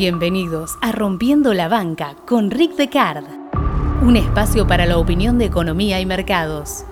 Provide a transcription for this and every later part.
Bienvenidos a Rompiendo la Banca con Rick Decard, un espacio para la opinión de economía y mercados.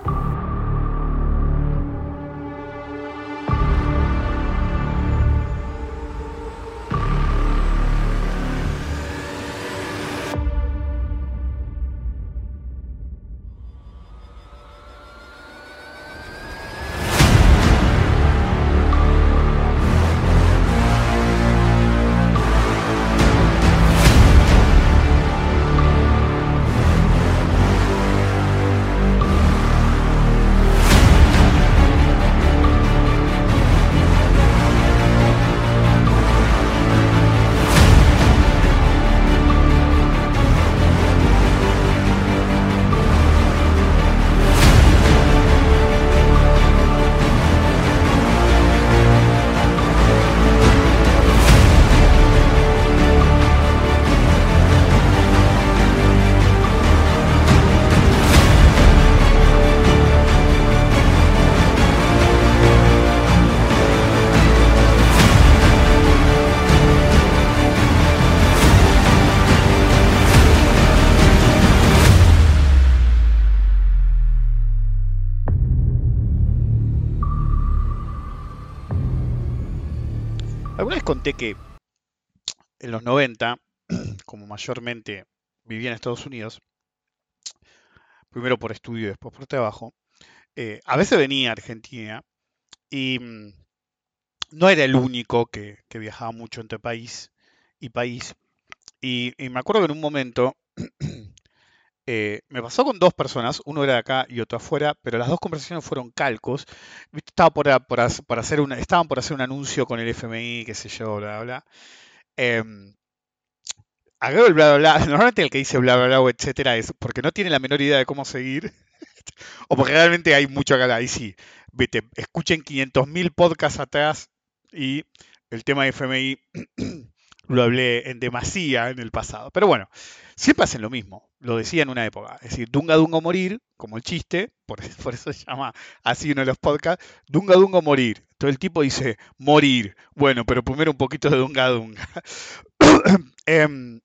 Que en los 90, como mayormente vivía en Estados Unidos, primero por estudio y después por trabajo, eh, a veces venía a Argentina y mm, no era el único que, viajaba mucho entre país y país. Y, me acuerdo que en un momento eh, me pasó con dos personas, uno era de acá y otro afuera, pero las dos conversaciones fueron calcos. Estaba por, hacer una, estaban por hacer un anuncio con el FMI, qué sé yo, bla, bla. Eh, el bla, bla, bla. Normalmente el que dice bla, bla, bla, etcétera, es porque no tiene la menor idea de cómo seguir. o porque realmente hay mucho acá. Ahí sí, vete, escuchen 500.000 podcasts atrás y el tema de FMI lo hablé en demasía en el pasado. Pero bueno, siempre hacen lo mismo. Lo decía en una época. Es decir, dunga dunga morir, como el chiste, por, por eso se llama así uno de los podcasts, dunga dunga morir. Todo el tipo dice morir. Bueno, pero primero un poquito de dunga dunga. Em,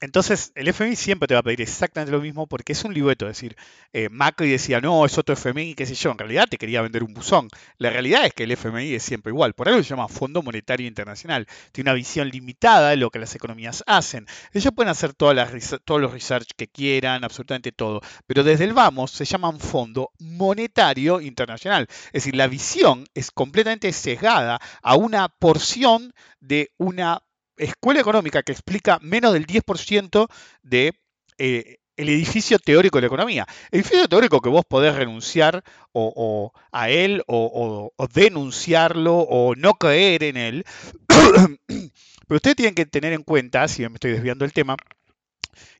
entonces, el FMI siempre te va a pedir exactamente lo mismo porque es un libreto. Es decir, eh, Macri decía, no, es otro FMI, qué sé yo. En realidad te quería vender un buzón. La realidad es que el FMI es siempre igual. Por algo se llama Fondo Monetario Internacional. Tiene una visión limitada de lo que las economías hacen. Ellos pueden hacer todas las, todos los research que quieran, absolutamente todo. Pero desde el vamos se llaman Fondo Monetario Internacional. Es decir, la visión es completamente sesgada a una porción de una escuela económica que explica menos del 10% de eh, edificio teórico de la economía. Edificio teórico que vos podés renunciar o, a él o, denunciarlo o no creer en él. Pero ustedes tienen que tener en cuenta, si me estoy desviando del tema,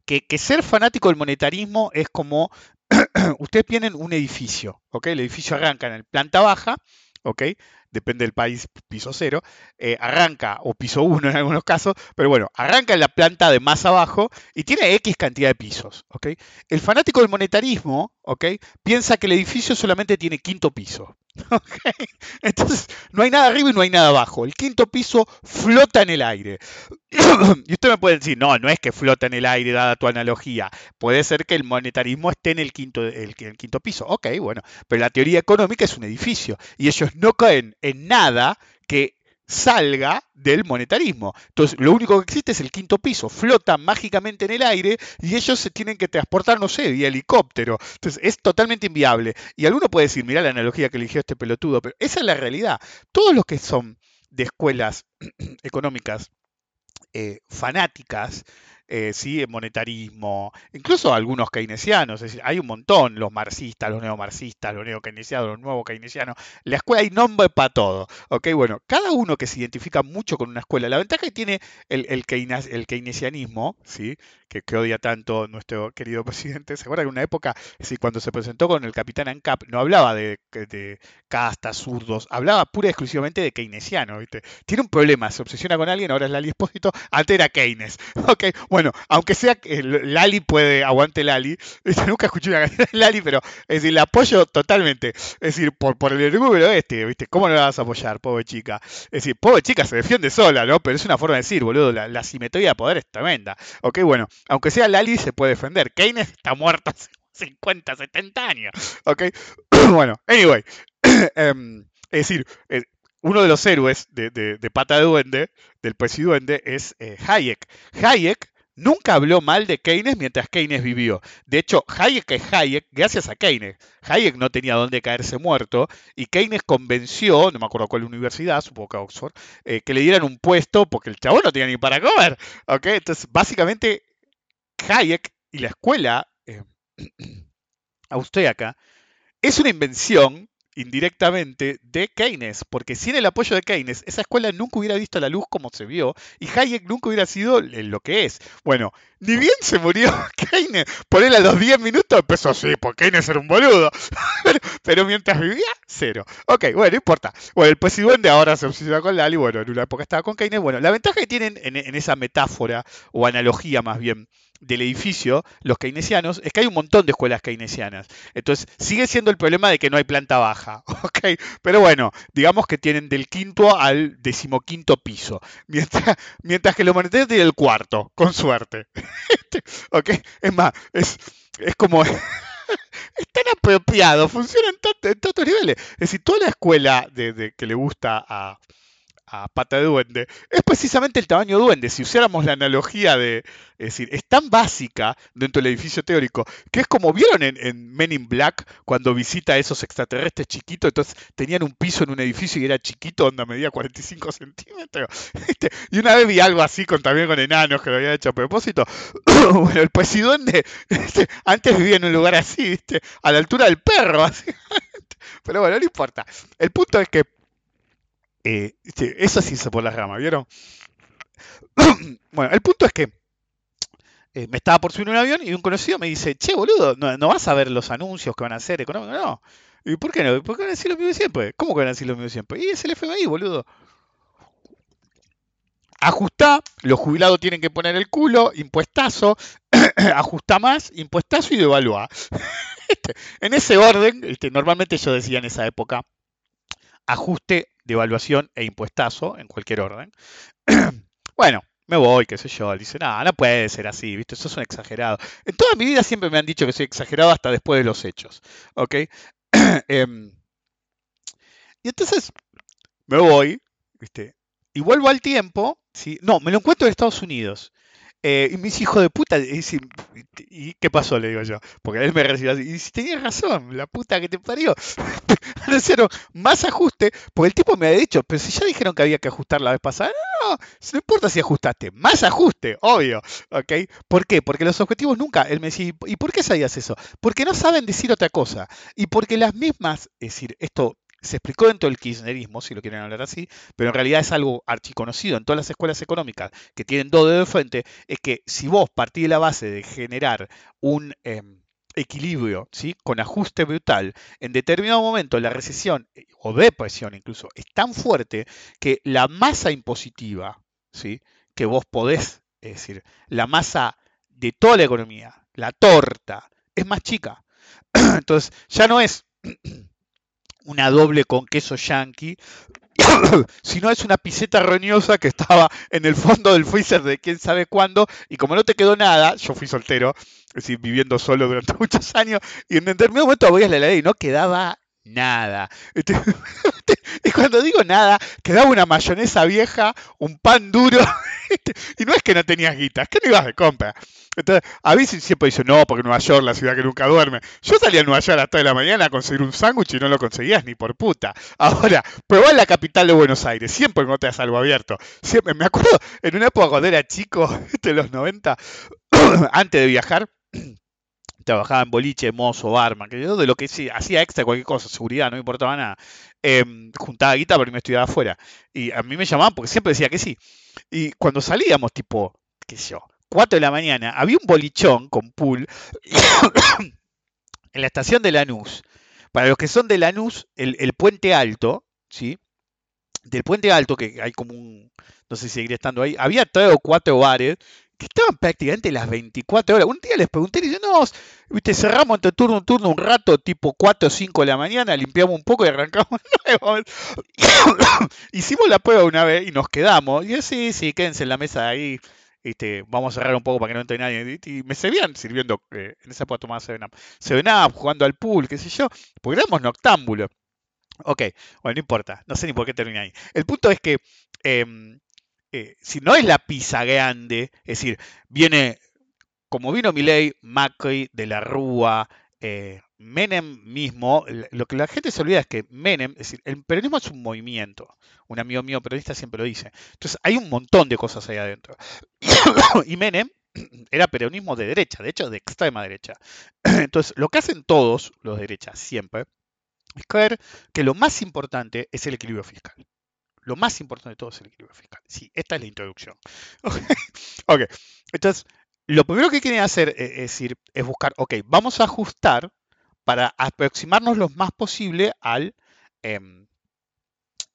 que, que ser fanático del monetarismo es como ustedes tienen un edificio, ¿ok? El edificio arranca en el planta baja, ¿ok? Depende del país, piso cero, eh, arranca, o piso uno en algunos casos, pero bueno, arranca en la planta de más abajo y tiene X cantidad de pisos. ¿ok? El fanático del monetarismo ¿ok? piensa que el edificio solamente tiene quinto piso. Entonces, no hay nada arriba y no hay nada abajo. El quinto piso flota en el aire. y usted me puede decir, no, no es que flota en el aire, dada tu analogía. Puede ser que el monetarismo esté en el quinto, el, quinto piso. Ok, bueno, pero la teoría económica es un edificio. Y ellos no caen en nada que salga del monetarismo. Entonces, lo único que existe es el quinto piso, flota mágicamente en el aire y ellos se tienen que transportar, no sé, vía helicóptero. Entonces, es totalmente inviable. Y alguno puede decir, mira la analogía que eligió este pelotudo, pero esa es la realidad. Todos los que son de escuelas económicas eh, fanáticas eh, ¿sí? monetarismo, incluso algunos keynesianos, es decir, hay un montón, los marxistas, los neomarxistas, los neokeynesianos, los nuevos keynesianos, la escuela hay nombre para todo, ¿ok? Bueno, cada uno que se identifica mucho con una escuela, la ventaja que tiene el, el, el keynesianismo, ¿sí? Que, odia tanto nuestro querido presidente, se acuerda que en una época, sí, cuando se presentó con el capitán ANCAP, no hablaba de, de castas, zurdos, hablaba pura y exclusivamente de keynesiano, ¿viste? Tiene un problema, se obsesiona con alguien, ahora es la Espósito, antes era Keynes, ¿ok? Bueno, bueno, aunque sea que Lali puede, aguante Lali, nunca escuché una canción de Lali, pero es decir, la apoyo totalmente. Es decir, por, por el número este, ¿viste? ¿Cómo no la vas a apoyar, pobre chica? Es decir, pobre chica se defiende sola, ¿no? Pero es una forma de decir, boludo, la, la simetría de poder es tremenda. Ok, bueno, aunque sea Lali se puede defender. Keynes está muerto hace 50, 70 años. Ok, bueno, anyway. Em, es decir, eh, uno de los héroes de, Pata de Duende, del presidente, es eh, Hayek. Hayek nunca habló mal de Keynes mientras Keynes vivió. De hecho, Hayek es Hayek gracias a Keynes. Hayek no tenía dónde caerse muerto y Keynes convenció, no me acuerdo cuál universidad, supongo que Oxford, eh, que le dieran un puesto porque el chabón no tenía ni para comer. ¿okay? Entonces, básicamente, Hayek y la escuela eh, austríaca es una invención indirectamente de Keynes, porque sin el apoyo de Keynes, esa escuela nunca hubiera visto la luz como se vio y Hayek nunca hubiera sido lo que es. Bueno, ni bien se murió Keynes, por él a los 10 minutos empezó así, porque Keynes era un boludo, pero, mientras vivía, cero. Ok, bueno, no importa. Bueno, el presidente ahora se obsesiona con Lali, bueno, en una época estaba con Keynes. Bueno, la ventaja que tienen en esa metáfora, o analogía más bien, del edificio, los keynesianos, es que hay un montón de escuelas keynesianas. Entonces, sigue siendo el problema de que no hay planta baja. ¿ok? Pero bueno, digamos que tienen del quinto al decimoquinto piso. Mientras, mientras que los monetarios tienen el cuarto, con suerte. ¿Ok? Es más, es, es como... es tan apropiado, funciona en, los niveles. Es decir, toda la escuela de que le gusta a, a pata de duende, es precisamente el tamaño duende. Si usáramos la analogía de, es decir, es tan básica dentro del edificio teórico, que es como vieron en, Men in Black, cuando visita a esos extraterrestres chiquitos, entonces tenían un piso en un edificio y era chiquito, donde medía 45 centímetros. Y una vez vi algo así con, también con enanos que lo había hecho a propósito. bueno, el presidente antes vivía en un lugar así, a la altura del perro, Pero bueno, no importa. El punto es que eh, eso sí se por las ramas, ¿vieron? bueno, el punto es que eh, me estaba por subir un avión y un conocido me dice, che, boludo, no, vas a ver los anuncios que van a hacer económicos, no. ¿Y por qué no? ¿Por qué van a decir lo mismo siempre? ¿Cómo que van a decir lo mismo siempre? Y es el FMI, boludo. Ajustá, los jubilados tienen que poner el culo, impuestazo, ajusta más, impuestazo y devalúa. Este, en ese orden, este, normalmente yo decía en esa época, ajuste, devaluación e impuestazo en cualquier orden. bueno, me voy, qué sé yo. Dice, no, no puede ser así, ¿viste? Es un exagerado. En toda mi vida siempre me han dicho que soy exagerado hasta después de los hechos, ¿ok? Em, y entonces me voy, ¿viste? Y vuelvo al tiempo, ¿sí? No, me lo encuentro en Estados Unidos. Eh, y mis hijos de puta, y, y, qué pasó? Le digo yo, porque él me recibió así, y si tenías razón, la puta que te parió, hicieron más ajuste, porque el tipo me había dicho, pero si ya dijeron que había que ajustar la vez pasada, no, no, no importa si ajustaste, más ajuste, obvio, ¿ok? ¿Por qué? Porque los objetivos nunca, él me decía, ¿y por qué sabías eso? Porque no saben decir otra cosa, y porque las mismas, es decir, esto se explicó dentro del kirchnerismo, si lo quieren hablar así, pero en realidad es algo archiconocido en todas las escuelas económicas que tienen dos dedos de frente, es que si vos partís de la base de generar un em, equilibrio ¿sí? con ajuste brutal, en determinado momento la recesión eh, o depresión incluso es tan fuerte que la masa impositiva ¿sí? que vos podés, es decir, la masa de toda la economía, la torta, es más chica. Entonces ya no es una doble con queso yankee, sino es una piseta roñosa que estaba en el fondo del freezer de quién sabe cuándo, y como no te quedó nada, yo fui soltero, es decir, viviendo solo durante muchos años, y en determinado momento voy a la ley y no quedaba nada. Y cuando digo nada, quedaba una mayonesa vieja, un pan duro, y no es que no tenías guita, es que no ibas de compra. Entonces, a mí siempre dice, no, porque Nueva York, la ciudad que nunca duerme. Yo salía a Nueva York a las 3 de la mañana a conseguir un sándwich y no lo conseguías ni por puta. Ahora, probá en la capital de Buenos Aires, siempre encontrás algo abierto. Siempre, me acuerdo, en una época cuando era chico, de los 90, antes de viajar, trabajaba en boliche, mozo, barman, que yo de lo que sí, hacía extra cualquier cosa, seguridad, no importaba nada. Em, juntaba guita porque me estudiaba afuera. Y a mí me llamaban porque siempre decía que sí. Y cuando salíamos, tipo, qué sé yo, 4 de la mañana, había un bolichón con pool en la estación de Lanús. Para los que son de Lanús, el, el puente alto, ¿sí? Del puente alto, que hay como un, no sé si seguiré estando ahí, había tres o cuatro bares que estaban prácticamente las 24 horas. Un día les pregunté y dije, no, viste, cerramos entre turno un turno un rato, tipo 4 o 5 de la mañana, limpiamos un poco y arrancamos nuevo. Hicimos la prueba una vez y nos quedamos. Y yo, sí, sí, quédense en la mesa ahí. Este, vamos a cerrar un poco para que no entre nadie. Y me seguían sirviendo, eh, en esa época tomaba Seven Up. Seven Up, jugando al pool, qué sé yo, porque éramos noctámbulos. Ok, bueno, no importa, no sé ni por qué terminé ahí. El punto es que em, eh, si no es la pizza grande, es decir, viene, como vino Milei, Macri, De la Rúa, eh, Menem mismo, lo que la gente se olvida es que Menem, es decir, el peronismo es un movimiento. Un amigo mío periodista siempre lo dice. Entonces hay un montón de cosas ahí adentro. y Menem era peronismo de derecha, de hecho de extrema derecha. Entonces lo que hacen todos los derechas siempre es creer que lo más importante es el equilibrio fiscal. Lo más importante de todo es el equilibrio fiscal. Sí, esta es la introducción. ok, entonces, lo primero que quieren hacer es, decir, es buscar, ok, vamos a ajustar para aproximarnos lo más posible al em,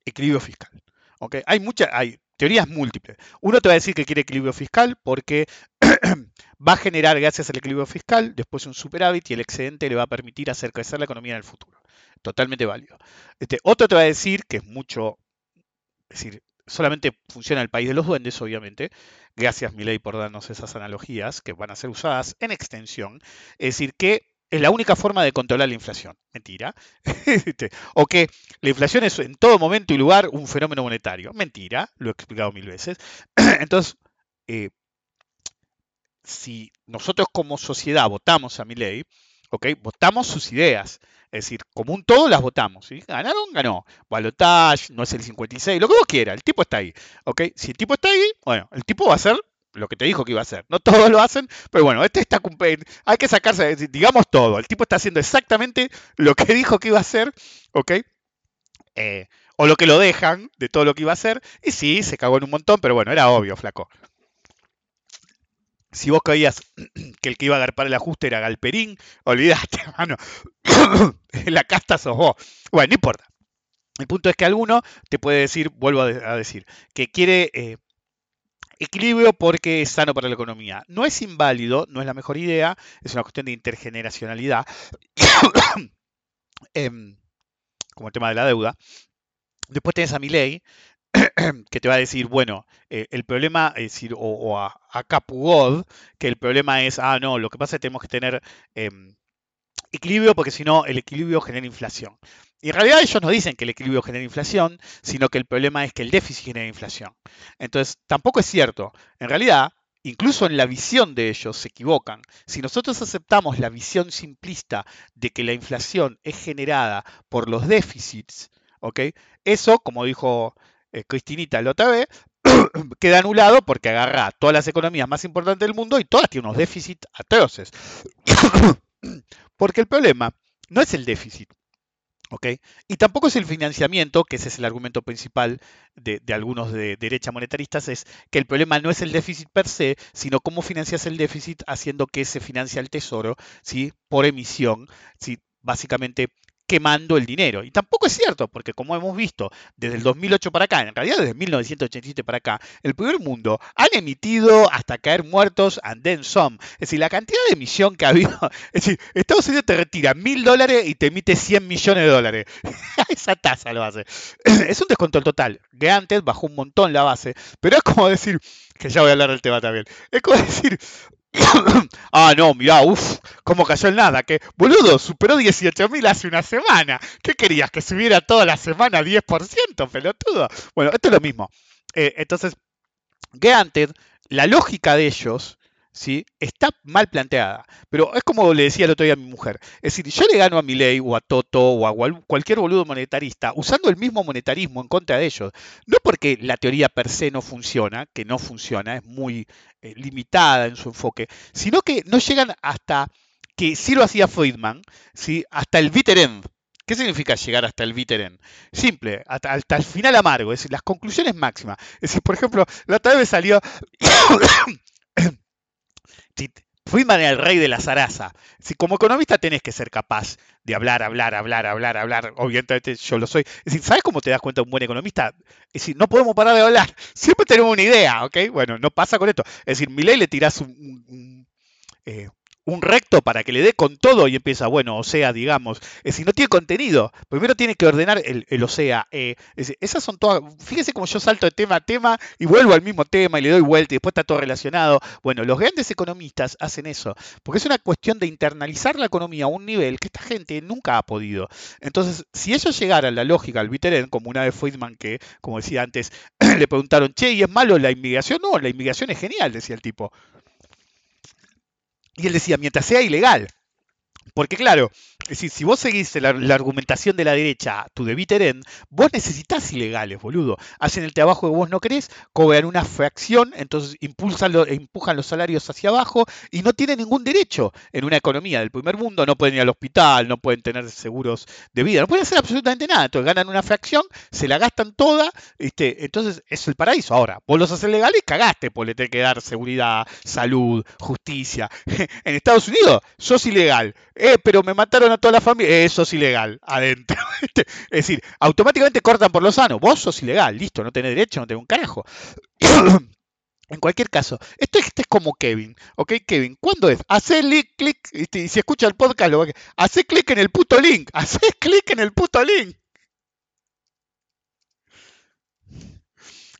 equilibrio fiscal. Okay. Hay muchas, hay teorías múltiples. Uno te va a decir que quiere equilibrio fiscal porque va a generar, gracias al equilibrio fiscal, después un superávit y el excedente le va a permitir hacer crecer la economía en el futuro. Totalmente válido. Este, otro te va a decir que es mucho es decir, solamente funciona el país de los duendes, obviamente. Gracias, Milei, por darnos esas analogías que van a ser usadas en extensión. Es decir, que es la única forma de controlar la inflación. Mentira. Este, o que la inflación es en todo momento y lugar un fenómeno monetario. Mentira. Lo he explicado mil veces. Entonces, eh, si nosotros como sociedad votamos a Milei, ¿ok? Votamos sus ideas. Es decir, como un todo las votamos. ¿sí? Ganaron, ganó. Balotage, no es el 56, lo que vos quieras, el tipo está ahí. Si el tipo está ahí, bueno, el tipo va a hacer lo que te dijo que iba a hacer. No todos lo hacen, pero bueno, este está hay que sacarse, digamos todo. El tipo está haciendo exactamente lo que dijo que iba a hacer, ¿ok? Eh, o lo que lo dejan de todo lo que iba a hacer. Y sí, se cagó en un montón, pero bueno, era obvio, flaco si vos creías que el que iba a agarpar el ajuste era Galperín, olvidaste, hermano. la casta sos vos. Bueno, no importa. El punto es que alguno te puede decir, vuelvo a, decir, que quiere eh, equilibrio porque es sano para la economía. No es inválido, no es la mejor idea, es una cuestión de intergeneracionalidad, em, como el tema de la deuda. Después tenés a mi ley, que te va a decir, bueno, eh, el problema, es decir, o, a, Capugod, que el problema es, ah, no, lo que pasa es que tenemos que tener em, equilibrio porque si no, el equilibrio genera inflación. Y en realidad ellos no dicen que el equilibrio genera inflación, sino que el problema es que el déficit genera inflación. Entonces, tampoco es cierto. En realidad, incluso en la visión de ellos se equivocan. Si nosotros aceptamos la visión simplista de que la inflación es generada por los déficits, ¿ok? Eso, como dijo eh, Cristinita la otra vez, queda anulado porque agarra todas las economías más importantes del mundo y todas tienen unos déficits atroces. porque el problema no es el déficit. ¿ok? Y tampoco es el financiamiento, que ese es el argumento principal de, algunos de derecha monetaristas, es que el problema no es el déficit per se, sino cómo financias el déficit haciendo que se financie el tesoro, ¿sí? Por emisión, ¿sí? Básicamente quemando el dinero. Y tampoco es cierto, porque como hemos visto desde el 2008 para acá, en realidad desde 1987 para acá, el primer mundo han emitido hasta caer muertos and then some. Es decir, la cantidad de emisión que ha habido, es decir, Estados Unidos te retira mil dólares y te emite 100 millones de dólares. Esa tasa lo hace. Es un descontrol total. Granted bajó un montón la base, pero es como decir, que ya voy a hablar del tema también, es como decir, ah, no, mirá, uff, cómo cayó el nada, que boludo, superó 18.000 hace una semana. ¿Qué querías? ¿Que subiera toda la semana 10%, pelotudo? Bueno, esto es lo mismo. Eh, entonces, Granted, la lógica de ellos ¿sí? está mal planteada. Pero es como le decía el otro día a mi mujer. Es decir, yo le gano a Milei o a Toto o a cualquier boludo monetarista usando el mismo monetarismo en contra de ellos. No porque la teoría per se no funciona, que no funciona, es muy eh, limitada en su enfoque, sino que no llegan hasta que sí lo hacía Friedman, ¿sí? hasta el bitter end. ¿Qué significa llegar hasta el bitter end? Simple, hasta, hasta, el final amargo, es decir, las conclusiones máximas. Es decir, por ejemplo, la otra vez salió Friedman el rey de la zaraza. Si como economista tenés que ser capaz de hablar, hablar, hablar, hablar, hablar. Obviamente yo lo soy. Es decir, ¿sabes cómo te das cuenta de un buen economista? Es decir, no podemos parar de hablar. Siempre tenemos una idea, ¿ok? Bueno, no pasa con esto. Es decir, Milei le tirás un, eh, un recto para que le dé con todo y empieza, bueno, o sea, digamos, si no tiene contenido, primero tiene que ordenar el, o sea. Eh, esas son todas, fíjese cómo yo salto de tema a tema y vuelvo al mismo tema y le doy vuelta y después está todo relacionado. Bueno, los grandes economistas hacen eso, porque es una cuestión de internalizar la economía a un nivel que esta gente nunca ha podido. Entonces, si ellos llegaran a la lógica al Bitteren, como una vez Friedman que, como decía antes, le preguntaron, che, ¿y es malo la inmigración? No, la inmigración es genial, decía el tipo. Y él decía, mientras sea ilegal. Porque claro, si vos seguís la, argumentación de la derecha, tu de end, vos necesitas ilegales, boludo. Hacen el trabajo que vos no querés, cobran una fracción, entonces impulsan empujan los salarios hacia abajo y no tienen ningún derecho en una economía del primer mundo. No pueden ir al hospital, no pueden tener seguros de vida, no pueden hacer absolutamente nada. Entonces ganan una fracción, se la gastan toda, este, entonces es el paraíso. Ahora, vos los haces legales, cagaste, porque le tenés que dar seguridad, salud, justicia. en Estados Unidos, sos ilegal eh, pero me mataron a toda la familia, eso es ilegal, adentro. es decir, automáticamente cortan por lo sano, vos sos ilegal, listo, no tenés derecho, no tenés un carajo. En cualquier caso, esto, este es como Kevin, ¿ok? Kevin, ¿cuándo es? Hacé clic, clic, y si escucha el podcast, lo hace clic en el puto link, hace clic en el puto link.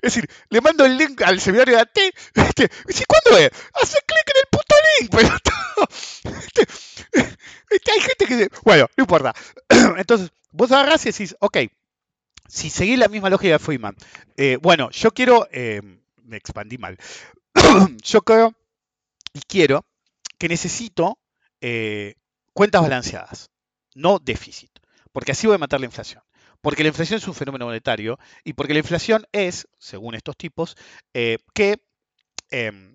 Es decir, le mando el link al seminario de AT. Este, ¿Cuándo es? Hace clic en el puto link. Pero, este, este, hay gente que... Bueno, no importa. Entonces, vos agarrás y decís, ok, si seguís la misma lógica de Freeman, eh, bueno, yo quiero... Eh, me expandí mal. yo creo y quiero que necesito eh, cuentas balanceadas, no déficit, porque así voy a matar la inflación. Porque la inflación es un fenómeno monetario y porque la inflación es, según estos tipos, que em,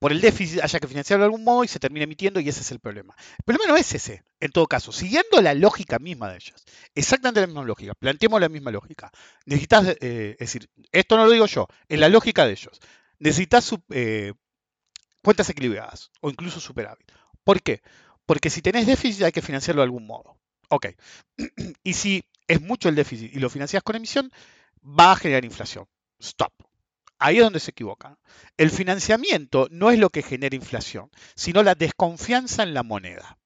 por el déficit haya que financiarlo de algún modo y se termine emitiendo y ese es el problema. El problema no es ese, en todo caso, siguiendo la lógica misma de ellos, exactamente la misma lógica, planteemos la misma lógica. Necesitas, eh, es decir, esto no lo digo yo, es la lógica de ellos. Necesitas eh, cuentas equilibradas o incluso superávit. ¿Por qué? Porque si tenés déficit hay que financiarlo de algún modo. Ok. Y si es mucho el déficit y lo financias con emisión, va a generar inflación. Stop. Ahí es donde se equivoca. El financiamiento no es lo que genera inflación, sino la desconfianza en la moneda.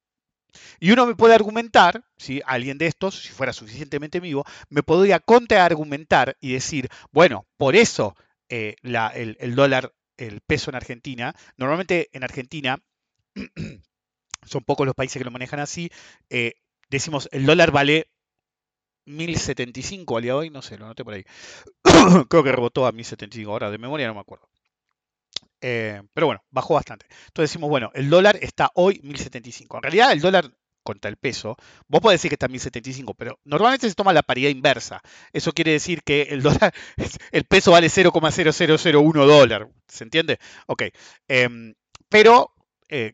Y uno me puede argumentar, si alguien de estos, si fuera suficientemente vivo, me podría contraargumentar y decir, bueno, por eso eh, el, dólar, el peso en Argentina, normalmente en Argentina, son pocos los países que lo manejan así, eh, decimos el dólar vale 1075 al día hoy, no sé, lo noté por ahí. Creo que rebotó a 1075, ahora de memoria no me acuerdo. Eh, pero bueno, bajó bastante. Entonces decimos, bueno, el dólar está hoy 1075. En realidad el dólar contra el peso, vos podés decir que está en 1075, pero normalmente se toma la paridad inversa. Eso quiere decir que el dólar, el peso vale 0,0001 dólar. ¿Se entiende? Ok. Em, pero eh,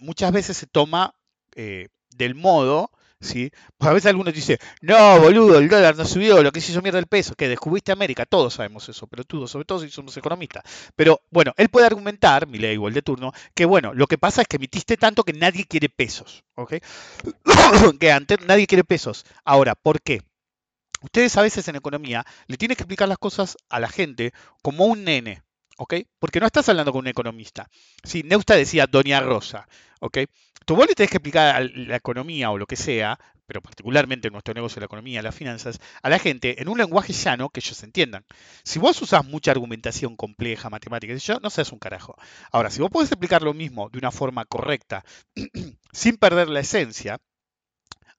muchas veces se toma eh, del modo ¿sí? Pues a veces algunos dicen, no, boludo, el dólar no subió, lo que se hizo mierda el peso, que descubriste América, todos sabemos eso, pero tú, sobre todo si somos economistas. Pero bueno, él puede argumentar, mi ley igual de turno, que bueno, lo que pasa es que emitiste tanto que nadie quiere pesos, ¿ok? que antes nadie quiere pesos. Ahora, ¿por qué? Ustedes a veces en economía le tienen que explicar las cosas a la gente como un nene, Porque no estás hablando con un economista. Sí, Neusta decía Doña Rosa, ¿ok? Tú vos le tenés que explicar la economía o lo que sea, pero particularmente en nuestro negocio, la economía, las finanzas, a la gente en un lenguaje llano que ellos entiendan. Si vos usás mucha argumentación compleja, matemática, yo, no seas un carajo. Ahora, si vos podés explicar lo mismo de una forma correcta, sin perder la esencia,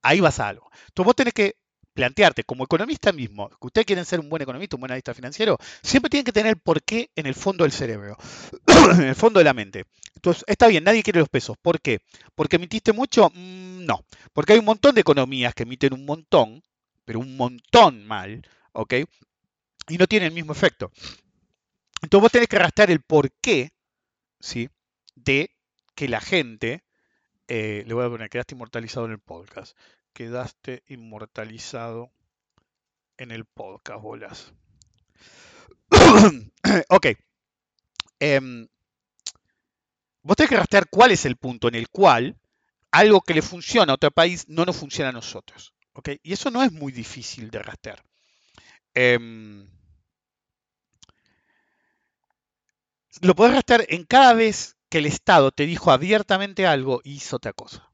ahí vas a algo. Entonces vos tenés que plantearte como economista mismo, que ustedes quieren ser un buen economista, un buen analista financiero, siempre tienen que tener por qué en el fondo del cerebro, en el fondo de la mente. Entonces, está bien, nadie quiere los pesos. ¿Por qué? ¿Porque emitiste mucho? Mm, no. Porque hay un montón de economías que emiten un montón, pero un montón mal, ¿ok? Y no tienen el mismo efecto. Entonces vos tenés que arrastrar el porqué, ¿sí? De que la gente, eh, le voy a poner, quedaste inmortalizado en el podcast quedaste inmortalizado en el podcast, bolas. ok. Em, vos tenés que rastrear cuál es el punto en el cual algo que le funciona a otro país no nos funciona a nosotros. Y eso no es muy difícil de rastrear. Em, lo podés rastrear en cada vez que el Estado te dijo abiertamente algo y hizo otra cosa.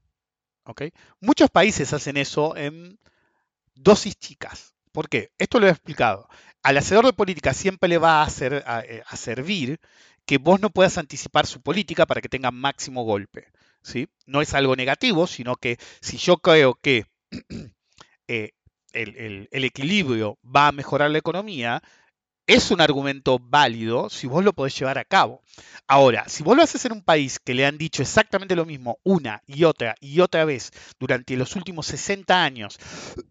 Muchos países hacen eso en dosis chicas. ¿Por qué? Esto lo he explicado. Al hacedor de política siempre le va a, hacer, a, eh, servir que vos no puedas anticipar su política para que tenga máximo golpe. ¿sí? No es algo negativo, sino que si yo creo que eh, el, el, equilibrio va a mejorar la economía, es un argumento válido si vos lo podés llevar a cabo. Ahora, si vos lo haces en un país que le han dicho exactamente lo mismo una y otra y otra vez durante los últimos 60 años,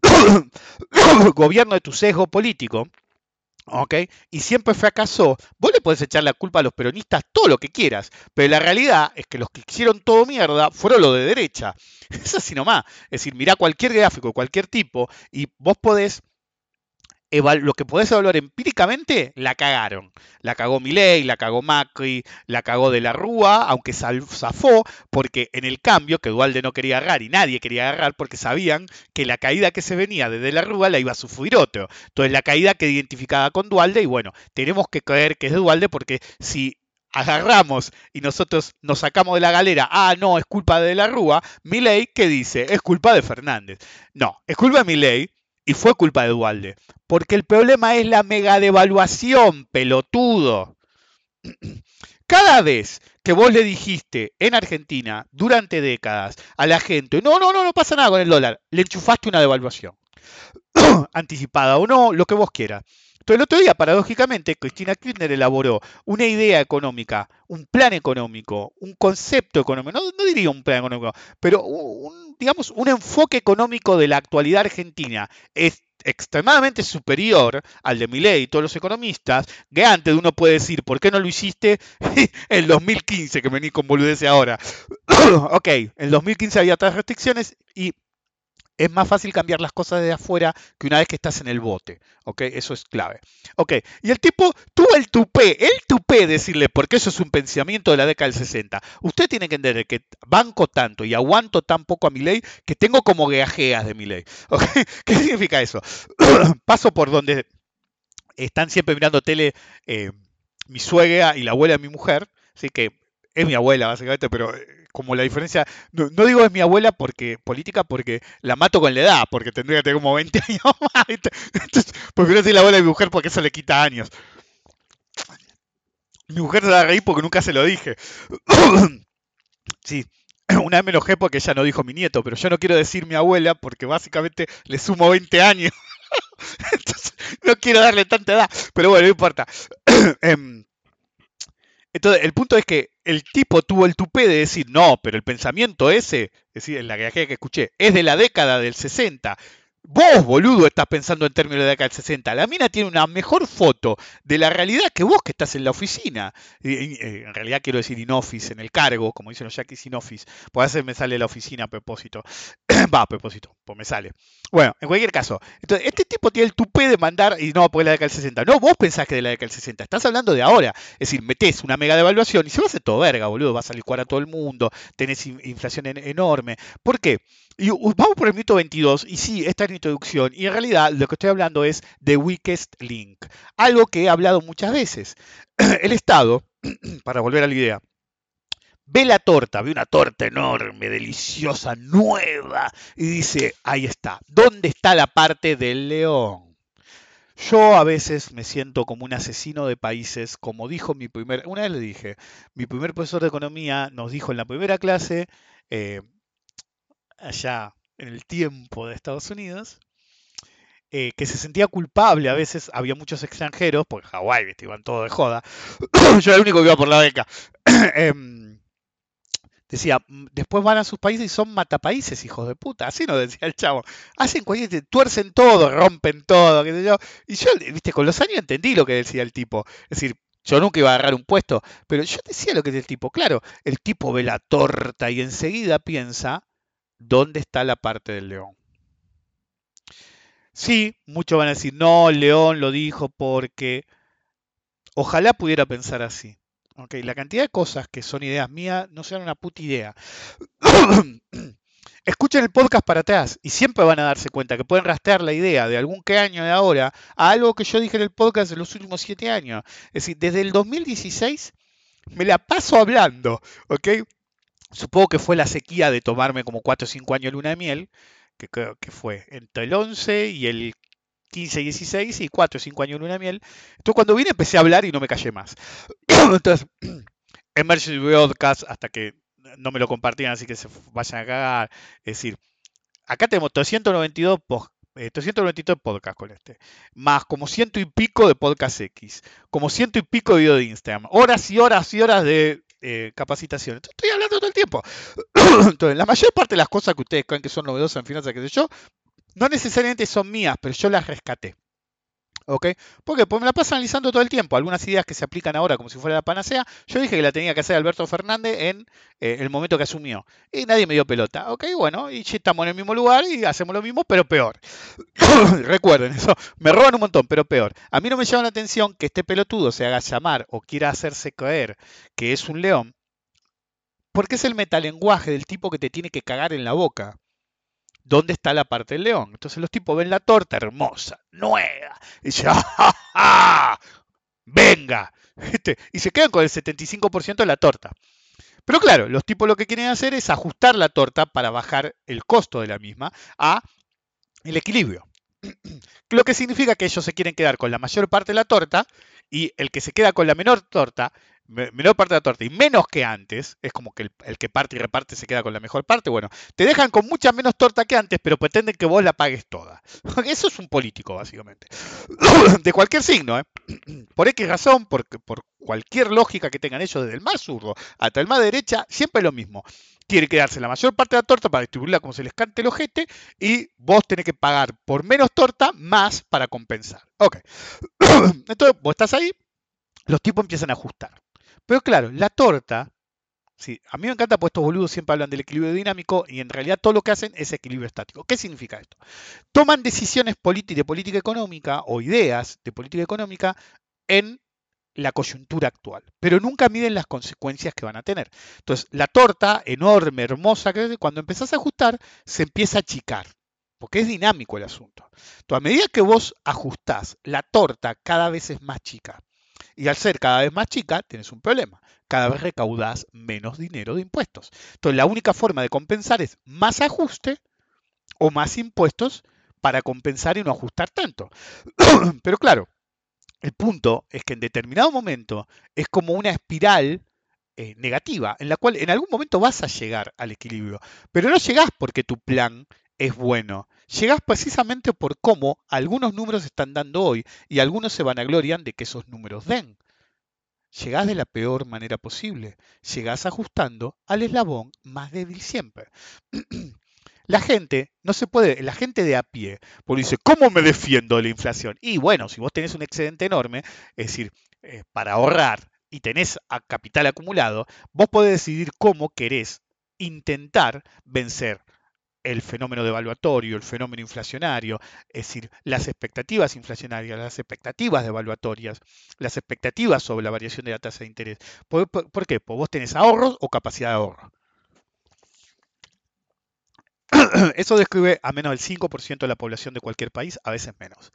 gobierno de tu sesgo político, ¿ok? Y siempre fracasó, vos le podés echar la culpa a los peronistas todo lo que quieras, pero la realidad es que los que hicieron todo mierda fueron los de derecha. Es así nomás. Es decir, mirá cualquier gráfico, cualquier tipo, y vos podés lo que podés evaluar empíricamente, la cagaron. La cagó Milei, la cagó Macri, la cagó de la Rúa, aunque zafó, porque en el cambio, que Dualde no quería agarrar y nadie quería agarrar, porque sabían que la caída que se venía desde la Rúa la iba a sufrir otro. Entonces la caída que identificaba con Dualde, y bueno, tenemos que creer que es de Dualde, porque si agarramos y nosotros nos sacamos de la galera, ah, no, es culpa de la Rúa, Milei, ¿qué dice? Es culpa de Fernández. No, es culpa de Milei, y fue culpa de Dualde. Porque el problema es la mega devaluación, pelotudo. Cada vez que vos le dijiste en Argentina durante décadas a la gente, no, no, no, no pasa nada con el dólar, le enchufaste una devaluación. Anticipada o no, lo que vos quieras. Entonces el otro día, paradójicamente, Cristina Kirchner elaboró una idea económica, un plan económico, un concepto económico, no, diría un plan económico, pero un, digamos, un enfoque económico de la actualidad argentina. Es extremadamente superior al de Milei y todos los economistas, que antes uno puede decir, ¿por qué no lo hiciste en 2015, que vení con boludece ahora? ok, en 2015 había otras restricciones y es más fácil cambiar las cosas de afuera que una vez que estás en el bote. ¿Ok? Eso es clave. ¿Ok? Y el tipo tuvo el tupé, el tupé decirle, porque eso es un pensamiento de la década del 60. Usted tiene que entender que banco tanto y aguanto tan poco a mi ley que tengo como gajeas de mi ley. ¿Ok? ¿Qué significa eso? Paso por donde están siempre mirando tele eh, mi suegra y la abuela de mi mujer. Así que es mi abuela, básicamente, pero eh, como la diferencia, no, digo es mi abuela porque política porque la mato con la edad, porque tendría que tener como 20 años más. Entonces, prefiero decir la abuela de mi mujer porque eso le quita años. Mi mujer se va a reír porque nunca se lo dije. sí, una vez me enojé porque ella no dijo mi nieto, pero yo no quiero decir mi abuela porque básicamente le sumo 20 años. Entonces, no quiero darle tanta edad, pero bueno, no importa. Em, entonces, el punto es que el tipo tuvo el tupé de decir, no, pero el pensamiento ese, es decir, en la que escuché, es de la década del 60. Vos, boludo, estás pensando en términos de la década del 60. La mina tiene una mejor foto de la realidad que vos que estás en la oficina. Eh, en realidad quiero decir in office, en el cargo, como dicen los yaquis in office. Por hacer me sale la oficina a propósito. Va, a propósito, pues me sale. Bueno, en cualquier caso. Entonces, este tipo tiene el tupé de mandar, y no, porque la década del 60. No, vos pensás que de la década del 60. Estás hablando de ahora. Es decir, metés una mega devaluación y se va a hacer todo verga, boludo. Va a salir cuara a todo el mundo. Tenés inflación enorme. ¿Por qué? Y vamos por el mito 22, y sí, esta es mi introducción, y en realidad lo que estoy hablando es The Weakest Link, algo que he hablado muchas veces. El Estado, para volver a la idea, ve la torta, ve una torta enorme, deliciosa, nueva, y dice, ahí está, ¿dónde está la parte del león? Yo a veces me siento como un asesino de países, como dijo mi primer, una vez le dije, mi primer profesor de economía nos dijo en la primera clase, eh, allá en el tiempo de Estados Unidos, eh, que se sentía culpable. A veces había muchos extranjeros, porque Hawái, iban todos de joda. Yo era el único que iba por la beca. Em, decía, mm, después van a sus países y son matapaíses, hijos de puta. Así nos decía el chavo. Hacen cualquier, tuercen todo, rompen todo, qué sé yo. Y yo, viste, con los años entendí lo que decía el tipo. Es decir, yo nunca iba a agarrar un puesto, pero yo decía lo que decía el tipo. Claro, el tipo ve la torta y enseguida piensa, ¿dónde está la parte del león? Sí, muchos van a decir, no, León lo dijo porque... Ojalá pudiera pensar así. La cantidad de cosas que son ideas mías no sean una puta idea. Escuchen el podcast para atrás y siempre van a darse cuenta que pueden rastrear la idea de algún que año de ahora a algo que yo dije en el podcast de los últimos siete años. Es decir, desde el 2016 me la paso hablando, ¿ok? Supongo que fue la sequía de tomarme como 4 o 5 años luna de miel, que creo que fue entre el 11 y el 15 y 16 y 4 o 5 años luna de miel. Entonces cuando vine empecé a hablar y no me callé más. Entonces, Emergency Broadcast hasta que no me lo compartían, así que se vayan a cagar. Es decir, acá tenemos 392 393 podcasts con este, más como ciento y pico de podcast X, como ciento y pico de video de Instagram, horas y horas y horas de eh, capacitación. estoy hablando todo el tiempo. Entonces, la mayor parte de las cosas que ustedes creen que son novedosas en finanzas, que sé yo, no necesariamente son mías, pero yo las rescaté. ¿Ok? Porque me la paso analizando todo el tiempo. Algunas ideas que se aplican ahora como si fuera la panacea. Yo dije que la tenía que hacer Alberto Fernández en eh, el momento que asumió. Y nadie me dio pelota. ¿Ok? Bueno, y estamos en el mismo lugar y hacemos lo mismo, pero peor. Recuerden eso. Me roban un montón, pero peor. A mí no me llama la atención que este pelotudo se haga llamar o quiera hacerse creer que es un león. Porque es el metalenguaje del tipo que te tiene que cagar en la boca. ¿Dónde está la parte del león? Entonces los tipos ven la torta hermosa, nueva, y dicen, ¡Ah, venga, y se quedan con el 75% de la torta. Pero claro, los tipos lo que quieren hacer es ajustar la torta para bajar el costo de la misma a el equilibrio. Lo que significa que ellos se quieren quedar con la mayor parte de la torta y el que se queda con la menor torta menor parte de la torta y menos que antes, es como que el, que parte y reparte se queda con la mejor parte, bueno, te dejan con mucha menos torta que antes, pero pretenden que vos la pagues toda. Eso es un político, básicamente. De cualquier signo, ¿eh? Por X razón, por, por cualquier lógica que tengan ellos, desde el más zurdo hasta el más derecha, siempre es lo mismo. Quiere quedarse la mayor parte de la torta para distribuirla como se les cante el ojete y vos tenés que pagar por menos torta más para compensar. Ok. Entonces, vos estás ahí, los tipos empiezan a ajustar. Pero claro, la torta, sí, a mí me encanta porque estos boludos siempre hablan del equilibrio dinámico y en realidad todo lo que hacen es equilibrio estático. ¿Qué significa esto? Toman decisiones de política económica o ideas de política económica en la coyuntura actual, pero nunca miden las consecuencias que van a tener. Entonces, la torta enorme, hermosa, cuando empezás a ajustar, se empieza a achicar, porque es dinámico el asunto. Entonces, a medida que vos ajustás, la torta cada vez es más chica. Y al ser cada vez más chica, tienes un problema. Cada vez recaudas menos dinero de impuestos. Entonces, la única forma de compensar es más ajuste o más impuestos para compensar y no ajustar tanto. Pero claro, el punto es que en determinado momento es como una espiral eh, negativa, en la cual en algún momento vas a llegar al equilibrio, pero no llegás porque tu plan es bueno. Llegás precisamente por cómo algunos números están dando hoy y algunos se van a gloriar de que esos números den. Llegás de la peor manera posible. Llegás ajustando al eslabón más débil siempre. La gente no se puede, la gente de a pie, porque dice, ¿cómo me defiendo de la inflación? Y bueno, si vos tenés un excedente enorme, es decir, eh, para ahorrar y tenés a capital acumulado, vos podés decidir cómo querés intentar vencer el fenómeno devaluatorio, el fenómeno inflacionario, es decir, las expectativas inflacionarias, las expectativas devaluatorias, las expectativas sobre la variación de la tasa de interés. ¿Por, qué? Porque vos tenés ahorros o capacidad de ahorro. Eso describe a menos del 5% de la población de cualquier país, a veces menos.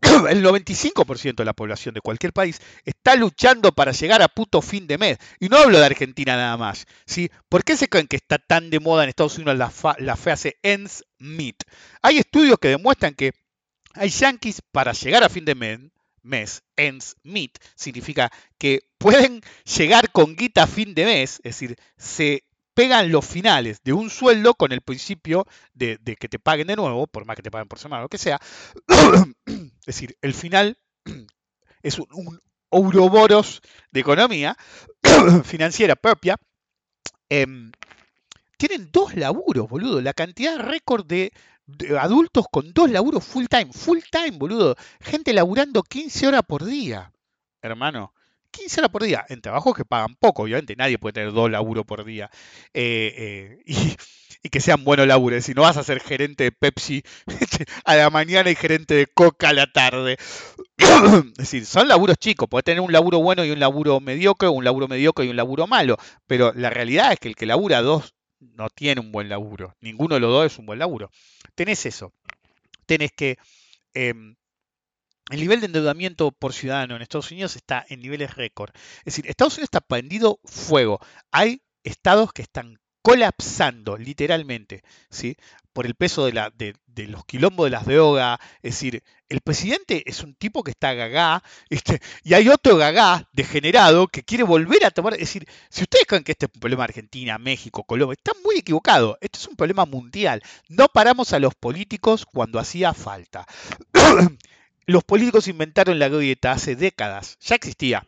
El 95% de la población de cualquier país está luchando para llegar a puto fin de mes. Y no hablo de Argentina nada más. ¿sí? ¿Por qué se creen que está tan de moda en Estados Unidos la, frase ends meet? Hay estudios que demuestran que hay yankees para llegar a fin de mes, mes, ends meet, significa que pueden llegar con guita a fin de mes, es decir, se pegan los finales de un sueldo con el principio de, que te paguen de nuevo, por más que te paguen por semana o lo que sea. es decir, el final es un, un ouroboros de economía financiera propia. Em, tienen dos laburos, boludo. La cantidad récord de, de, adultos con dos laburos full time. Full time, boludo. Gente laburando 15 horas por día. Hermano, 15 horas por día, en trabajos que pagan poco, obviamente, nadie puede tener dos laburos por día. Eh, eh, y que sean buenos labures. Si no vas a ser gerente de Pepsi a la mañana y gerente de Coca a la tarde. es decir, son laburos chicos. Puedes tener un laburo bueno y un laburo mediocre, un laburo mediocre y un laburo malo. Pero la realidad es que el que labura dos no tiene un buen laburo. Ninguno de los dos es un buen laburo. Tenés eso. Tenés que... Em, el nivel de endeudamiento por ciudadano en Estados Unidos está en niveles récord. Es decir, Estados Unidos está prendido fuego. Hay estados que están colapsando literalmente, ¿sí? Por el peso de, de, los quilombos de las drogas. Es decir, el presidente es un tipo que está gagá, este, y hay otro gagá degenerado que quiere volver a tomar. Es decir, si ustedes creen que este es un problema de Argentina, México, Colombia, están muy equivocados. Este es un problema mundial. No paramos a los políticos cuando hacía falta. los políticos inventaron la grieta hace décadas, ya existía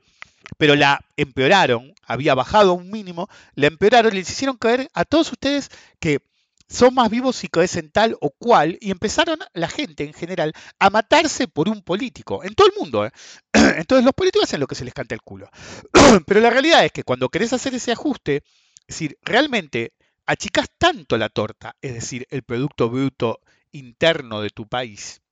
pero la empeoraron, había bajado a un mínimo, la empeoraron y les hicieron caer a todos ustedes que son más vivos si caecen tal o cual, y empezaron la gente en general a matarse por un político, en todo el mundo. ¿eh? Entonces los políticos hacen lo que se les canta el culo. Pero la realidad es que cuando querés hacer ese ajuste, es decir, realmente achicás tanto la torta, es decir, el Producto Bruto interno de tu país,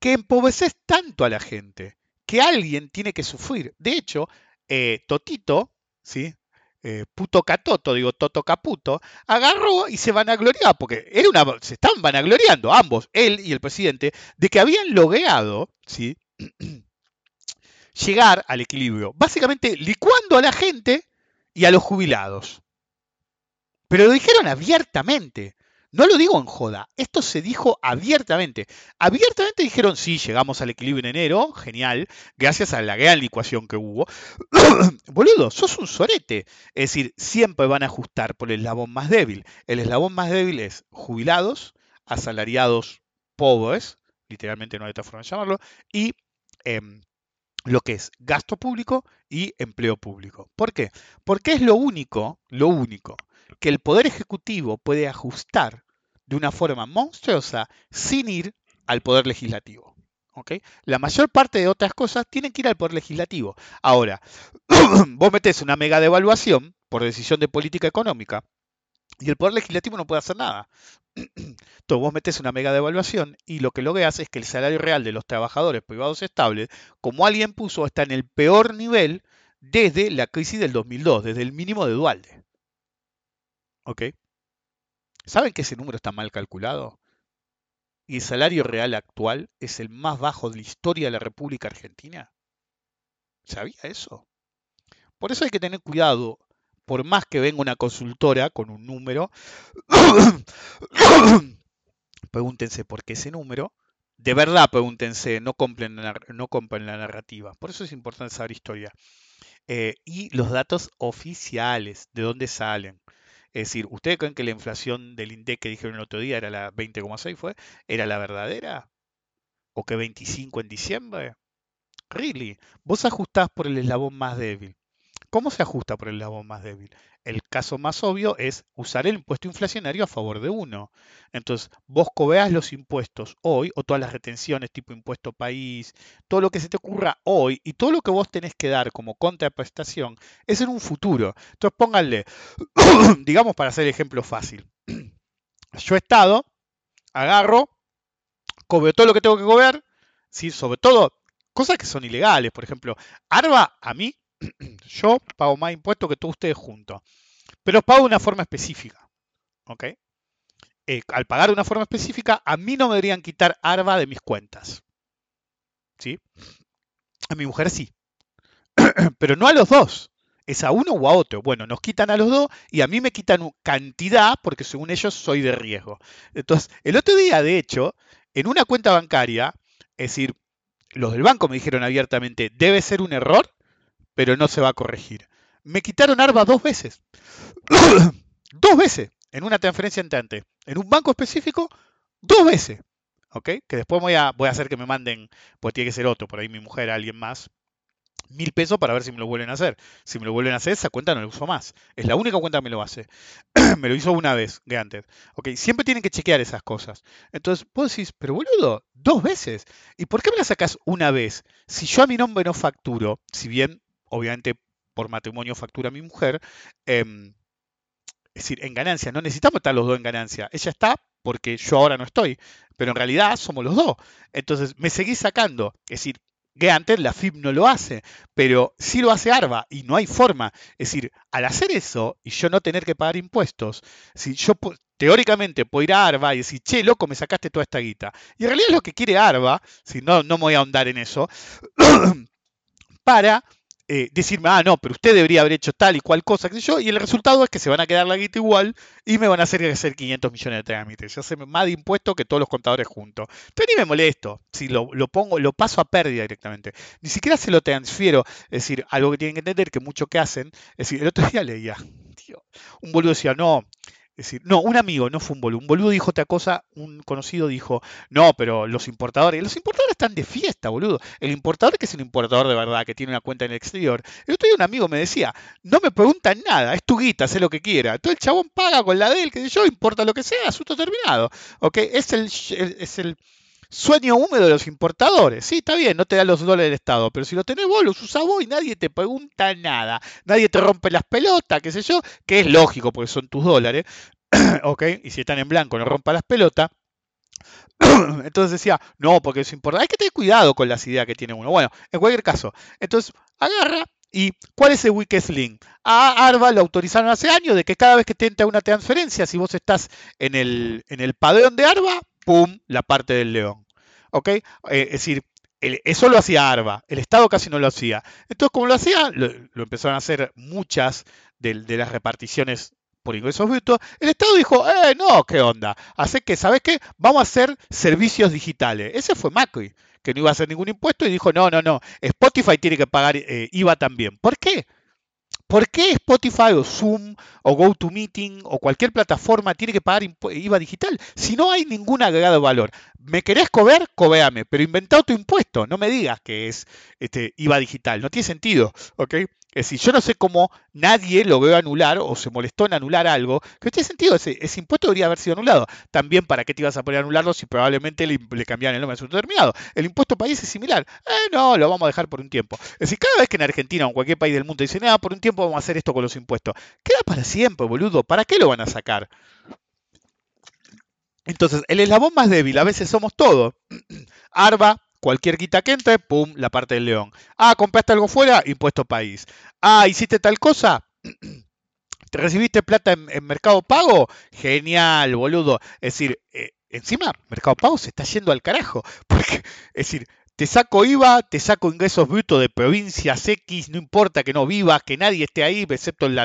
que empobreces tanto a la gente que alguien tiene que sufrir. De hecho, eh, Totito, ¿sí? Eh, puto Catoto, digo Toto Caputo, agarró y se vanagloriaba, porque se estaban vanagloriando ambos, él y el presidente, de que habían logrado ¿sí? llegar al equilibrio, básicamente licuando a la gente y a los jubilados. Pero lo dijeron abiertamente. No lo digo en joda, esto se dijo abiertamente. Abiertamente dijeron, sí, llegamos al equilibrio en enero, genial, gracias a la gran licuación que hubo. Boludo, sos un sorete. Es decir, siempre van a ajustar por el eslabón más débil. El eslabón más débil es jubilados, asalariados pobres, literalmente no hay otra forma de llamarlo, y em, lo que es gasto público y empleo público. ¿Por qué? Porque es lo único, lo único que el Poder Ejecutivo puede ajustar de una forma monstruosa sin ir al Poder Legislativo. La mayor parte de otras cosas tienen que ir al Poder Legislativo. Ahora, vos metés una mega devaluación por decisión de política económica y el Poder Legislativo no puede hacer nada. Entonces vos metés una mega devaluación y lo que logras es que el salario real de los trabajadores privados estables, como alguien puso, está en el peor nivel desde la crisis del 2002, desde el mínimo de Dualde. ¿Saben que ese número está mal calculado? Y el salario real actual es el más bajo de la historia de la República Argentina. ¿Sabía eso? Por eso hay que tener cuidado, por más que venga una consultora con un número, pregúntense por qué ese número, de verdad pregúntense, no compren, no compren la narrativa. Por eso es importante saber historia. Eh, y los datos oficiales, de dónde salen. Es decir, ¿ustedes creen que la inflación del INDEC que dijeron el otro día era la 20,6 fue? ¿Era la verdadera? ¿O que 25 en diciembre? Really, vos ajustás por el eslabón más débil. ¿Cómo se ajusta por el eslabón más débil? El caso más obvio es usar el impuesto inflacionario a favor de uno. Entonces, vos cobeas los impuestos hoy, o todas las retenciones tipo impuesto país, todo lo que se te ocurra hoy, y todo lo que vos tenés que dar como contraprestación es en un futuro. Entonces, pónganle, digamos para hacer ejemplo fácil. Yo estado, agarro, cobro todo lo que tengo que cobrar, ¿sí? sobre todo cosas que son ilegales. Por ejemplo, ARBA a mí yo pago más impuestos que todos ustedes juntos, pero pago de una forma específica. ¿ok? Eh, al pagar de una forma específica, a mí no me deberían quitar ARBA de mis cuentas. ¿Sí? A mi mujer sí. pero no a los dos. Es a uno o a otro. Bueno, nos quitan a los dos y a mí me quitan cantidad porque según ellos soy de riesgo. Entonces, el otro día, de hecho, en una cuenta bancaria, es decir, los del banco me dijeron abiertamente, debe ser un error pero no se va a corregir. Me quitaron ARBA dos veces. dos veces en una transferencia entrante. En un banco específico, dos veces. ¿Ok? Que después voy a, voy a hacer que me manden, pues tiene que ser otro, por ahí mi mujer, alguien más, mil pesos para ver si me lo vuelven a hacer. Si me lo vuelven a hacer, esa cuenta no la uso más. Es la única cuenta que me lo hace. me lo hizo una vez, antes. Ok, siempre tienen que chequear esas cosas. Entonces, vos decís, pero boludo, dos veces. ¿Y por qué me la sacas una vez? Si yo a mi nombre no facturo, si bien obviamente por matrimonio factura mi mujer, em, es decir, en ganancia. No necesitamos estar los dos en ganancia. Ella está porque yo ahora no estoy, pero en realidad somos los dos. Entonces, me seguís sacando. Es decir, que antes la FIP no lo hace, pero sí lo hace ARBA y no hay forma. Es decir, al hacer eso y yo no tener que pagar impuestos, si yo teóricamente puedo ir a ARBA y decir, che, loco, me sacaste toda esta guita. Y en realidad es lo que quiere ARBA, si no, no me voy a ahondar en eso, para eh, decirme, ah, no, pero usted debería haber hecho tal y cual cosa, que yo, y el resultado es que se van a quedar la guita igual y me van a hacer hacer 500 millones de trámites. Yo sé más de impuestos que todos los contadores juntos. Entonces ni me molesto, si lo, lo, pongo, lo paso a pérdida directamente. Ni siquiera se lo transfiero, es decir, algo que tienen que entender que mucho que hacen, es decir, el otro día leía, tío, un boludo decía, no, es decir, no, un amigo, no fue un boludo. Un boludo dijo otra cosa, un conocido dijo, no, pero los importadores, los importadores están de fiesta, boludo. El importador que es un importador de verdad, que tiene una cuenta en el exterior. El otro día un amigo me decía, no me preguntan nada, es tu guita, sé lo que quiera. Entonces el chabón paga con la de él, que yo, importa lo que sea, asunto terminado. ¿Ok? Es el, es el Sueño húmedo de los importadores. Sí, está bien, no te da los dólares del Estado, pero si lo tenés vos, los usás vos y nadie te pregunta nada. Nadie te rompe las pelotas, qué sé yo, que es lógico porque son tus dólares. ¿Ok? Y si están en blanco, no rompa las pelotas. Entonces decía, no, porque es importante. Hay que tener cuidado con las ideas que tiene uno. Bueno, en cualquier caso, entonces agarra ¿Y cuál es el weakest link? A Arba lo autorizaron hace años de que cada vez que te entra una transferencia, si vos estás en el, en el padrón de Arba, ¡pum! la parte del león. ¿Ok? Eh, es decir, eso lo hacía Arba, el Estado casi no lo hacía. Entonces, como lo hacía, lo, empezaron a hacer muchas de, las reparticiones por ingresos brutos, el Estado dijo, eh, no, ¿qué onda? Así que, ¿sabes qué? Vamos a hacer servicios digitales. Ese fue Macri, que no iba a hacer ningún impuesto y dijo, no, no, no, Spotify tiene que pagar eh, IVA también. ¿Por qué? ¿Por qué Spotify o Zoom o GoToMeeting o cualquier plataforma tiene que pagar IVA digital si no hay ningún agregado valor? ¿Me querés cobrar? Cobéame, pero inventá tu impuesto. No me digas que es este, IVA digital. No tiene sentido. ¿ok? Es decir, yo no sé cómo nadie lo veo anular o se molestó en anular algo, que tiene sentido, ese, ese, impuesto debería haber sido anulado. También, ¿para qué te ibas a poner a anularlo si probablemente le, le cambiaran el nombre de su determinado? El impuesto país es similar. Eh, no, lo vamos a dejar por un tiempo. Es decir, cada vez que en Argentina o en cualquier país del mundo dicen, ah, por un tiempo vamos a hacer esto con los impuestos, queda para siempre, boludo. ¿Para qué lo van a sacar? Entonces, el eslabón más débil, a veces somos todos. Arba, Cualquier guita que entre, pum, la parte del león. Ah, compraste algo fuera, impuesto país. Ah, hiciste tal cosa, ¿te recibiste plata en, Mercado Pago? Genial, boludo. Es decir, eh, encima, Mercado Pago se está yendo al carajo. Porque, es decir, te saco IVA, te saco ingresos brutos de provincias X, no importa que no vivas, que nadie esté ahí, excepto el,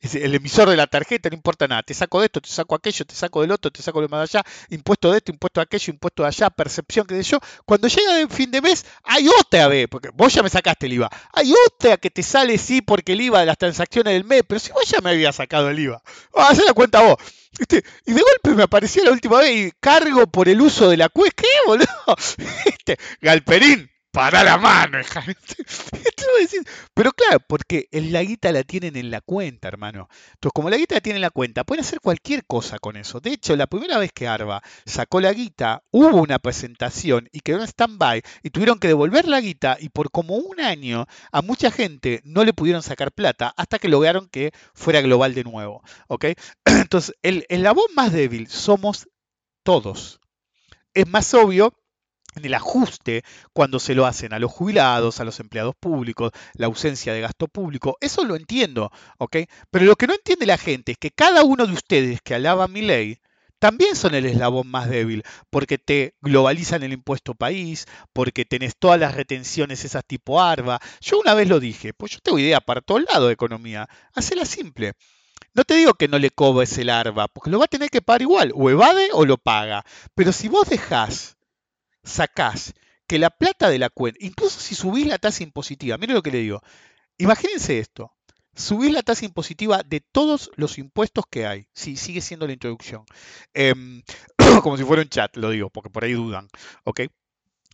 emisor de la tarjeta, no importa nada. Te saco de esto, te saco aquello, te saco del otro, te saco de más allá, impuesto de esto, impuesto de aquello, impuesto de allá, percepción, que de yo. Cuando llega el fin de mes, hay otra vez, porque vos ya me sacaste el IVA, hay otra que te sale sí porque el IVA de las transacciones del mes, pero si vos ya me habías sacado el IVA, haz la cuenta vos. Y de golpe me aparecía la última vez y cargo por el uso de la cuesta. ¿Qué, boludo? Galperín, para la mano, Pero claro, porque la guita la tienen en la cuenta, hermano. Entonces, como la guita la tienen en la cuenta, pueden hacer cualquier cosa con eso. De hecho, la primera vez que Arba sacó la guita, hubo una presentación y quedó en stand-by y tuvieron que devolver la guita y por como un año a mucha gente no le pudieron sacar plata hasta que lograron que fuera global de nuevo. ¿ok? Entonces, el eslabón más débil somos todos. Es más obvio en el ajuste cuando se lo hacen a los jubilados, a los empleados públicos, la ausencia de gasto público, eso lo entiendo, ¿ok? Pero lo que no entiende la gente es que cada uno de ustedes que alaba mi ley, también son el eslabón más débil, porque te globalizan el impuesto país, porque tenés todas las retenciones esas tipo ARBA. Yo una vez lo dije, pues yo tengo idea para todo lado de economía, hacela simple. No te digo que no le cobres el ARBA, porque lo va a tener que pagar igual, o evade o lo paga. Pero si vos dejás sacás que la plata de la cuenta, incluso si subís la tasa impositiva, miren lo que le digo, imagínense esto, subís la tasa impositiva de todos los impuestos que hay, sí, sigue siendo la introducción, em, como si fuera un chat, lo digo, porque por ahí dudan, ¿ok?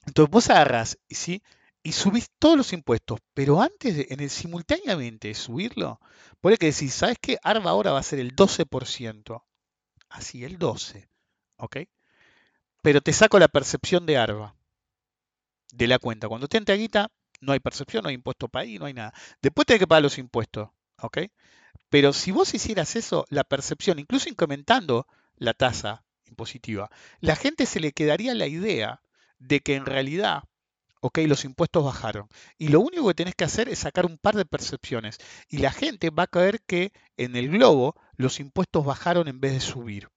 Entonces vos agarrás, ¿sí? y subís todos los impuestos, pero antes, en el simultáneamente de subirlo, puede que decís, ¿sabes qué? ARBA ahora va a ser el 12%, así, el 12%, ¿ok? Pero te saco la percepción de ARBA de la cuenta. Cuando te entra guita, no hay percepción, no hay impuesto país, no hay nada. Después tenés que pagar los impuestos, ¿ok? Pero si vos hicieras eso, la percepción, incluso incrementando la tasa impositiva, la gente se le quedaría la idea de que en realidad, ok, los impuestos bajaron. Y lo único que tenés que hacer es sacar un par de percepciones. Y la gente va a creer que en el globo los impuestos bajaron en vez de subir.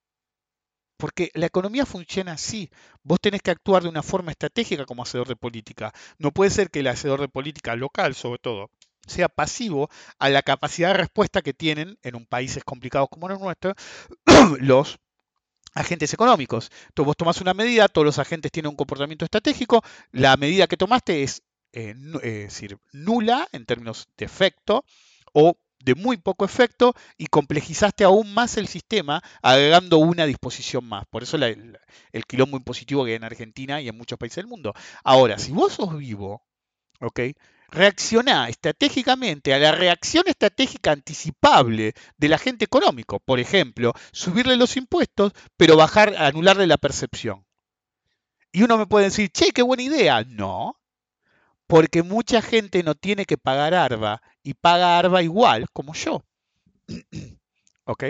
Porque la economía funciona así. Vos tenés que actuar de una forma estratégica como hacedor de política. No puede ser que el hacedor de política local, sobre todo, sea pasivo a la capacidad de respuesta que tienen en un países complicados como el nuestro los agentes económicos. Entonces vos tomás una medida, todos los agentes tienen un comportamiento estratégico, la medida que tomaste es, eh, eh, decir, nula en términos de efecto o de muy poco efecto y complejizaste aún más el sistema agregando una disposición más. Por eso el, el, quilombo impositivo que hay en Argentina y en muchos países del mundo. Ahora, si vos sos vivo, ¿ok? Reacciona estratégicamente a la reacción estratégica anticipable del agente económico. Por ejemplo, subirle los impuestos, pero bajar, anularle la percepción. Y uno me puede decir, che, qué buena idea. No, porque mucha gente no tiene que pagar ARBA y paga ARBA igual como yo. ¿Ok?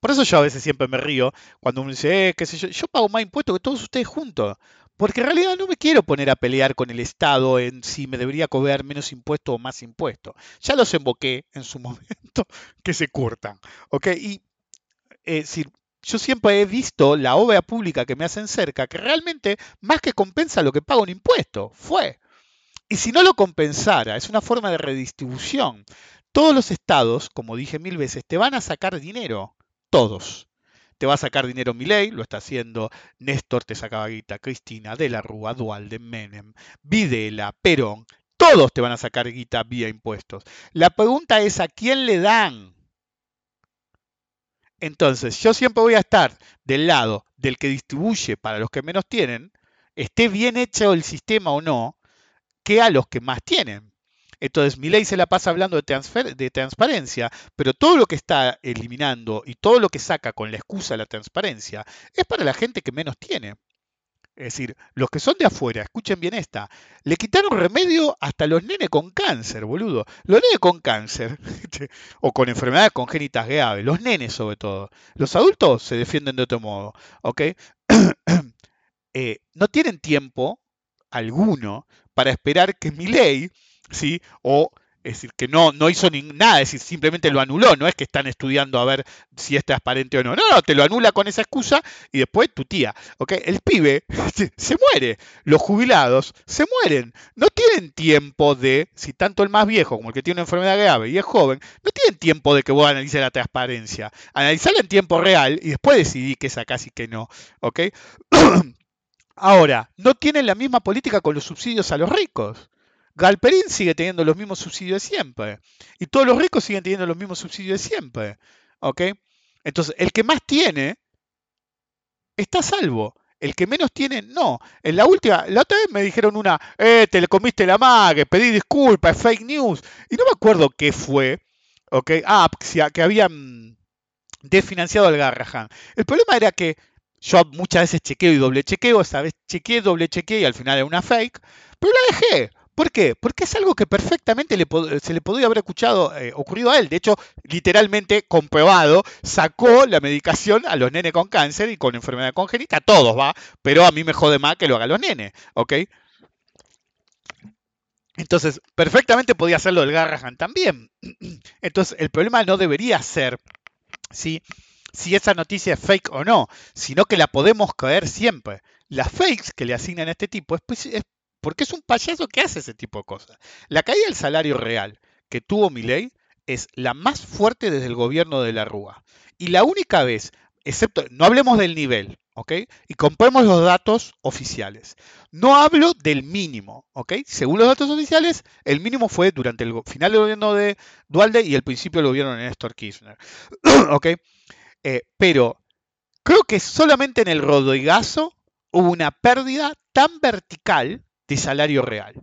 Por eso yo a veces siempre me río cuando uno dice, eh, qué sé yo, yo pago más impuestos que todos ustedes juntos. Porque en realidad no me quiero poner a pelear con el Estado en si me debería cobrar menos impuestos o más impuestos. Ya los emboqué en su momento que se curtan. ¿Ok? Y eh, si, yo siempre he visto la obra pública que me hacen cerca que realmente más que compensa lo que pago un impuesto. Fue. Y si no lo compensara, es una forma de redistribución. Todos los estados, como dije mil veces, te van a sacar dinero. Todos. Te va a sacar dinero Milei, lo está haciendo. Néstor te sacaba guita, Cristina, De la Rúa, Dualde, Menem, Videla, Perón. Todos te van a sacar guita vía impuestos. La pregunta es a quién le dan. Entonces, yo siempre voy a estar del lado del que distribuye para los que menos tienen, esté bien hecho el sistema o no, que a los que más tienen. Entonces, mi ley se la pasa hablando de, de, transparencia, pero todo lo que está eliminando y todo lo que saca con la excusa de la transparencia es para la gente que menos tiene. Es decir, los que son de afuera, escuchen bien esta, le quitaron remedio hasta los nenes con cáncer, boludo. Los nenes con cáncer o con enfermedades congénitas graves, los nenes sobre todo. Los adultos se defienden de otro modo, ¿ok? Eh, no tienen tiempo alguno para esperar que mi ley, ¿sí? O es decir, que no, no hizo ni nada, es decir, simplemente lo anuló, no es que están estudiando a ver si es transparente o no, no, no, te lo anula con esa excusa y después tu tía, ¿ok? El pibe se, muere, los jubilados se mueren, no tienen tiempo de, si tanto el más viejo como el que tiene una enfermedad grave y es joven, no tienen tiempo de que vos analices la transparencia, analizarla en tiempo real y después decidí que es acá y que no, ¿ok? Ahora, no tienen la misma política con los subsidios a los ricos. Galperín sigue teniendo los mismos subsidios de siempre. Y todos los ricos siguen teniendo los mismos subsidios de siempre. ¿Ok? Entonces, el que más tiene está salvo. El que menos tiene, no. En la última, la otra vez me dijeron una, eh, te le comiste la mague, pedí disculpas, es fake news. Y no me acuerdo qué fue. ¿Ok? Ah, que habían desfinanciado al Garrahan. El problema era que yo muchas veces chequeo y doble chequeo, esta vez chequeé, doble chequeé y al final era una fake, pero la dejé. ¿Por qué? Porque es algo que perfectamente se le podría haber escuchado, eh, ocurrido a él. De hecho, literalmente comprobado, sacó la medicación a los nenes con cáncer y con enfermedad congénita, a todos va, pero a mí me jode más que lo haga los nenes, ¿ok? Entonces, perfectamente podía hacerlo el Garrahan también. Entonces, el problema no debería ser, ¿sí? Si esa noticia es fake o no, sino que la podemos creer siempre. Las fakes que le asignan a este tipo es, pues, porque es un payaso que hace ese tipo de cosas. La caída del salario real que tuvo Milei es la más fuerte desde el gobierno de la Rúa. Y la única vez, excepto, no hablemos del nivel, ¿ok? Y compremos los datos oficiales. No hablo del mínimo, ¿ok? Según los datos oficiales, el mínimo fue durante el final del gobierno de Dualde y el principio del gobierno de Néstor Kirchner, ¿ok? Eh, pero creo que solamente en el Rodrigazo hubo una pérdida tan vertical de salario real.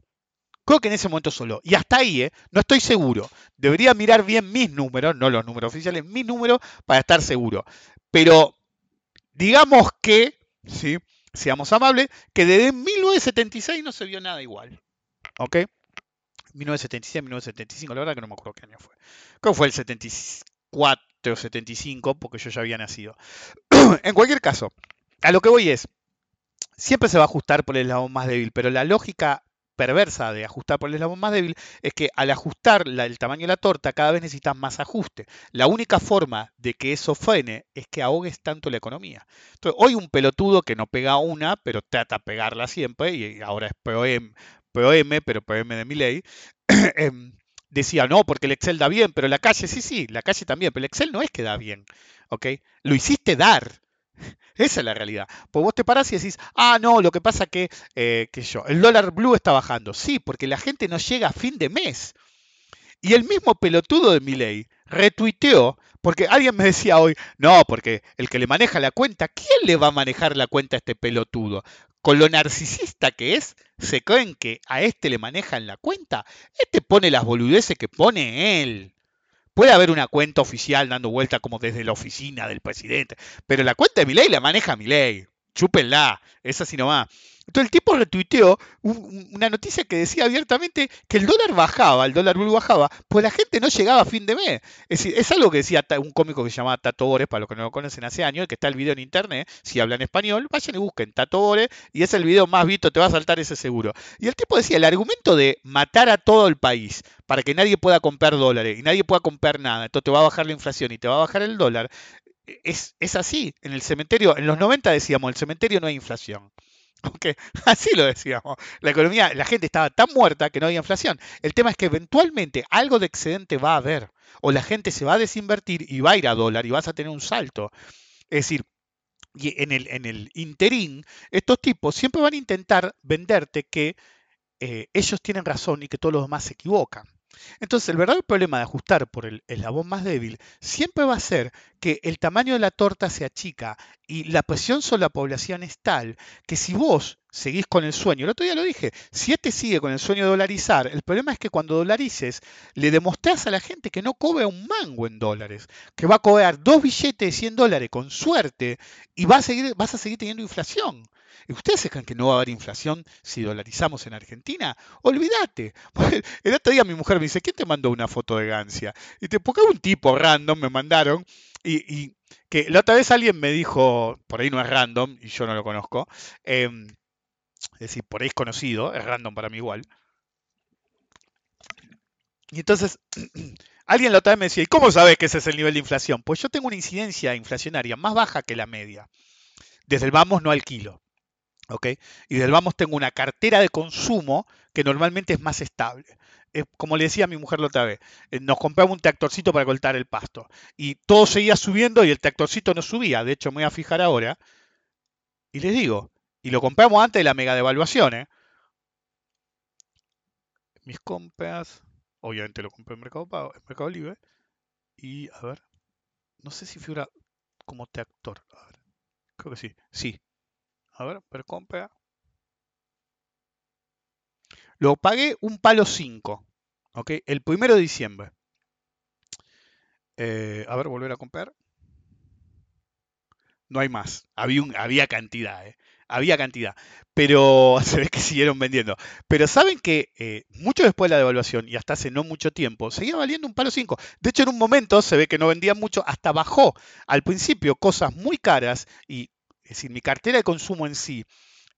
Creo que en ese momento solo. Y hasta ahí, ¿eh? no estoy seguro. Debería mirar bien mis números, no los números oficiales, mis números para estar seguro. Pero digamos que, ¿sí? seamos amables, que desde 1976 no se vio nada igual. ¿Ok? 1976, 1975, la verdad que no me acuerdo qué año fue. Creo que fue el 74 o 75, porque yo ya había nacido. en cualquier caso, a lo que voy es, siempre se va a ajustar por el eslabón más débil, pero la lógica perversa de ajustar por el eslabón más débil es que al ajustar el tamaño de la torta cada vez necesitas más ajuste. La única forma de que eso frene es que ahogues tanto la economía. Entonces, hoy un pelotudo que no pega una, pero trata de pegarla siempre, y ahora es POM, POM pero POM de mi ley, em, decía, no, porque el Excel da bien, pero la calle, sí, sí, la calle también, pero el Excel no es que da bien, ¿ok? Lo hiciste dar. Esa es la realidad. Pues vos te parás y decís, ah, no, lo que pasa que, eh, que yo, el dólar blue está bajando. Sí, porque la gente no llega a fin de mes. Y el mismo pelotudo de Milei retuiteó, porque alguien me decía hoy, no, porque el que le maneja la cuenta, ¿quién le va a manejar la cuenta a este pelotudo? Con lo narcisista que es, se creen que a este le manejan la cuenta. Este pone las boludeces que pone él. Puede haber una cuenta oficial dando vuelta como desde la oficina del presidente, pero la cuenta de mi ley la maneja mi ley. Chúpenla, es así nomás. Entonces el tipo retuiteó una noticia que decía abiertamente que el dólar bajaba, el dólar blue bajaba, pues la gente no llegaba a fin de mes. Es decir, es algo que decía un cómico que se llamaba Tato Bores, para los que no lo conocen hace años, que está el video en internet, si hablan español, vayan y busquen Tato Bores, y es el video más visto, te va a saltar ese seguro. Y el tipo decía, el argumento de matar a todo el país para que nadie pueda comprar dólares y nadie pueda comprar nada, entonces te va a bajar la inflación y te va a bajar el dólar, es, es así. En el cementerio, en los 90 decíamos, el cementerio no hay inflación. Aunque así lo decíamos. La economía, la gente estaba tan muerta que no había inflación. El tema es que eventualmente algo de excedente va a haber. O la gente se va a desinvertir y va a ir a dólar y vas a tener un salto. Es decir, en el, en el interín, estos tipos siempre van a intentar venderte que eh, ellos tienen razón y que todos los demás se equivocan. Entonces, el verdadero problema de ajustar por el eslabón más débil siempre va a ser que el tamaño de la torta se achica y la presión sobre la población es tal que si vos seguís con el sueño, el otro día lo dije, si este sigue con el sueño de dolarizar, el problema es que cuando dolarices le demostrás a la gente que no cobra un mango en dólares, que va a cobrar dos billetes de 100 dólares con suerte y va a seguir, vas a seguir teniendo inflación. ¿Y ustedes se creen que no va a haber inflación si dolarizamos en Argentina? Olvídate. El otro día mi mujer me dice, ¿quién te mandó una foto de Gancia? Y te porque un tipo random me mandaron y, que la otra vez alguien me dijo, por ahí no es random y yo no lo conozco, em, es decir, por ahí es conocido, es random para mí igual. Y entonces, alguien la otra vez me decía, ¿y cómo sabes que ese es el nivel de inflación? Pues yo tengo una incidencia inflacionaria más baja que la media. Desde el vamos no alquilo. Y del vamos tengo una cartera de consumo que normalmente es más estable. Como le decía a mi mujer la otra vez, eh, nos compramos un tractorcito para cortar el pasto y todo seguía subiendo y el tractorcito no subía. De hecho, me voy a fijar ahora y les digo, y lo compramos antes de la mega devaluación. ¿eh? Mis compras, obviamente lo compré en Mercado, Pago, en Mercado Libre y a ver, no sé si figura como tractor. A ver, creo que sí, sí, a ver, per compra. Lo pagué un palo 5. ¿Ok? El primero de diciembre. Eh, a ver, volver a comprar. No hay más. Había, cantidad, ¿eh? Había cantidad. Pero se ve que siguieron vendiendo. Pero saben que eh, mucho después de la devaluación y hasta hace no mucho tiempo, seguía valiendo un palo 5. De hecho, en un momento se ve que no vendían mucho, hasta bajó al principio cosas muy caras y es decir, mi cartera de consumo en sí,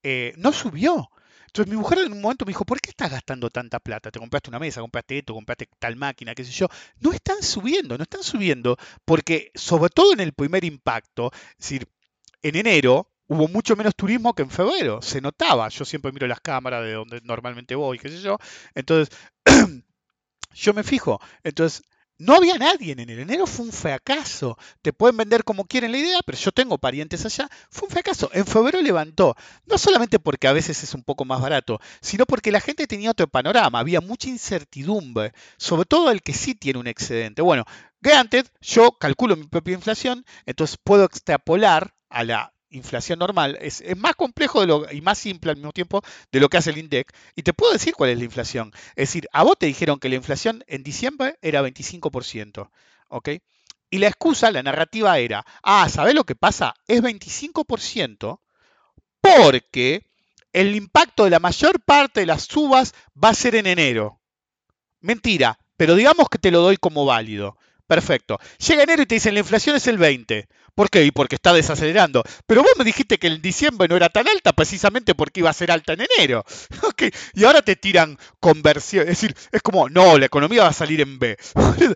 eh, no subió. Entonces mi mujer en un momento me dijo, ¿por qué estás gastando tanta plata? Te compraste una mesa, compraste esto, compraste tal máquina, qué sé yo. No están subiendo, no están subiendo porque sobre todo en el primer impacto, es decir, en enero hubo mucho menos turismo que en febrero, se notaba. Yo siempre miro las cámaras de donde normalmente voy, qué sé yo. Entonces, yo me fijo. Entonces, no había nadie en enero. Enero fue un fracaso. Te pueden vender como quieren la idea, pero yo tengo parientes allá. Fue un fracaso. En febrero levantó. No solamente porque a veces es un poco más barato, sino porque la gente tenía otro panorama. Había mucha incertidumbre, sobre todo el que sí tiene un excedente. Bueno, granted, yo calculo mi propia inflación, entonces puedo extrapolar a la inflación normal, es, más complejo de lo, y más simple al mismo tiempo de lo que hace el INDEC. Y te puedo decir cuál es la inflación. Es decir, a vos te dijeron que la inflación en diciembre era 25%. ¿Ok? Y la excusa, la narrativa era, ah, ¿sabés lo que pasa? Es 25% porque el impacto de la mayor parte de las subas va a ser en enero. Mentira, pero digamos que te lo doy como válido. Perfecto. Llega enero y te dicen la inflación es el 20. ¿Por qué? Y porque está desacelerando. Pero vos me dijiste que el diciembre no era tan alta precisamente porque iba a ser alta en enero. Y ahora te tiran conversión. Es decir, es como, no, la economía va a salir en B.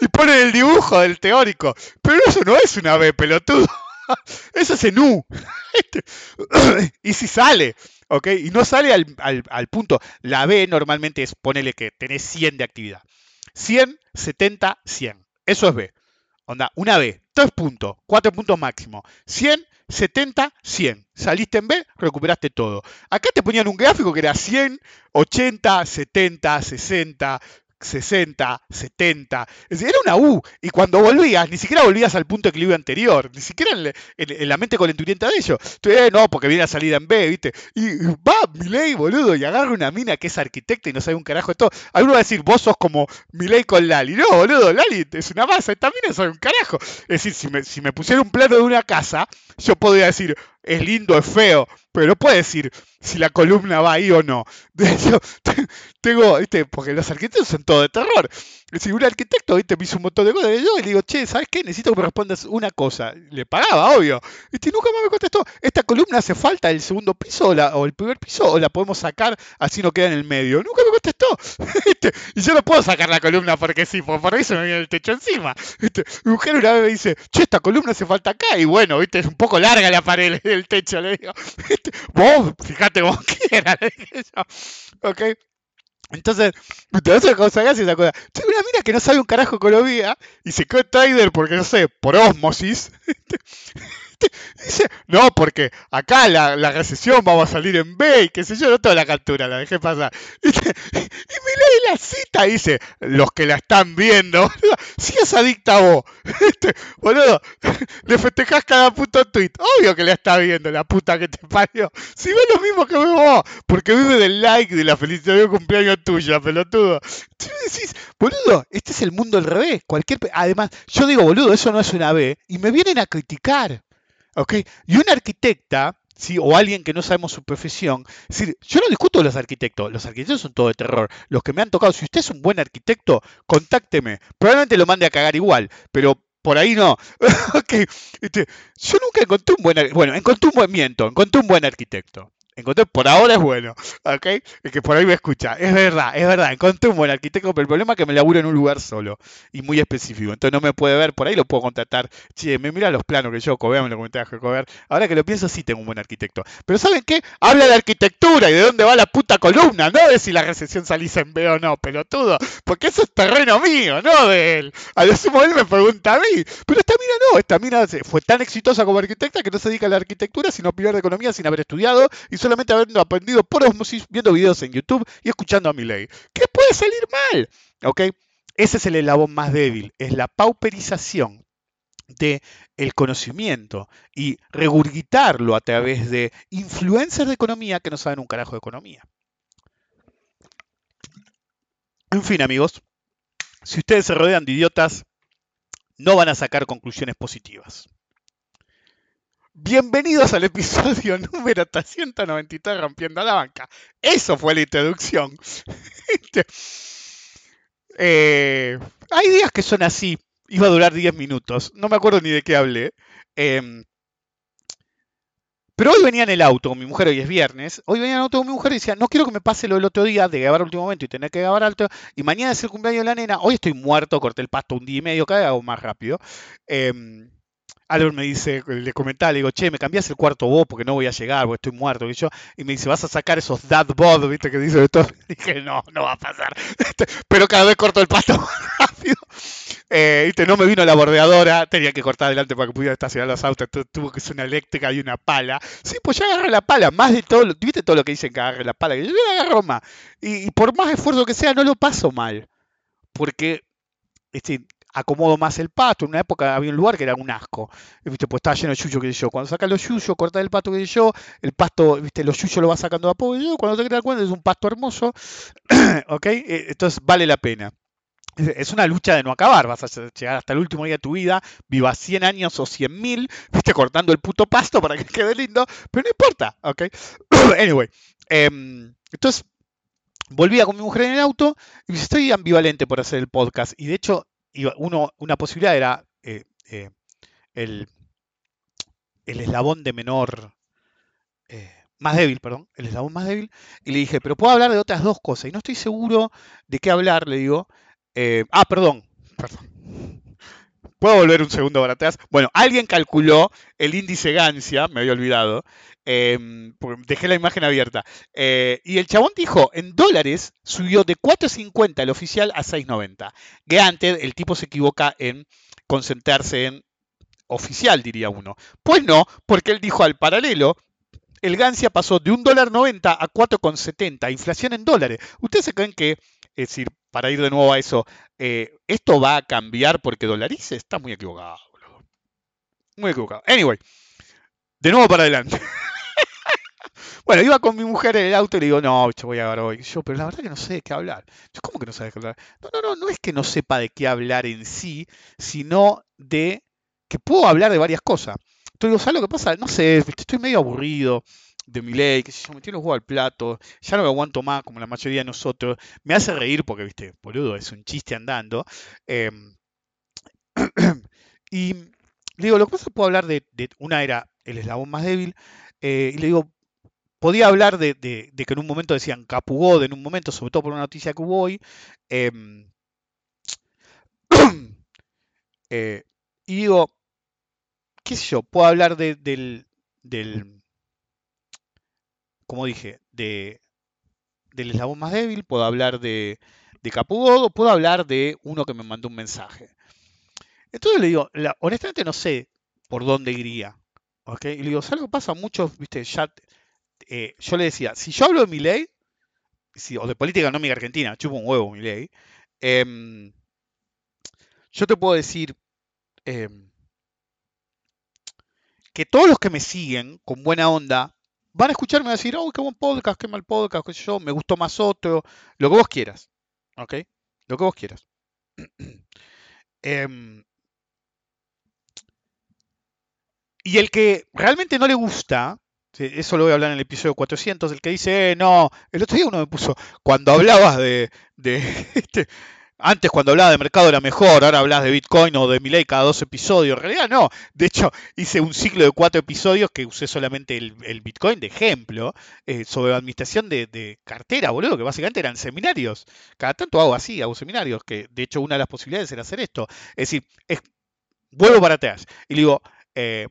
y ponen el dibujo del teórico. Pero eso no es una B, pelotudo. Eso es en U. y si sale, ¿ok? Y no sale al, al, punto. La B normalmente es, ponele que tenés 100 de actividad. 100, 70, 100. Eso es B. Onda, una B, 3 puntos, 4 puntos máximo. 100, 70, 100. Saliste en B, recuperaste todo. Acá te ponían un gráfico que era 100, 80, 70, 60, 60, 70. Es decir, era una U. Y cuando volvías, ni siquiera volvías al punto de equilibrio anterior. Ni siquiera en, la mente colenturienta de ellos. Entonces, eh, no, porque viene a salida en B, ¿viste? Y va Milei, boludo, y agarra una mina que es arquitecta y no sabe un carajo de todo. Alguno va a decir, vos sos como Milei con Lali. No, boludo, Lali es una masa. Esta mina sabe un carajo. Es decir, si me, si me pusiera un plano de una casa, yo podría decir, es lindo, es feo, pero no puede decir si la columna va ahí o no. De hecho, tengo, ¿viste? porque los arquitectos son todo de terror. Si un arquitecto, ¿viste? me hizo un montón de cosas, y yo le digo, che, ¿sabes qué? Necesito que me respondas una cosa. Le pagaba, obvio. Y nunca más me contestó, ¿esta columna hace falta el segundo piso o, el primer piso o la podemos sacar así no queda en el medio? Nunca me contestó. Y yo no puedo sacar la columna porque sí, porque por eso me viene el techo encima. Mi mujer una vez me dice, che, esta columna hace falta acá. Y bueno, ¿viste? Es un poco larga la pared del techo, le digo. Vos, fíjate vos quieras, le dije yo. ¿Ok? Entonces, entonces hace esa cosa. Tengo una mina que no sabe un carajo economía y se quedó trader porque, no sé, por osmosis. Dice, no, porque acá la, la, recesión vamos a salir en B y qué sé yo, no toda la captura, la dejé pasar. Y, y me lee la cita dice, los que la están viendo, si es adicta vos, boludo, le festejás cada puto tweet, obvio que la está viendo, la puta que te parió. Si ve lo mismo que vos, porque vive del like de la felicidad de cumpleaños tuya, pelotudo. Tú decís, boludo, este es el mundo al revés. Cualquier, además, yo digo, boludo, eso no es una B, y me vienen a criticar. Y una arquitecta, ¿sí? o alguien que no sabemos su profesión, es decir, yo no discuto los arquitectos, los arquitectos son todo de terror. Los que me han tocado, si usted es un buen arquitecto, contácteme. Probablemente lo mande a cagar igual, pero por ahí no. Este, yo nunca encontré un buen, bueno, encontré un buen miento, encontré un buen arquitecto. Encontré, por ahora es bueno, ¿ok? Es que por ahí me escucha. Es verdad, es verdad. Encontré un buen arquitecto, pero el problema es que me laburo en un lugar solo y muy específico. Entonces no me puede ver, por ahí lo puedo contratar. Che, me mira los planos que yo cobé, me lo comenté a Jacober. Ahora que lo pienso, sí tengo un buen arquitecto. Pero ¿saben qué? Habla de arquitectura y de dónde va la puta columna, no de si la recesión salís en B o no, pelotudo. Porque eso es terreno mío, no de él. A lo sumo él me pregunta a mí. Pero esta mina no, esta mina fue tan exitosa como arquitecta que no se dedica a la arquitectura, sino a de economía sin haber estudiado y solo solamente habiendo aprendido por osmosis, viendo videos en YouTube y escuchando a mi ley. ¿Qué puede salir mal? ¿Ok? Ese es el eslabón más débil, es la pauperización de conocimiento y regurgitarlo a través de influencers de economía que no saben un carajo de economía. En fin, amigos, si ustedes se rodean de idiotas, no van a sacar conclusiones positivas. Bienvenidos al episodio número 393 Rompiendo la Banca. Eso fue la introducción. Este, eh, hay días que son así. Iba a durar 10 minutos. No me acuerdo ni de qué hablé. Em, pero hoy venía en el auto con mi mujer, hoy es viernes. Hoy venía en el auto con mi mujer y decía, no quiero que me pase lo del otro día de grabar último momento y tener que grabar alto. Y mañana es el cumpleaños de la nena. Hoy estoy muerto, corté el pasto un día y medio, cada vez hago más rápido. Eh, Albert me dice, le comentaba, le digo, che, me cambias el cuarto vos porque no voy a llegar, porque estoy muerto. Y, yo, y me dice, ¿vas a sacar esos dad bod, viste, que dice de todo? Dije, no, no va a pasar. Este, pero cada vez corto el pasto más rápido. Eh, no me vino la bordeadora, tenía que cortar adelante para que pudiera estacionar los autos, tuvo que ser una eléctrica y una pala. Sí, pues ya agarré la pala, más de todo, viste todo lo que dicen que agarre la pala, yo la agarro más. Y, y por más esfuerzo que sea, no lo paso mal. Porque este, acomodo más el pasto. En una época había un lugar que era un asco. ¿Viste? Pues estaba lleno de yuyo, que yo. Cuando sacas los yuyos, cortas el pasto, que yo, el pasto, ¿viste? los yuyos lo vas sacando a poco, yo. Cuando te das cuenta es un pasto hermoso. ¿Ok? Eh, entonces vale la pena. Es una lucha de no acabar, vas a llegar hasta el último día de tu vida, viva 100 años o 100 mil, viste, cortando el puto pasto para que quede lindo, pero no importa, ¿ok? anyway, em, entonces volvía con mi mujer en el auto y estoy ambivalente por hacer el podcast. Y de hecho, uno, una posibilidad era eh, eh, el, el, eslabón de menor, eh, más débil, perdón, el eslabón más débil. Y le dije, pero puedo hablar de otras dos cosas. Y no estoy seguro de qué hablar, le digo. ah, perdón, perdón. ¿Puedo volver un segundo para atrás? Bueno, alguien calculó el índice Gancia, me había olvidado, Em, dejé la imagen abierta. Eh, y el chabón dijo, en dólares subió de 4.50 el oficial a 6.90. antes el tipo se equivoca en concentrarse en oficial, diría uno. Pues no, porque él dijo al paralelo, el Gancia pasó de $1.90 a 4,70, inflación en dólares. ¿Ustedes se creen que, es decir, para ir de nuevo a eso, eh, esto va a cambiar porque dolarice? Está muy equivocado. Muy equivocado. Anyway, de nuevo para adelante. Bueno, iba con mi mujer en el auto y le digo, no, yo voy a grabar hoy. Yo, pero la verdad que no sé de qué hablar. ¿cómo que no sabes de qué hablar? No, no, no, no es que no sepa de qué hablar en sí, sino de que puedo hablar de varias cosas. Entonces digo, ¿sabes lo que pasa? No sé, estoy medio aburrido de mi ley, que yo me tiro juego al plato, ya no me aguanto más como la mayoría de nosotros. Me hace reír porque, viste, boludo, es un chiste andando. Em, y le digo, lo que pasa es que puedo hablar de, una era el eslabón más débil, eh, y le digo, podía hablar de, que en un momento decían Capugod, en un momento, sobre todo por una noticia que hubo hoy. Em, eh, y digo, qué sé yo, puedo hablar del, del, como dije, de, del eslabón más débil, puedo hablar de, de Capugod puedo hablar de uno que me mandó un mensaje. Entonces le digo, honestamente no sé por dónde iría. Y le digo, ¿sabes lo que pasa? Muchos, viste, ya eh, yo le decía, si yo hablo de mi ley, o de política económica argentina, chupo un huevo mi ley, em, yo te puedo decir em, que todos los que me siguen con buena onda van a escucharme a decir, oh, qué buen podcast, qué mal podcast, qué sé yo, me gustó más otro, lo que vos quieras, ¿ok? Lo que vos quieras. Em, y el que realmente no le gusta, eso lo voy a hablar en el episodio 400, el que dice, eh, no, el otro día uno me puso, cuando hablabas de, este, antes cuando hablaba de mercado era mejor, ahora hablas de Bitcoin o de Milei cada dos episodios. En realidad no. De hecho, hice un ciclo de cuatro episodios que usé solamente el, Bitcoin de ejemplo eh, sobre administración de, cartera, boludo, que básicamente eran seminarios. Cada tanto hago así, hago seminarios, que de hecho una de las posibilidades era hacer esto. Es decir, vuelvo para atrás y le digo, eh,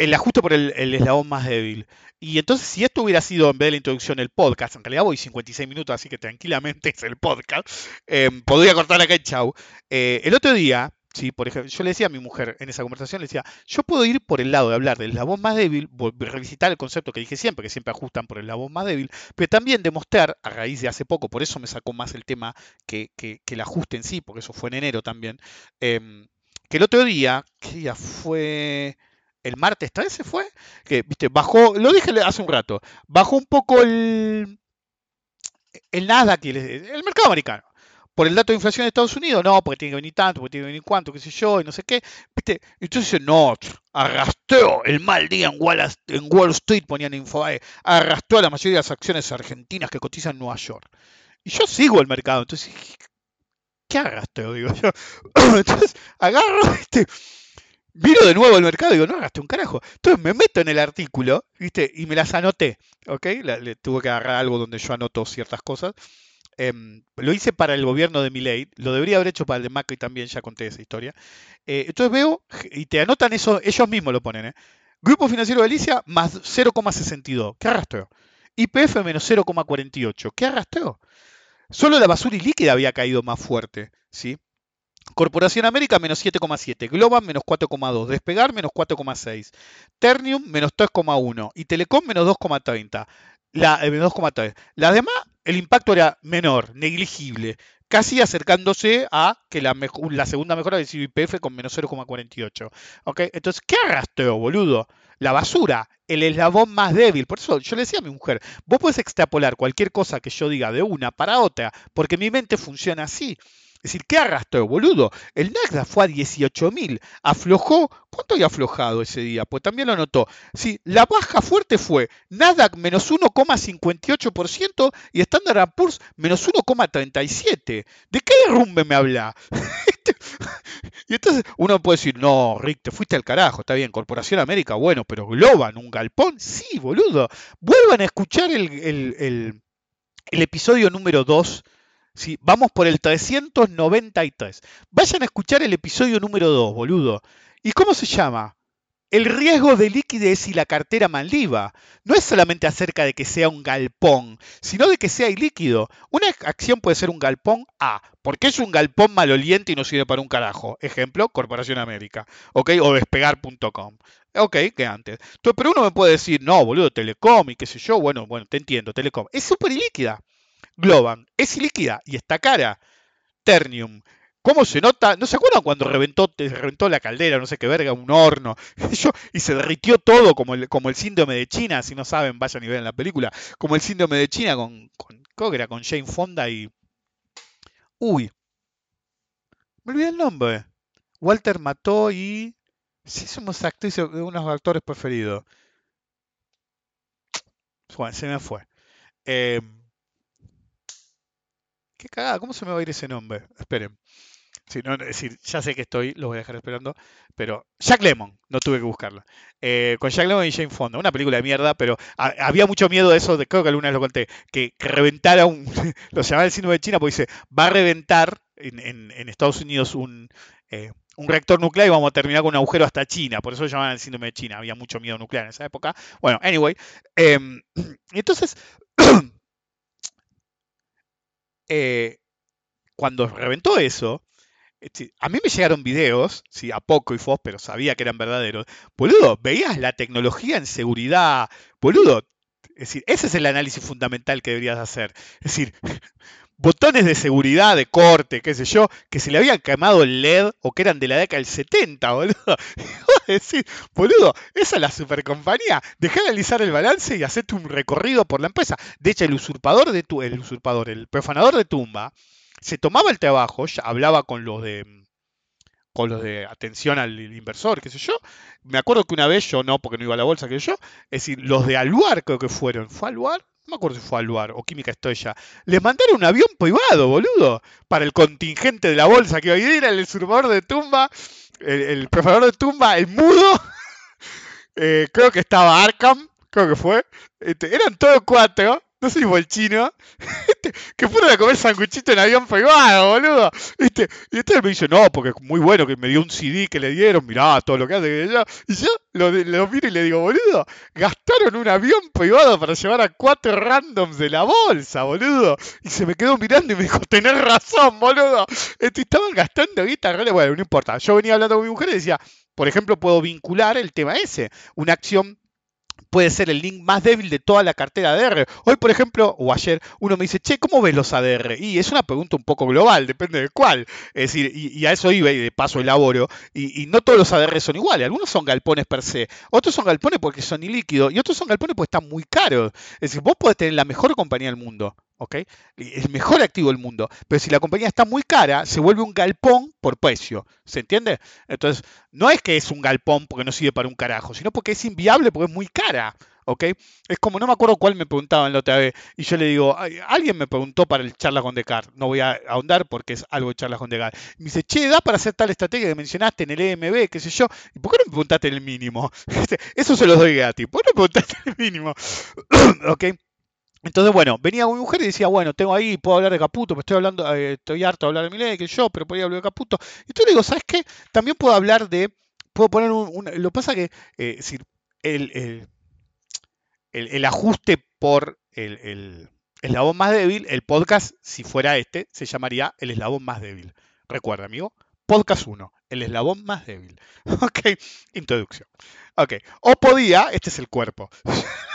el ajuste por el, eslabón más débil. Y entonces, si esto hubiera sido en vez de la introducción el podcast, en realidad voy 56 minutos, así que tranquilamente es el podcast, em, podría cortar acá el chau. Eh, el otro día, sí, por ejemplo, yo le decía a mi mujer en esa conversación, le decía, yo puedo ir por el lado de hablar del eslabón más débil, revisitar el concepto que dije siempre, que siempre ajustan por el eslabón más débil, pero también demostrar, a raíz de hace poco, por eso me sacó más el tema que, que, el ajuste en sí, porque eso fue en enero también, em, que el otro día, ¿qué día fue? El martes 13 fue, que, viste, bajó, lo dije hace un rato, bajó un poco el, el Nasdaq, el mercado americano. Por el dato de inflación de Estados Unidos, no, porque tiene que venir tanto, porque tiene que venir cuánto, qué sé yo, y no sé qué. ¿Viste? Entonces, no, arrastró el mal día en Wall, en Wall Street, ponían Infobae, arrastró a la mayoría de las acciones argentinas que cotizan en Nueva York. Y yo sigo el mercado, entonces, ¿qué arrastró? Digo yo. Entonces, agarro, este Miro de nuevo el mercado y digo, no gasté un carajo. Entonces me meto en el artículo, ¿viste? Y me las anoté, ¿ok? le tuve que agarrar algo donde yo anoto ciertas cosas. Em, lo hice para el gobierno de Milei, lo debería haber hecho para el de Macri también, ya conté esa historia. Eh, entonces veo, y te anotan eso, ellos mismos lo ponen, ¿eh? Grupo Financiero de Galicia más 0,62. ¿Qué arrastró? IPF menos 0,48. ¿Qué arrastró? Solo la basura y líquida había caído más fuerte, ¿sí? Corporación América menos 7,7, Globan menos 4,2, Despegar menos 4,6, Ternium menos 3,1 y Telecom menos 2,30. La, eh, 2,3. Las demás, el impacto era menor, negligible, casi acercándose a que la, la segunda mejora del IPF con menos 0,48. ¿Okay? Entonces, ¿qué arrastró, boludo? La basura, el eslabón más débil. Por eso yo le decía a mi mujer, vos puedes extrapolar cualquier cosa que yo diga de una para otra, porque mi mente funciona así. Es decir, ¿qué arrastró, boludo? El Nasdaq fue a 18.000, aflojó. ¿Cuánto había aflojado ese día? Pues también lo notó. Sí, la baja fuerte fue Nasdaq menos 1,58% y Standard Poor's menos 1,37%. ¿De qué derrumbe me habla? y entonces uno puede decir, no, Rick, te fuiste al carajo, está bien, Corporación América, bueno, pero Globan, un galpón, sí, boludo. Vuelvan a escuchar el, el, el episodio número 2 Sí, vamos por el 393. Vayan a escuchar el episodio número 2, boludo. ¿Y cómo se llama? El riesgo de liquidez y la cartera maldiva. No es solamente acerca de que sea un galpón, sino de que sea ilíquido. Una acción puede ser un galpón A, porque es un galpón maloliente y no sirve para un carajo. Ejemplo, Corporación América. ¿Ok? O despegar.com. Ok, que antes. pero uno me puede decir, no, boludo, Telecom y qué sé yo. Bueno, bueno, te entiendo, Telecom. Es súper ilíquida. Globan es ilíquida y está cara. Ternium. ¿Cómo se nota? ¿No se acuerdan cuando reventó, reventó la caldera, no sé qué verga, un horno? y se derritió todo como el, síndrome de China, si no saben, vayan y vean la película. Como el síndrome de China con, con, con Jane Fonda y... Uy. Me olvidé el nombre. Walter mató y... Sí, somos actrices, unos actores preferidos. Bueno, se me fue. Eh, Qué cagada, ¿cómo se me va a ir ese nombre? Esperen. no, es decir, ya sé que estoy, lo voy a dejar esperando, pero Jack Lemon, no tuve que buscarlo. Eh, con Jack Lemon y Jane Fonda, una película de mierda, pero había mucho miedo de eso, creo que alguna vez lo conté, que, reventara un, lo llamaba el síndrome de China, porque dice, va a reventar en, Estados Unidos un, eh, un reactor nuclear y vamos a terminar con un agujero hasta China, por eso lo llamaban el síndrome de China, había mucho miedo nuclear en esa época. Bueno, anyway, em, entonces Eh, cuando reventó eso, este, a mí me llegaron videos, sí, a poco y fos, pero sabía que eran verdaderos. Boludo, veías la tecnología en seguridad. Boludo, es decir, ese es el análisis fundamental que deberías hacer. Es decir, botones de seguridad, de corte, qué sé yo, que se le habían quemado el LED o que eran de la década del 70, boludo. Decir, boludo, esa es la supercompañía. Dejá de analizar el balance y hacete un recorrido por la empresa. De hecho, el usurpador de tu, el usurpador, el profanador de tumba, se tomaba el trabajo, ya hablaba con los de con los de atención al inversor, qué sé yo. Me acuerdo que una vez yo no, porque no iba a la bolsa, qué sé yo, es decir, los de Aluar creo que fueron. ¿Fue Aluar? no me acuerdo si fue al lugar o Química Estoya, les mandaron un avión privado, boludo, para el contingente de la bolsa que hoy era el usurpador de tumba, el, el de tumba, el mudo, eh, creo que estaba Arkham, creo que fue, este, eran todos cuatro, no sé si fue el chino, este, que fueron a comer sanguichito en avión privado, boludo. Este, y este me dice, no, porque es muy bueno que me dio un CD que le dieron, mirá todo lo que hace. Y yo lo, miro y le digo, boludo, gastaron un avión privado para llevar a cuatro randoms de la bolsa, boludo. Y se me quedó mirando y me dijo, tenés razón, boludo. Este, estaban gastando guita, bueno, no importa. Yo venía hablando con mi mujer y decía, por ejemplo, puedo vincular el tema ese, una acción puede ser el link más débil de toda la cartera ADR. Hoy, por ejemplo, o ayer, uno me dice, che, ¿cómo ves los ADR? Y es una pregunta un poco global, depende de cuál. Es decir, y, a eso iba y de paso elaboro. Y, y, no todos los ADR son iguales. Algunos son galpones per se, otros son galpones porque son ilíquidos y otros son galpones porque están muy caros. Es decir, vos podés tener la mejor compañía del mundo, ¿ok? El mejor activo del mundo. Pero si la compañía está muy cara, se vuelve un galpón por precio. ¿Se entiende? Entonces, no es que es un galpón porque no sirve para un carajo, sino porque es inviable porque es muy cara. ¿ok? Es como, no me acuerdo cuál me preguntaban la otra vez, y yo le digo, alguien me preguntó para el charla con Descartes, no voy a ahondar porque es algo de charla con Descartes. Me dice, che, ¿da para hacer tal estrategia que mencionaste en el EMB, qué sé yo? ¿Y por qué no me preguntaste el mínimo? Eso se los doy gratis, ¿por qué no me preguntaste el mínimo? ¿Ok? Entonces, bueno, venía mi mujer y decía, bueno, tengo ahí, puedo hablar de Caputo, me estoy hablando, eh, estoy harto de hablar de Milei, que yo, pero podría hablar de Caputo. Y entonces digo, ¿sabes qué? También puedo hablar de, puedo poner un, lo pasa que, eh, decir, el, el, ajuste por el, eslabón más débil, el podcast, si fuera este, se llamaría el eslabón más débil. Recuerda, amigo, podcast 1, el eslabón más débil. Ok, introducción. Ok, o podía, este es el cuerpo.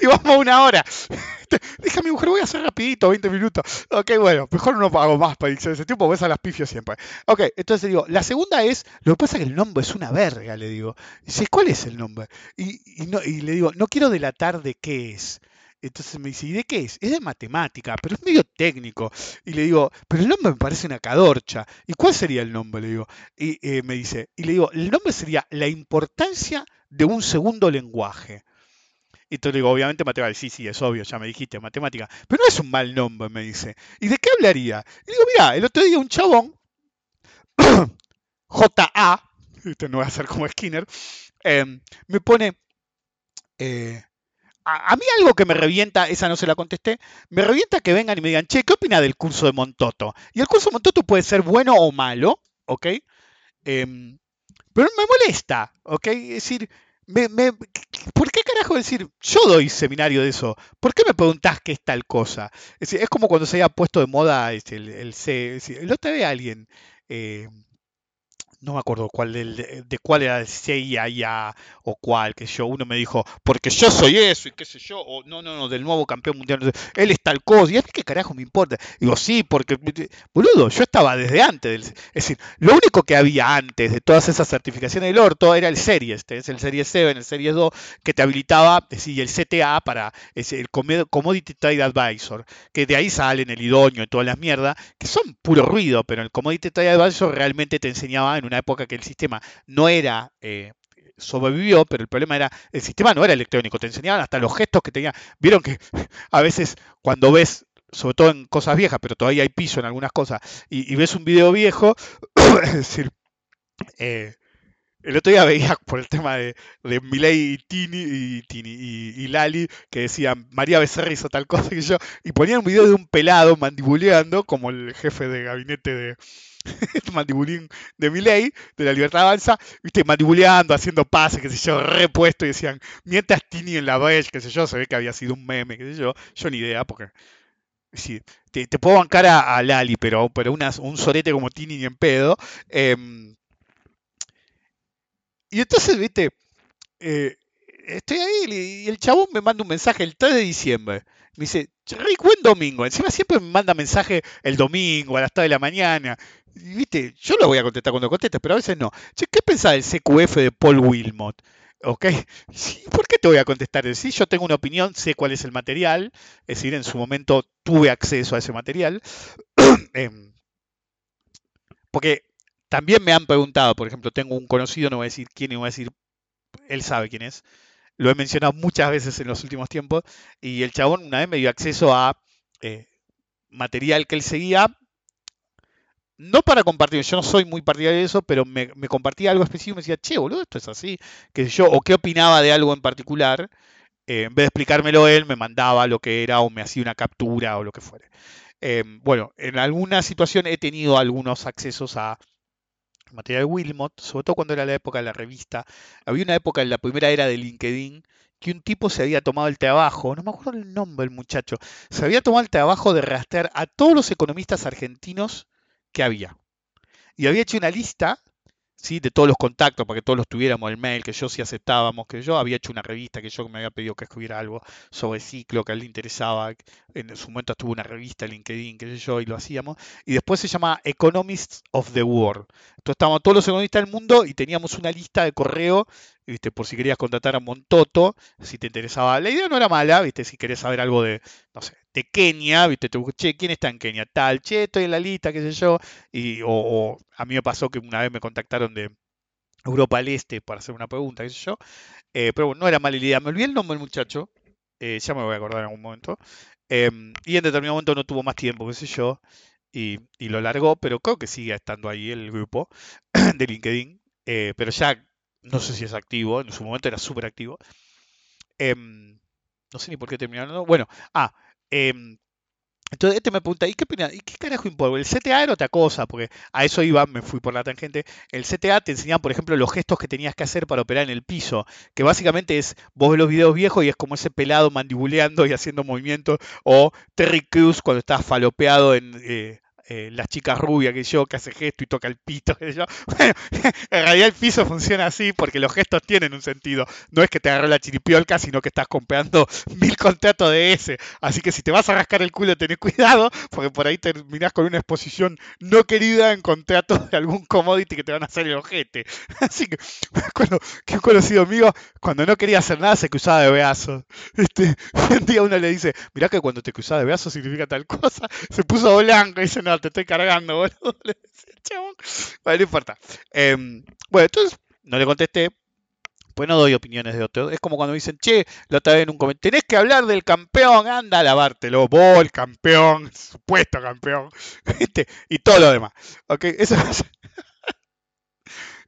y vamos a una hora. Dije mi mujer, voy a hacer rapidito, 20 minutos. Ok, bueno, mejor no hago más para ese tiempo, ves a las pifias siempre. Ok, entonces digo, la segunda es, lo que pasa es que el nombre es una verga, le digo. Dice, ¿cuál es el nombre? Y, y, no, y le digo, no quiero delatar de qué es. Entonces me dice, ¿y de qué es? Es de matemática, pero es medio técnico. Y le digo, pero el nombre me parece una cadorcha. ¿Y cuál sería el nombre? Le digo. Y eh, me dice, y le digo, el nombre sería la importancia de un segundo lenguaje. Y entonces digo, obviamente matemática. Sí, sí, es obvio, ya me dijiste, matemática. Pero no es un mal nombre, me dice. ¿Y de qué hablaría? Y digo, mira, el otro día un chabón, JA, no va a ser como Skinner, em, me pone... Eh, a, mí algo que me revienta, esa no se la contesté, me revienta que vengan y me digan, che, ¿qué opina del curso de Montoto? Y el curso de Montoto puede ser bueno o malo, ¿ok? Em, pero me molesta, ¿ok? Es decir, ¿por qué carajo decir, yo doy seminario de eso? ¿Por qué me preguntás qué es tal cosa? Es, como cuando se haya puesto de moda este, el, el, C, el otro alguien... Eh, no me acuerdo cuál de, de cuál era el CIA o cuál, que yo, uno me dijo, porque yo soy eso y qué sé yo, o no, no, no, del nuevo campeón mundial, él es tal cosa, y a mí qué carajo me importa. Digo, sí, porque, boludo, yo estaba desde antes, es decir, lo único que había antes de todas esas certificaciones del orto era el Series, es el Series 7, el Series 2, que te habilitaba, es decir, el CTA para el Commodity Trade Advisor, que de ahí salen el idóneo y todas las mierdas, que son puro ruido, pero el Commodity Trade Advisor realmente te enseñaba en una época que el sistema no era... Eh, sobrevivió, pero el problema era, el sistema no era electrónico, te enseñaban hasta los gestos que tenía. Vieron que a veces cuando ves, sobre todo en cosas viejas, pero todavía hay piso en algunas cosas, y, ves un video viejo, es decir, eh, el otro día veía por el tema de, de Milei y Tini, y, Tini y, Lali que decían María Becerra hizo tal cosa que yo, y ponían un video de un pelado mandibuleando, como el jefe de gabinete de, mandibulín de mi ley, de la libertad avanza, viste, mandibuleando, haciendo pases, qué sé yo, repuesto, y decían, mientras Tini en la Bell, qué sé yo, se ve que había sido un meme, qué sé yo, yo ni idea, porque sí, te, puedo bancar a, Lali, pero, pero un sorete como Tini ni en pedo. Em, y entonces, viste, eh, estoy ahí y el chabón me manda un mensaje el 3 de diciembre. Me dice, Rick, buen domingo. Encima siempre me manda mensaje el domingo a las 3 de la mañana. Viste, yo lo voy a contestar cuando contestes, pero a veces no. ¿qué pensás del CQF de Paul Wilmot? ¿Ok? ¿Por qué te voy a contestar? Sí, yo tengo una opinión, sé cuál es el material, es decir, en su momento tuve acceso a ese material. Em, porque también me han preguntado, por ejemplo, tengo un conocido, no voy a decir quién, y voy a decir, él sabe quién es. Lo he mencionado muchas veces en los últimos tiempos. Y el chabón una vez me dio acceso a eh, material que él seguía no para compartir, yo no soy muy partidario de eso, pero me, compartía algo específico y me decía, che, boludo, esto es así, que yo, o qué opinaba de algo en particular, eh, en vez de explicármelo él, me mandaba lo que era o me hacía una captura o lo que fuere. Em, bueno, en alguna situación he tenido algunos accesos a material de Wilmot, sobre todo cuando era la época de la revista. Había una época en la primera era de LinkedIn que un tipo se había tomado el trabajo, no me acuerdo el nombre del muchacho, se había tomado el trabajo de rastrear a todos los economistas argentinos que había. Y había hecho una lista ¿sí? de todos los contactos para que todos los tuviéramos el mail, que yo sí aceptábamos, que yo había hecho una revista, que yo me había pedido que escribiera algo sobre ciclo, que a él le interesaba, en su momento estuvo una revista, LinkedIn, que yo, y lo hacíamos, y después se llama Economists of the World. Entonces estábamos todos los economistas del mundo y teníamos una lista de correo ¿viste? por si querías contratar a Montoto, si te interesaba. La idea no era mala, ¿viste? si querés saber algo de, no sé, de Kenia, ¿viste? Te che, ¿quién está en Kenia? Tal, che, estoy en la lista, qué sé yo. Y, o, a mí me pasó que una vez me contactaron de Europa del Este para hacer una pregunta, qué sé yo. Eh, pero bueno, no era mala idea. Me olvidé el nombre del muchacho, eh, ya me voy a acordar en algún momento. Em, y en determinado momento no tuvo más tiempo, qué sé yo. Y, y, lo largó, pero creo que sigue estando ahí el grupo de LinkedIn. Eh, pero ya no sé si es activo, en su momento era súper activo. Em, no sé ni por qué terminaron. Bueno, ah, em, entonces este me pregunta, ¿y qué, ¿y qué carajo importa? El CTA era otra cosa, porque a eso iba, me fui por la tangente. El CTA te enseñaba, por ejemplo, los gestos que tenías que hacer para operar en el piso, que básicamente es, vos ves los videos viejos y es como ese pelado mandibuleando y haciendo movimientos, o Terry Crews cuando estaba falopeado en, eh, eh, la chica rubia que yo, que hace gesto y toca el pito, que yo. Bueno, en realidad el piso funciona así porque los gestos tienen un sentido. No es que te agarró la chiripiolca, sino que estás comprando mil contratos de ese. Así que si te vas a rascar el culo, tenés cuidado, porque por ahí terminás con una exposición no querida en contratos de algún commodity que te van a hacer el ojete. Así que, cuando, que un conocido mío, cuando no quería hacer nada, se cruzaba de brazos. Este, un día uno le dice, mirá que cuando te cruzas de brazos significa tal cosa. Se puso blanco y dice, no, te estoy cargando, boludo. Le decía, chabón. Bueno, no importa. Em, bueno, entonces no le contesté. Pues no doy opiniones de otros. Es como cuando me dicen, che, la otra vez en un comentario, tenés que hablar del campeón, anda a lavártelo, vos, el campeón, supuesto campeón, ¿viste? y todo lo demás. ¿Ok? Eso es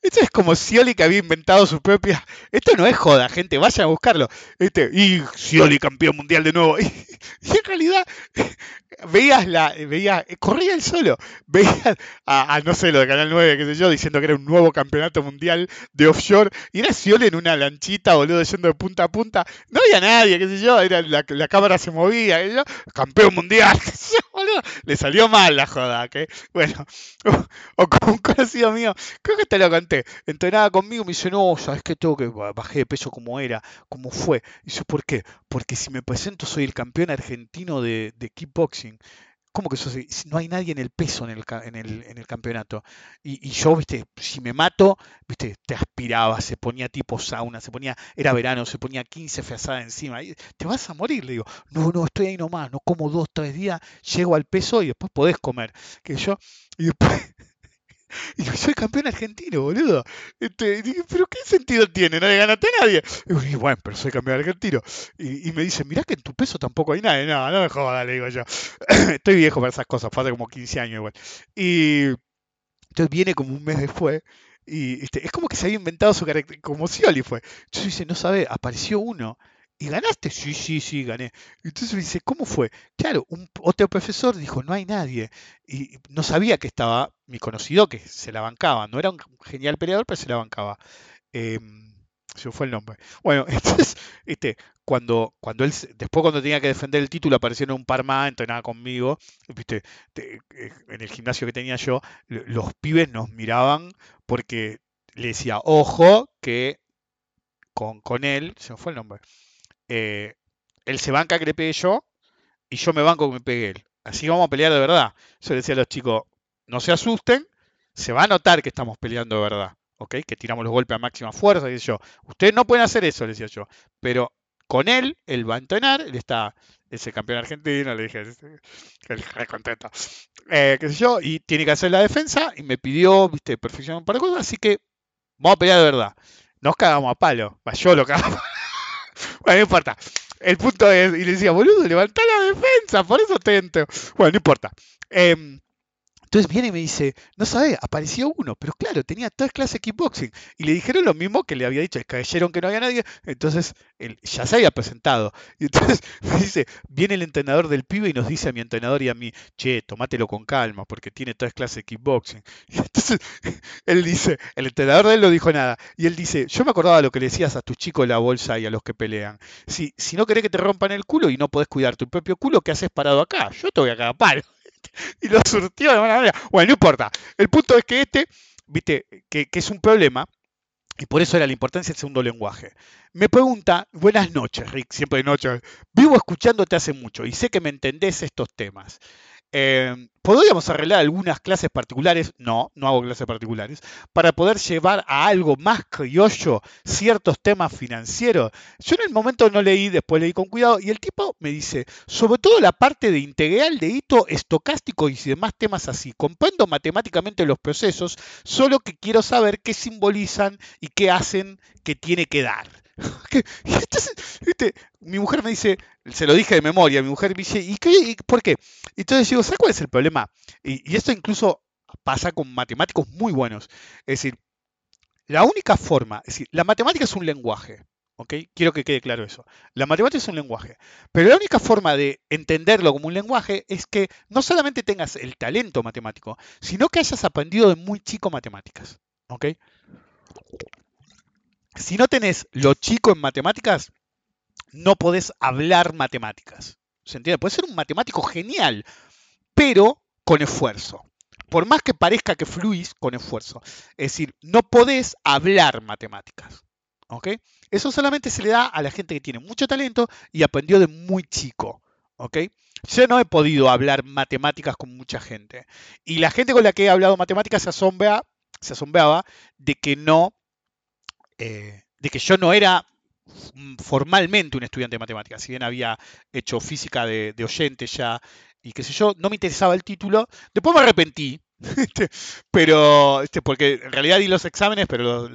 esto es como Scioli que había inventado su propia. Esto no es joda, gente, vayan a buscarlo. Este, y Scioli campeón mundial de nuevo. Y, en realidad, veías la. Veías, corría él solo. Veías a, no sé, lo de Canal 9, qué sé yo, diciendo que era un nuevo campeonato mundial de offshore. Y era Scioli en una lanchita, boludo, yendo de punta a punta. No había nadie, qué sé yo, era, la, cámara se movía, campeón mundial, qué sé yo, boludo. Le salió mal la joda, que bueno. O, como un conocido mío, creo que te lo conté entrenaba conmigo, me dice, no, sabes que tengo que bajé de peso como era, como fue. Y dice, ¿por qué? Porque si me presento soy el campeón argentino de, kickboxing. ¿Cómo que eso? No hay nadie en el peso en el, en el, campeonato. Y, y, yo, viste, si me mato, viste, te aspiraba, se ponía tipo sauna, se ponía, era verano, se ponía 15 feazadas encima. Y te vas a morir, le digo. No, no, estoy ahí nomás, no como dos, tres días, llego al peso y después podés comer. Que yo, y después, y soy campeón argentino, boludo. Este, pero ¿qué sentido tiene? No le ganaste a nadie. Y bueno, pero soy campeón argentino. Y, me dice, mirá que en tu peso tampoco hay nadie. No, no me jodas, le digo yo. Estoy viejo para esas cosas, hace como 15 años igual. Y entonces viene como un mes después. Y este, es como que se había inventado su carácter, como Scioli fue. Entonces dice, no sabe, apareció uno ¿Y ganaste? Sí, sí, sí, gané. Entonces me dice, ¿cómo fue? Claro, un otro profesor dijo, no hay nadie. Y no sabía que estaba mi conocido, que se la bancaba. No era un genial peleador, pero se la bancaba. Eh, se fue el nombre. Bueno, entonces, este, cuando, cuando él, después cuando tenía que defender el título, aparecieron un par más, entrenaba conmigo, viste, eh, en el gimnasio que tenía yo, los pibes nos miraban porque le decía, ojo, que con, con él, se me fue el nombre, eh, él se banca que le pegue yo y yo me banco que me pegue él. Así vamos a pelear de verdad. Yo le decía a los chicos, no se asusten, se va a notar que estamos peleando de verdad, ¿ok? Que tiramos los golpes a máxima fuerza, y yo. Ustedes no pueden hacer eso, le decía yo, pero con él, él va a entrenar, él está, ese campeón argentino, le dije, el re contento, eh, qué sé yo, y tiene que hacer la defensa, y me pidió, viste, perfección para cosas, así que vamos a pelear de verdad. Nos cagamos a palo, yo lo cago. Bueno, no importa. El punto es, y le decía, boludo, levantá la defensa, por eso te entro. Bueno, no importa. Eh, entonces viene y me dice, no sabe, apareció uno, pero claro, tenía tres clases de kickboxing. Y le dijeron lo mismo que le había dicho, cayeron que no había nadie, entonces él ya se había presentado. Y entonces me dice, viene el entrenador del pibe y nos dice a mi entrenador y a mí, che, tomátelo con calma, porque tiene tres clases de kickboxing. Y entonces él dice, el entrenador de él no dijo nada. Y él dice, yo me acordaba lo que le decías a tus chicos en la bolsa y a los que pelean. Si, si no querés que te rompan el culo y no podés cuidar tu propio culo, ¿qué haces parado acá? Yo te voy a cagar. Y lo surtió de buena manera. Bueno, no importa. El punto es que este, viste, que, es un problema, y por eso era la importancia del segundo lenguaje. Me pregunta, buenas noches, Rick, siempre de noche. Vivo escuchándote hace mucho y sé que me entendés estos temas. Eh, ¿Podríamos arreglar algunas clases particulares? No, no hago clases particulares. Para poder llevar a algo más criollo ciertos temas financieros. Yo en el momento no leí, después leí con cuidado. Y el tipo me dice, sobre todo la parte de integral de hito estocástico y demás temas así. Comprendo matemáticamente los procesos, solo que quiero saber qué simbolizan y qué hacen que tiene que dar. mi mujer me dice, se lo dije de memoria, mi mujer me dice, ¿y, qué, por qué? Entonces digo, ¿sabes cuál es el problema? Y, esto incluso pasa con matemáticos muy buenos. Es decir, la única forma, es decir, la matemática es un lenguaje, ¿ok? Quiero que quede claro eso. La matemática es un lenguaje, pero la única forma de entenderlo como un lenguaje es que no solamente tengas el talento matemático, sino que hayas aprendido de muy chico matemáticas, ¿ok? Si no tenés lo chico en matemáticas, no podés hablar matemáticas. ¿Se entiende? Puedes ser un matemático genial, pero con esfuerzo. Por más que parezca que fluís con esfuerzo. Es decir, no podés hablar matemáticas. ¿Ok? Eso solamente se le da a la gente que tiene mucho talento y aprendió de muy chico. ¿Ok? Yo no he podido hablar matemáticas con mucha gente. Y la gente con la que he hablado matemáticas se asombra, se asombraba de que no, eh, de que yo no era formalmente un estudiante de matemáticas, si bien había hecho física de, oyente ya y qué sé yo, no me interesaba el título. Después me arrepentí, este, pero este, porque en realidad di los exámenes, pero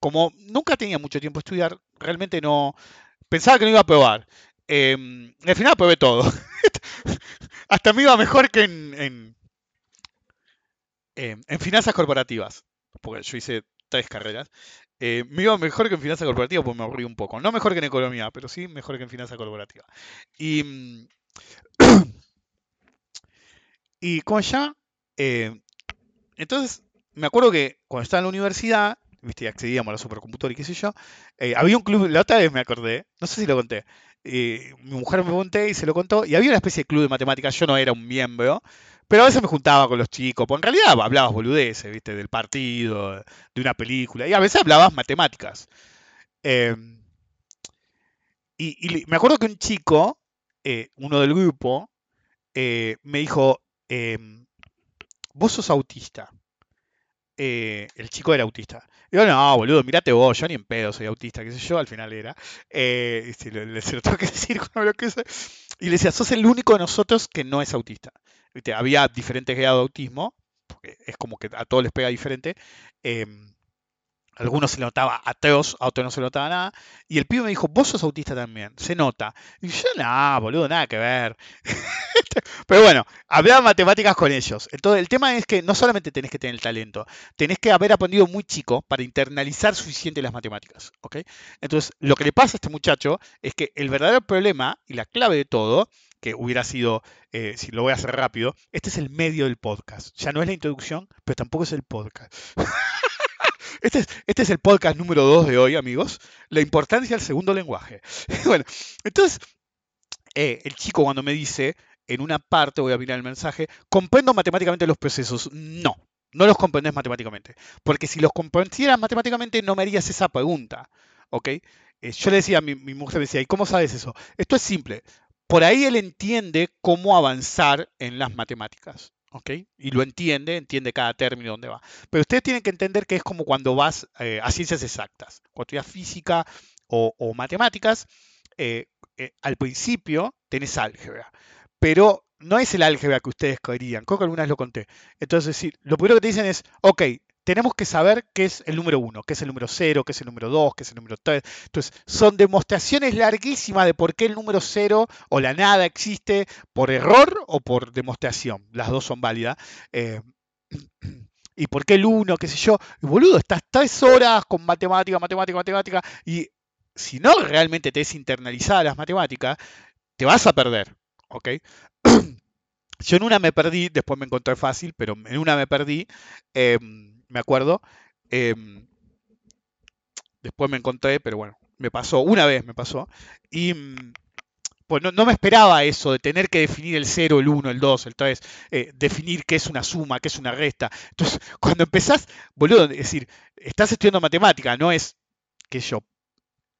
como nunca tenía mucho tiempo de estudiar, realmente no pensaba que no iba a probar. Em, al final probé todo. Hasta me iba mejor que en, en, em, en finanzas corporativas, porque yo hice tres carreras. Eh, me iba mejor que en finanzas corporativas porque me aburrí un poco. No mejor que en economía, pero sí mejor que en finanzas corporativas. Y, mm, y como ya, eh, entonces me acuerdo que cuando estaba en la universidad, viste, accedíamos a la supercomputadora y qué sé yo, eh, había un club, la otra vez me acordé, no sé si lo conté, mi mujer me pregunté y se lo contó, y había una especie de club de matemáticas, yo no era un miembro, pero a veces me juntaba con los chicos, porque en realidad hablabas boludeces, ¿viste? Del partido, de una película, y a veces hablabas matemáticas. Em, y, me acuerdo que un chico, eh, uno del grupo, eh, me dijo, em, vos sos autista. Eh, el chico era autista. Yo, no, boludo, mirate vos, yo ni en pedo soy autista, qué sé yo, al final era. y tengo que decir lo que Y le decía, sos el único de nosotros que no es autista había diferentes grados de autismo, porque es como que a todos les pega diferente. Em, algunos se le notaba ateos, a otros no se le notaba nada. Y el pibe me dijo, vos sos autista también, se nota. Y yo, no, boludo, nada que ver. Pero bueno, hablaba matemáticas con ellos. Entonces, el tema es que no solamente tenés que tener el talento, tenés que haber aprendido muy chico para internalizar suficiente las matemáticas. ¿ok? Entonces, lo que le pasa a este muchacho es que el verdadero problema y la clave de todo que hubiera sido, eh, si lo voy a hacer rápido, este es el medio del podcast. Ya no es la introducción, pero tampoco es el podcast. Este es, este es el podcast número 2 de hoy, amigos. La importancia del segundo lenguaje. bueno, entonces, eh, el chico cuando me dice, en una parte, voy a mirar el mensaje, comprendo matemáticamente los procesos. No, no los comprendes matemáticamente. Porque si los comprendieras matemáticamente, no me harías esa pregunta. ¿Ok? Eh, yo le decía a mi, mi mujer, me decía, ¿y cómo sabes eso? Esto es simple por ahí él entiende cómo avanzar en las matemáticas. Y lo entiende, entiende cada término dónde va. Pero ustedes tienen que entender que es como cuando vas eh, a ciencias exactas. Cuando estudias física o, matemáticas, eh, eh, al principio tenés álgebra. Pero no es el álgebra que ustedes querían. Creo que algunas lo conté. Entonces, lo primero que te dicen es, ok, tenemos que saber qué es el número 1, qué es el número 0, qué es el número 2, qué es el número 3. Entonces, son demostraciones larguísimas de por qué el número 0 o la nada existe por error o por demostración. Las dos son válidas. Eh, y por qué el 1, qué sé yo. Y boludo, estás tres horas con matemática, matemática, matemática. Y si no realmente te es internalizada las matemáticas, te vas a perder. ¿Ok? Yo en una me perdí, después me encontré fácil, pero en una me perdí. Em, me acuerdo. Em, después me encontré, pero bueno, me pasó, una vez me pasó. Y mm, pues no, me esperaba eso de tener que definir el 0, el 1, el 2, el 3, eh, definir qué es una suma, qué es una resta. Entonces, cuando empezás, boludo, es decir, estás estudiando matemática, no es que yo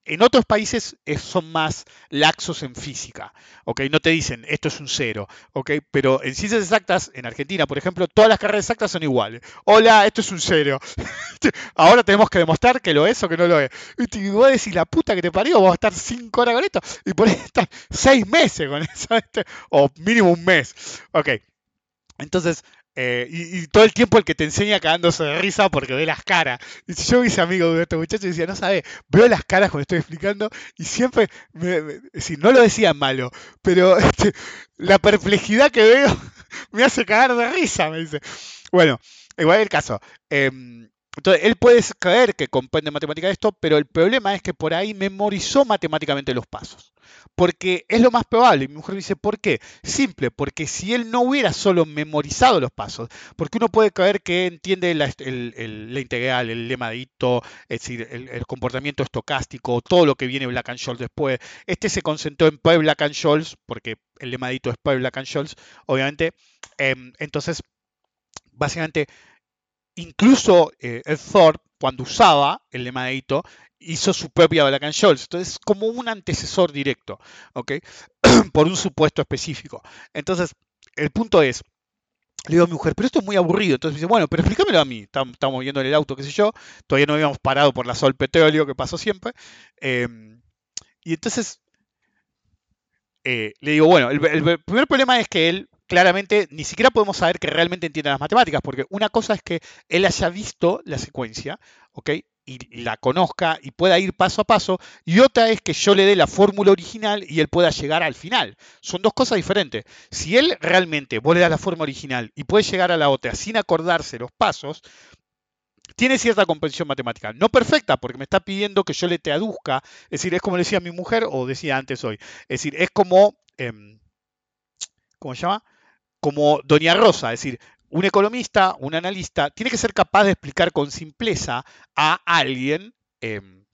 en otros países son más laxos en física, ¿ok? No te dicen esto es un cero, ¿ok? Pero en ciencias exactas, en Argentina, por ejemplo, todas las carreras exactas son iguales. Hola, esto es un cero. Ahora tenemos que demostrar que lo es o que no lo es. Y vos decís, la puta que te parió, vos a estar cinco horas con esto y por ahí estar seis meses con eso, o mínimo un mes, ¿ok? Entonces, eh, y, todo el tiempo el que te enseña cagándose de risa porque ve las caras. Y si yo hice amigo de este muchacho y decía, no sabe, veo las caras cuando estoy explicando y siempre, me, no lo decía malo, pero este, la perplejidad que veo me hace cagar de risa, me dice. Bueno, igual el caso. Em, entonces, él puede creer que comprende matemática esto, pero el problema es que por ahí memorizó matemáticamente los pasos. Porque es lo más probable. Y mi mujer dice, ¿por qué? Simple, porque si él no hubiera solo memorizado los pasos, porque uno puede creer que entiende la, integral, el lema de Ito, es decir, el, comportamiento estocástico, todo lo que viene Black and Scholes después. Este se concentró en Pi Black and Scholes, porque el lema de Ito es Pi Black and Scholes, obviamente. Em, entonces, básicamente, incluso eh, el Thor, cuando usaba el lema de Ito, hizo su propia Black and Scholes. Entonces, como un antecesor directo, ¿ok? Por un supuesto específico. Entonces, el punto es, le digo a mi mujer, pero esto es muy aburrido. Entonces me dice, bueno, pero explícamelo a mí. Estamos viendo en el auto, qué sé yo. Todavía no habíamos parado por la sol petróleo, que pasó siempre. Em, y entonces eh, le digo, bueno, el, primer problema es que él claramente ni siquiera podemos saber que realmente entiende las matemáticas, porque una cosa es que él haya visto la secuencia, ¿ok? y la conozca y pueda ir paso a paso, y otra es que yo le dé la fórmula original y él pueda llegar al final. Son dos cosas diferentes. Si él realmente, vos le das la fórmula original y puede llegar a la otra sin acordarse los pasos, tiene cierta comprensión matemática. No perfecta, porque me está pidiendo que yo le traduzca. Es decir, es como decía mi mujer, o decía antes hoy. Es decir, es como. Em, ¿Cómo se llama? Como Doña Rosa. Es decir, un economista, un analista, tiene que ser capaz de explicar con simpleza a alguien, em,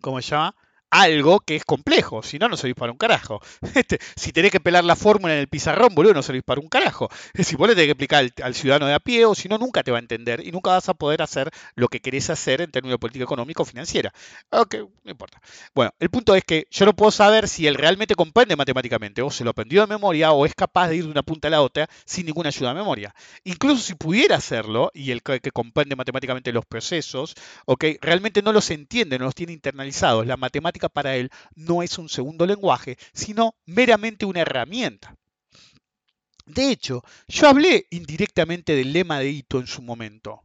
¿cómo se llama? Algo que es complejo, si no, no servís para un carajo. Este, si tenés que pelar la fórmula en el pizarrón, boludo, no servís para un carajo. Si vos le tenés que explicar al, ciudadano de a pie, o si no, nunca te va a entender y nunca vas a poder hacer lo que querés hacer en términos de política económica o financiera. Ok, no importa. Bueno, el punto es que yo no puedo saber si él realmente comprende matemáticamente, o se lo aprendió de memoria, o es capaz de ir de una punta a la otra sin ninguna ayuda de memoria. Incluso si pudiera hacerlo, y el que, comprende matemáticamente los procesos, ok, realmente no los entiende, no los tiene internalizados. La matemática para él no es un segundo lenguaje, sino meramente una herramienta. De hecho, yo hablé indirectamente del lema de Ito en su momento.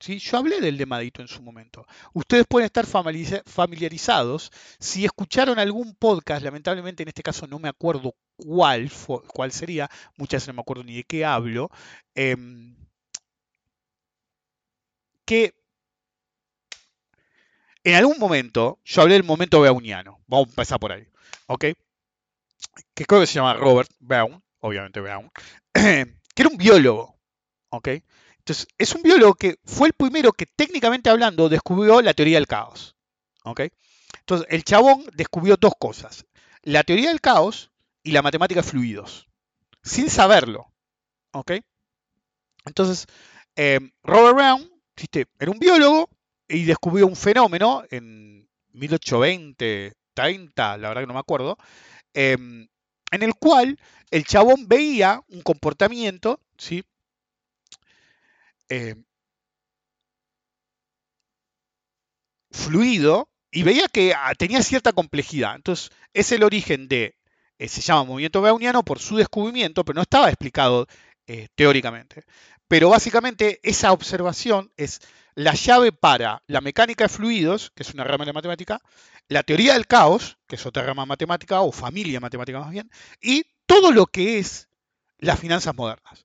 ¿Sí? Yo hablé del lema de Ito en su momento. Ustedes pueden estar familiarizados. Si escucharon algún podcast, lamentablemente en este caso no me acuerdo cuál, cuál sería, muchas veces no me acuerdo ni de qué hablo, em, que en algún momento, yo hablé del momento Beuniano. Vamos a empezar por ahí. ¿Ok? Que creo que se llama Robert Brown, obviamente Brown, que era un biólogo. ¿Ok? Entonces, es un biólogo que fue el primero que técnicamente hablando descubrió la teoría del caos. ¿Ok? Entonces, el chabón descubrió dos cosas. La teoría del caos y la matemática de fluidos. Sin saberlo. ¿Ok? Entonces, eh, Robert Brown, era un biólogo y descubrió un fenómeno en 1820, 30, la verdad que no me acuerdo, em, en el cual el chabón veía un comportamiento, ¿sí? Em, fluido y veía que ah, tenía cierta complejidad. Entonces, es el origen de, eh, se llama movimiento browniano por su descubrimiento, pero no estaba explicado eh, teóricamente. Pero básicamente esa observación es la llave para la mecánica de fluidos, que es una rama de matemática, la teoría del caos, que es otra rama matemática o familia matemática más bien, y todo lo que es las finanzas modernas.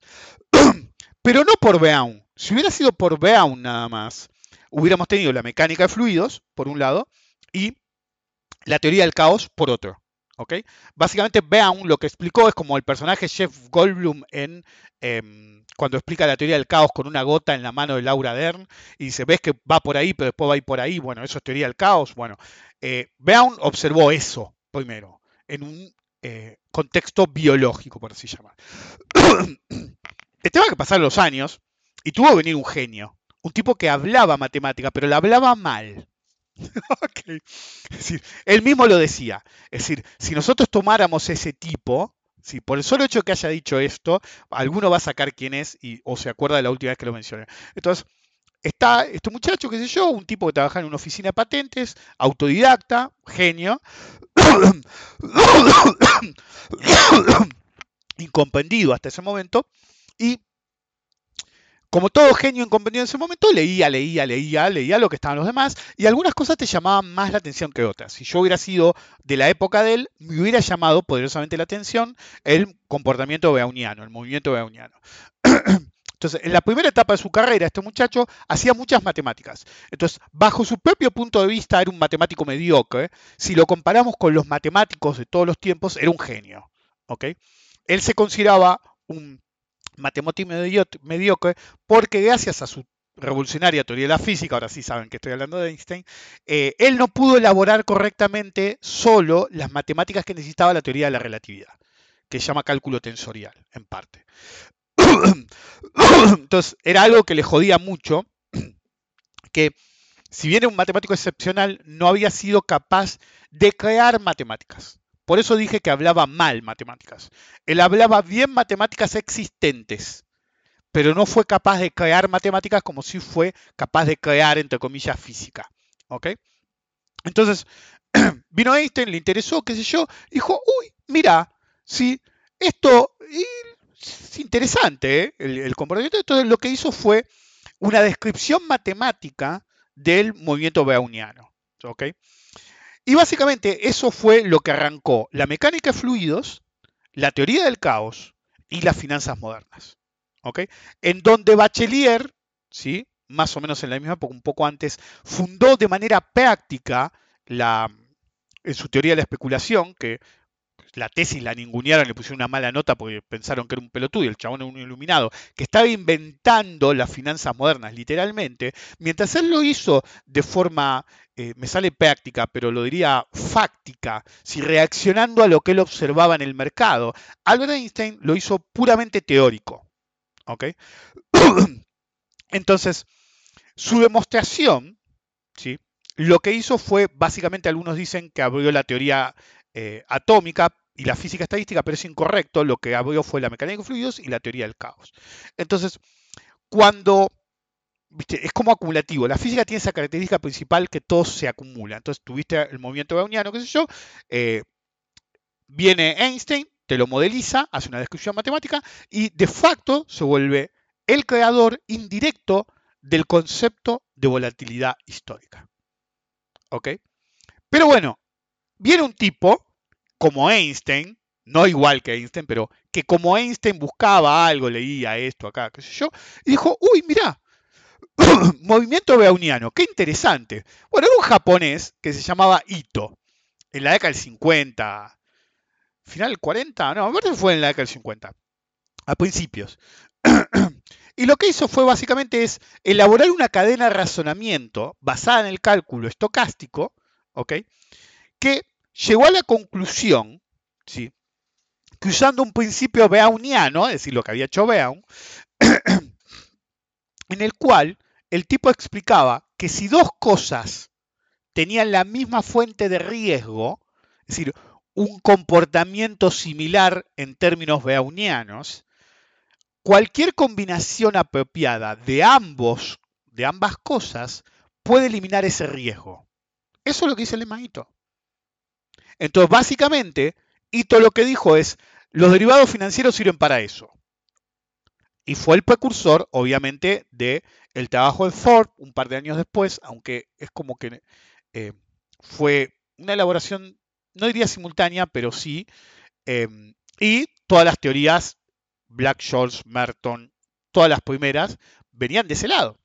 Pero no por Beaun. Si hubiera sido por Beaun nada más, hubiéramos tenido la mecánica de fluidos, por un lado, y la teoría del caos, por otro. ¿ok? Básicamente, Beaun lo que explicó es como el personaje Jeff Goldblum en... Em, cuando explica la teoría del caos con una gota en la mano de Laura Dern y dice, ves que va por ahí, pero después va a ir por ahí, bueno, eso es teoría del caos. Bueno, eh, Brown observó eso primero, en un eh, contexto biológico, por así llamar. El tema que pasaron los años y tuvo que venir un genio, un tipo que hablaba matemática, pero la hablaba mal. Es decir, él mismo lo decía. Es decir, si nosotros tomáramos ese tipo, si por el solo hecho que haya dicho esto, alguno va a sacar quién es y, o se acuerda de la última vez que lo mencioné. Entonces, está este muchacho, qué sé yo, un tipo que trabaja en una oficina de patentes, autodidacta, genio, incomprendido hasta ese momento, y como todo genio incomprendido en ese momento, leía, leía, leía, leía lo que estaban los demás y algunas cosas te llamaban más la atención que otras. Si yo hubiera sido de la época de él, me hubiera llamado poderosamente la atención el comportamiento beuniano, el movimiento. Entonces Entonces, en la primera etapa de su carrera, este muchacho hacía muchas matemáticas. Entonces, bajo su propio punto de vista, era un matemático mediocre. Si lo comparamos con los matemáticos de todos los tiempos, era un genio. ¿ok? Él se consideraba un matemático mediocre porque gracias a su revolucionaria teoría de la física, ahora sí saben que estoy hablando de Einstein, eh, él no pudo elaborar correctamente solo las matemáticas que necesitaba la teoría de la relatividad, que se llama cálculo tensorial, en parte. Entonces, era algo que le jodía mucho, que si bien era un matemático excepcional, no había sido capaz de crear matemáticas. Por eso dije que hablaba mal matemáticas. Él hablaba bien matemáticas existentes, pero no fue capaz de crear matemáticas como si fue capaz de crear, entre comillas, física. ¿Ok? Entonces, vino Einstein, le interesó, qué sé yo, dijo, uy, mira, sí, esto es interesante, ¿eh? el, el, comportamiento. Entonces, lo que hizo fue una descripción matemática del movimiento browniano. ¿Ok? Y básicamente eso fue lo que arrancó la mecánica de fluidos, la teoría del caos y las finanzas modernas. En donde Bachelier, ¿sí? más o menos en la misma época, un poco antes, fundó de manera práctica la, en su teoría de la especulación, que la tesis la ningunearon, le pusieron una mala nota porque pensaron que era un pelotudo el chabón era un iluminado, que estaba inventando las finanzas modernas, literalmente, mientras él lo hizo de forma, eh, me sale práctica, pero lo diría fáctica, si reaccionando a lo que él observaba en el mercado, Albert Einstein lo hizo puramente teórico. ¿Ok? Entonces, su demostración, ¿sí? Lo que hizo fue, básicamente algunos dicen que abrió la teoría eh, atómica y la física estadística, pero es incorrecto, lo que abrió fue la mecánica de fluidos y la teoría del caos. Entonces, cuando, viste, es como acumulativo, la física tiene esa característica principal que todo se acumula. Entonces, tuviste el movimiento browniano, qué sé yo, eh, viene Einstein, te lo modeliza, hace una descripción matemática y de facto se vuelve el creador indirecto del concepto de volatilidad histórica. ¿Ok? Pero bueno, viene un tipo como Einstein, no igual que Einstein, pero que como Einstein buscaba algo, leía esto acá, qué sé yo, y dijo, uy, mira, movimiento browniano, qué interesante. Bueno, era un japonés que se llamaba Ito, en la década del 50, final 40, no, a fue en la década del 50, a principios. y lo que hizo fue básicamente es elaborar una cadena de razonamiento basada en el cálculo estocástico, ¿ok? Que llegó a la conclusión, ¿sí? que usando un principio Browniano, es decir, lo que había hecho Brown, en el cual el tipo explicaba que si dos cosas tenían la misma fuente de riesgo, es decir, un comportamiento similar en términos brownianos, cualquier combinación apropiada de ambos, de ambas cosas, puede eliminar ese riesgo. Eso es lo que dice el lemanito. Entonces, básicamente, Ito lo que dijo es, los derivados financieros sirven para eso. Y fue el precursor, obviamente, del el trabajo de Ford un par de años después, aunque es como que eh, fue una elaboración no diría simultánea, pero sí. Em, y todas las teorías, Black Scholes, Merton, todas las primeras, venían de ese lado.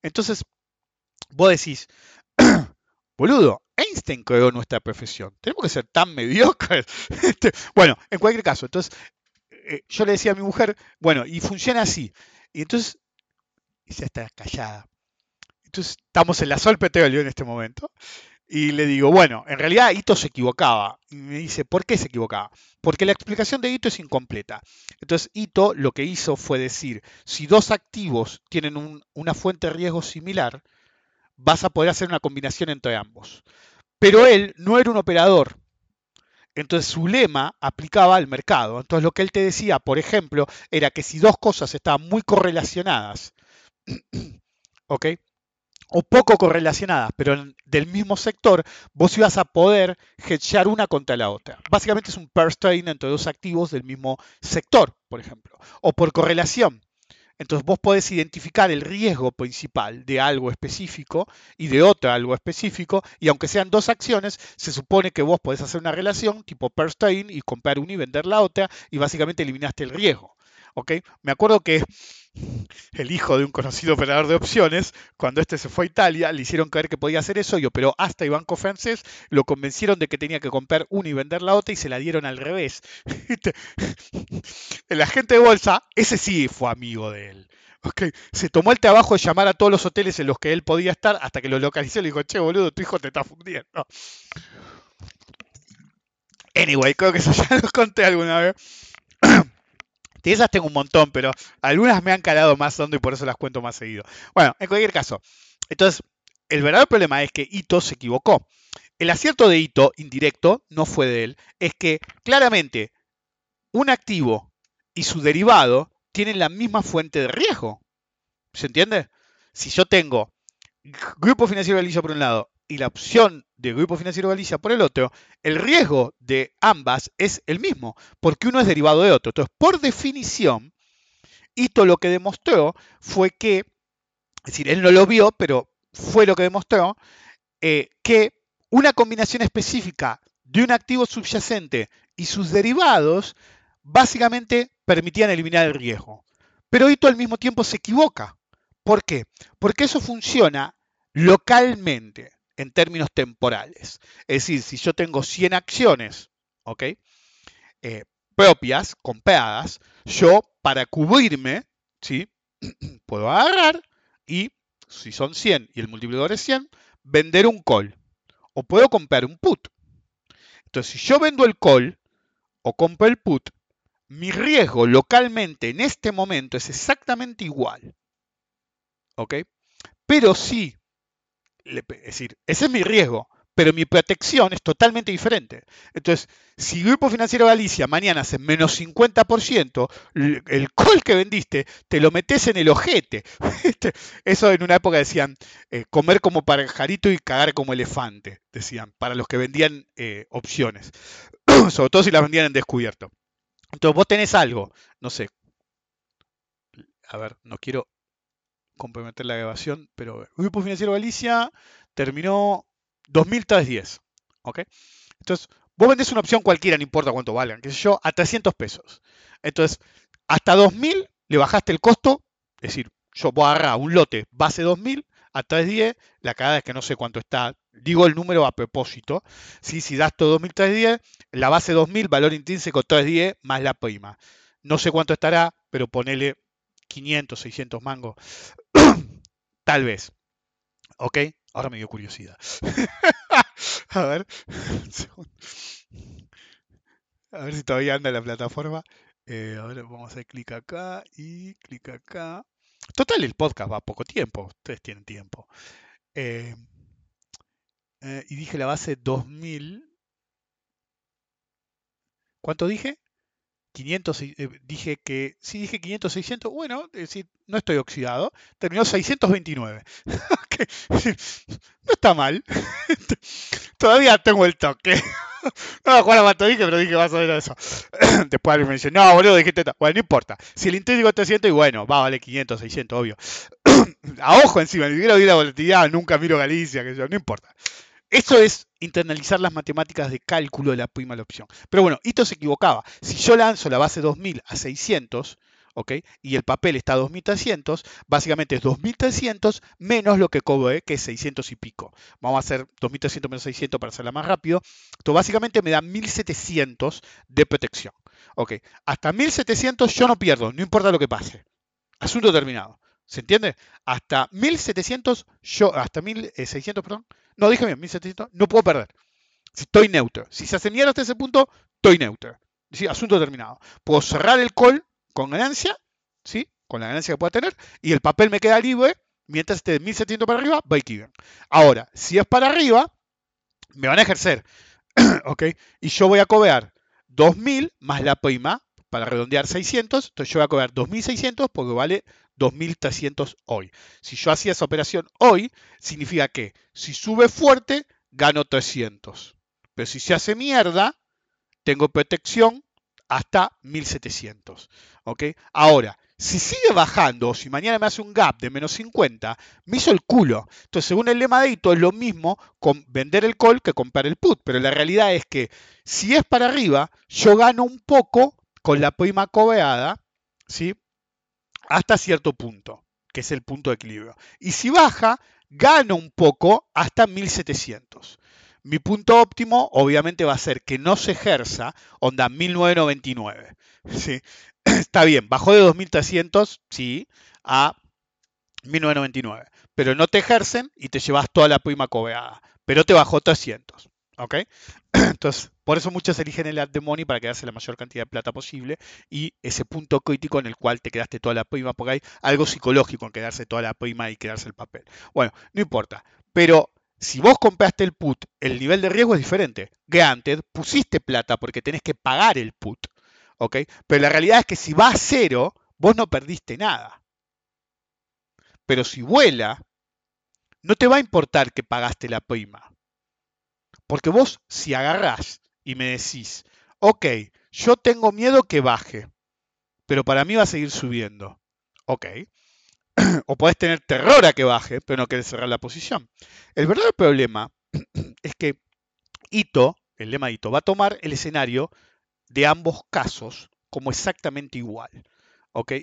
Entonces, vos decís, boludo, Einstein creó nuestra profesión. Tenemos que ser tan mediocres. Este, bueno, en cualquier caso, entonces, eh, yo le decía a mi mujer, bueno, y funciona así. Y entonces, ya está callada. Entonces, estamos en la sol petróleo en este momento. Y le digo, bueno, en realidad Ito se equivocaba. Y me dice, ¿por qué se equivocaba? Porque la explicación de Ito es incompleta. Entonces, Ito lo que hizo fue decir, si dos activos tienen una fuente de riesgo similar, vas a poder hacer una combinación entre ambos. Pero él no era un operador. Entonces su lema aplicaba al mercado. Entonces lo que él te decía, por ejemplo, era que si dos cosas estaban muy correlacionadas, ¿ok? o poco correlacionadas, pero del mismo sector, vos ibas a poder hedgear una contra la otra. Básicamente es un pair trading entre dos activos del mismo sector, por ejemplo, o por correlación. Entonces vos podés identificar el riesgo principal de algo específico y de otro algo específico, y aunque sean dos acciones, se supone que vos podés hacer una relación tipo trading y comprar una y vender la otra, y básicamente eliminaste el riesgo. ¿Ok? Me acuerdo que el hijo de un conocido operador de opciones, cuando este se fue a Italia, le hicieron creer que podía hacer eso y operó hasta y banco francés, lo convencieron de que tenía que comprar una y vender la otra y se la dieron al revés. el agente de bolsa, ese sí fue amigo de él. Okay. Se tomó el trabajo de llamar a todos los hoteles en los que él podía estar hasta que lo localizó y le dijo, che, boludo, tu hijo te está fundiendo. Anyway, creo que eso ya lo conté alguna vez. De esas tengo un montón, pero algunas me han calado más hondo y por eso las cuento más seguido. Bueno, en cualquier caso, entonces, el verdadero problema es que Ito se equivocó. El acierto de Ito, indirecto, no fue de él, es que claramente un activo y su derivado tienen la misma fuente de riesgo. ¿Se entiende? Si yo tengo Grupo Financiero Galicia por un lado y la opción de Grupo Financiero Galicia por el otro, el riesgo de ambas es el mismo, porque uno es derivado de otro. Entonces, por definición, Ito lo que demostró fue que, es decir, él no lo vio, pero fue lo que demostró, eh, que una combinación específica de un activo subyacente y sus derivados básicamente permitían eliminar el riesgo. Pero Ito al mismo tiempo se equivoca. ¿Por qué? Porque eso funciona localmente en términos temporales. Es decir, si yo tengo 100 acciones, ¿ok? Eh, propias, compradas, yo para cubrirme, ¿sí? puedo agarrar y, si son 100 y el multiplicador es 100, vender un call. O puedo comprar un put. Entonces, si yo vendo el call o compro el put, mi riesgo localmente en este momento es exactamente igual. ¿Ok? Pero sí, es decir, ese es mi riesgo, pero mi protección es totalmente diferente. Entonces, si Grupo Financiero Galicia mañana hace menos 50%, el call que vendiste te lo metes en el ojete. Este, eso en una época decían eh, comer como pajarito y cagar como elefante, decían, para los que vendían eh, opciones, sobre todo si las vendían en descubierto. Entonces vos tenés algo, no sé, a ver, no quiero comprometer la grabación, pero Grupo Financiero Galicia terminó 2310, ¿ok? Entonces, vos vendés una opción cualquiera, no importa cuánto valgan, qué sé yo, a 300 pesos. Entonces, hasta 2000 le bajaste el costo, es decir, yo voy a agarrar un lote base 2000 a 310, la cagada es que no sé cuánto está, digo el número a propósito, si das todo 2310, la base 2000, valor intrínseco 310 más la prima. No sé cuánto estará, pero ponele 500, 600 mangos, tal vez. ¿Ok? Ahora me dio curiosidad. a ver, a ver si todavía anda la plataforma. Eh, ahora vamos a hacer clic acá y clic acá. Total, el podcast va poco tiempo. Ustedes tienen tiempo. Eh, eh, y dije la base 2000. ¿Cuánto dije? 500, eh, dije que, sí dije 500, 600, bueno, es decir, no estoy oxidado, terminó 629. no está mal. Todavía tengo el toque. no me acuerdo cuánto dije, pero dije más o menos eso. Después me dice, no, boludo, dijiste Bueno, no importa. Si el intrínseco es 300, y bueno, va a valer 500, 600, obvio. a ojo encima, ni siquiera vi la volatilidad, nunca miro Galicia, que yo, no importa. Eso es internalizar las matemáticas de cálculo de la la opción. Pero bueno, esto se equivocaba. Si yo lanzo la base 2000 a 600, ¿ok? Y el papel está a 2300, básicamente es 2300 menos lo que cobre, que es 600 y pico. Vamos a hacer 2300 menos 600 para hacerla más rápido. Esto básicamente me da 1700 de protección. ¿Ok? Hasta 1700 yo no pierdo, no importa lo que pase. Asunto terminado. ¿Se entiende? Hasta 1700, yo, hasta 1600, perdón, no, dije bien, 1700, no puedo perder. Si estoy neutro. Si se hace mierda hasta ese punto, estoy neutro. ¿Sí? Asunto terminado. Puedo cerrar el call con ganancia, ¿sí? Con la ganancia que pueda tener, y el papel me queda libre mientras esté de 1700 para arriba, break even. Ahora, si es para arriba, me van a ejercer, ¿ok? Y yo voy a cobrar 2000 más la prima, para redondear 600, entonces yo voy a cobrar 2600 porque vale 2.300 hoy. Si yo hacía esa operación hoy, significa que si sube fuerte, gano 300. Pero si se hace mierda, tengo protección hasta 1.700. ¿ok? Ahora, si sigue bajando, o si mañana me hace un gap de menos 50, me hizo el culo. Entonces, según el lema de Ito, es lo mismo con vender el call que comprar el put. Pero la realidad es que si es para arriba, yo gano un poco con la prima cobeada ¿sí? Hasta cierto punto, que es el punto de equilibrio. Y si baja, gana un poco hasta 1700. Mi punto óptimo obviamente va a ser que no se ejerza, onda 1999. ¿sí? Está bien, bajó de 2300, sí, a 1999. Pero no te ejercen y te llevas toda la prima cobeada. Pero te bajó 300. ¿Ok? Entonces, por eso muchos eligen el ad de money para quedarse la mayor cantidad de plata posible y ese punto crítico en el cual te quedaste toda la prima, porque hay algo psicológico en quedarse toda la prima y quedarse el papel. Bueno, no importa. Pero si vos compraste el put, el nivel de riesgo es diferente. Granted, pusiste plata porque tenés que pagar el put. ¿Ok? Pero la realidad es que si va a cero, vos no perdiste nada. Pero si vuela, no te va a importar que pagaste la prima. Porque vos, si agarrás y me decís, ok, yo tengo miedo que baje, pero para mí va a seguir subiendo. Ok. o podés tener terror a que baje, pero no querés cerrar la posición. El verdadero problema es que Ito, el lema Ito, va a tomar el escenario de ambos casos como exactamente igual.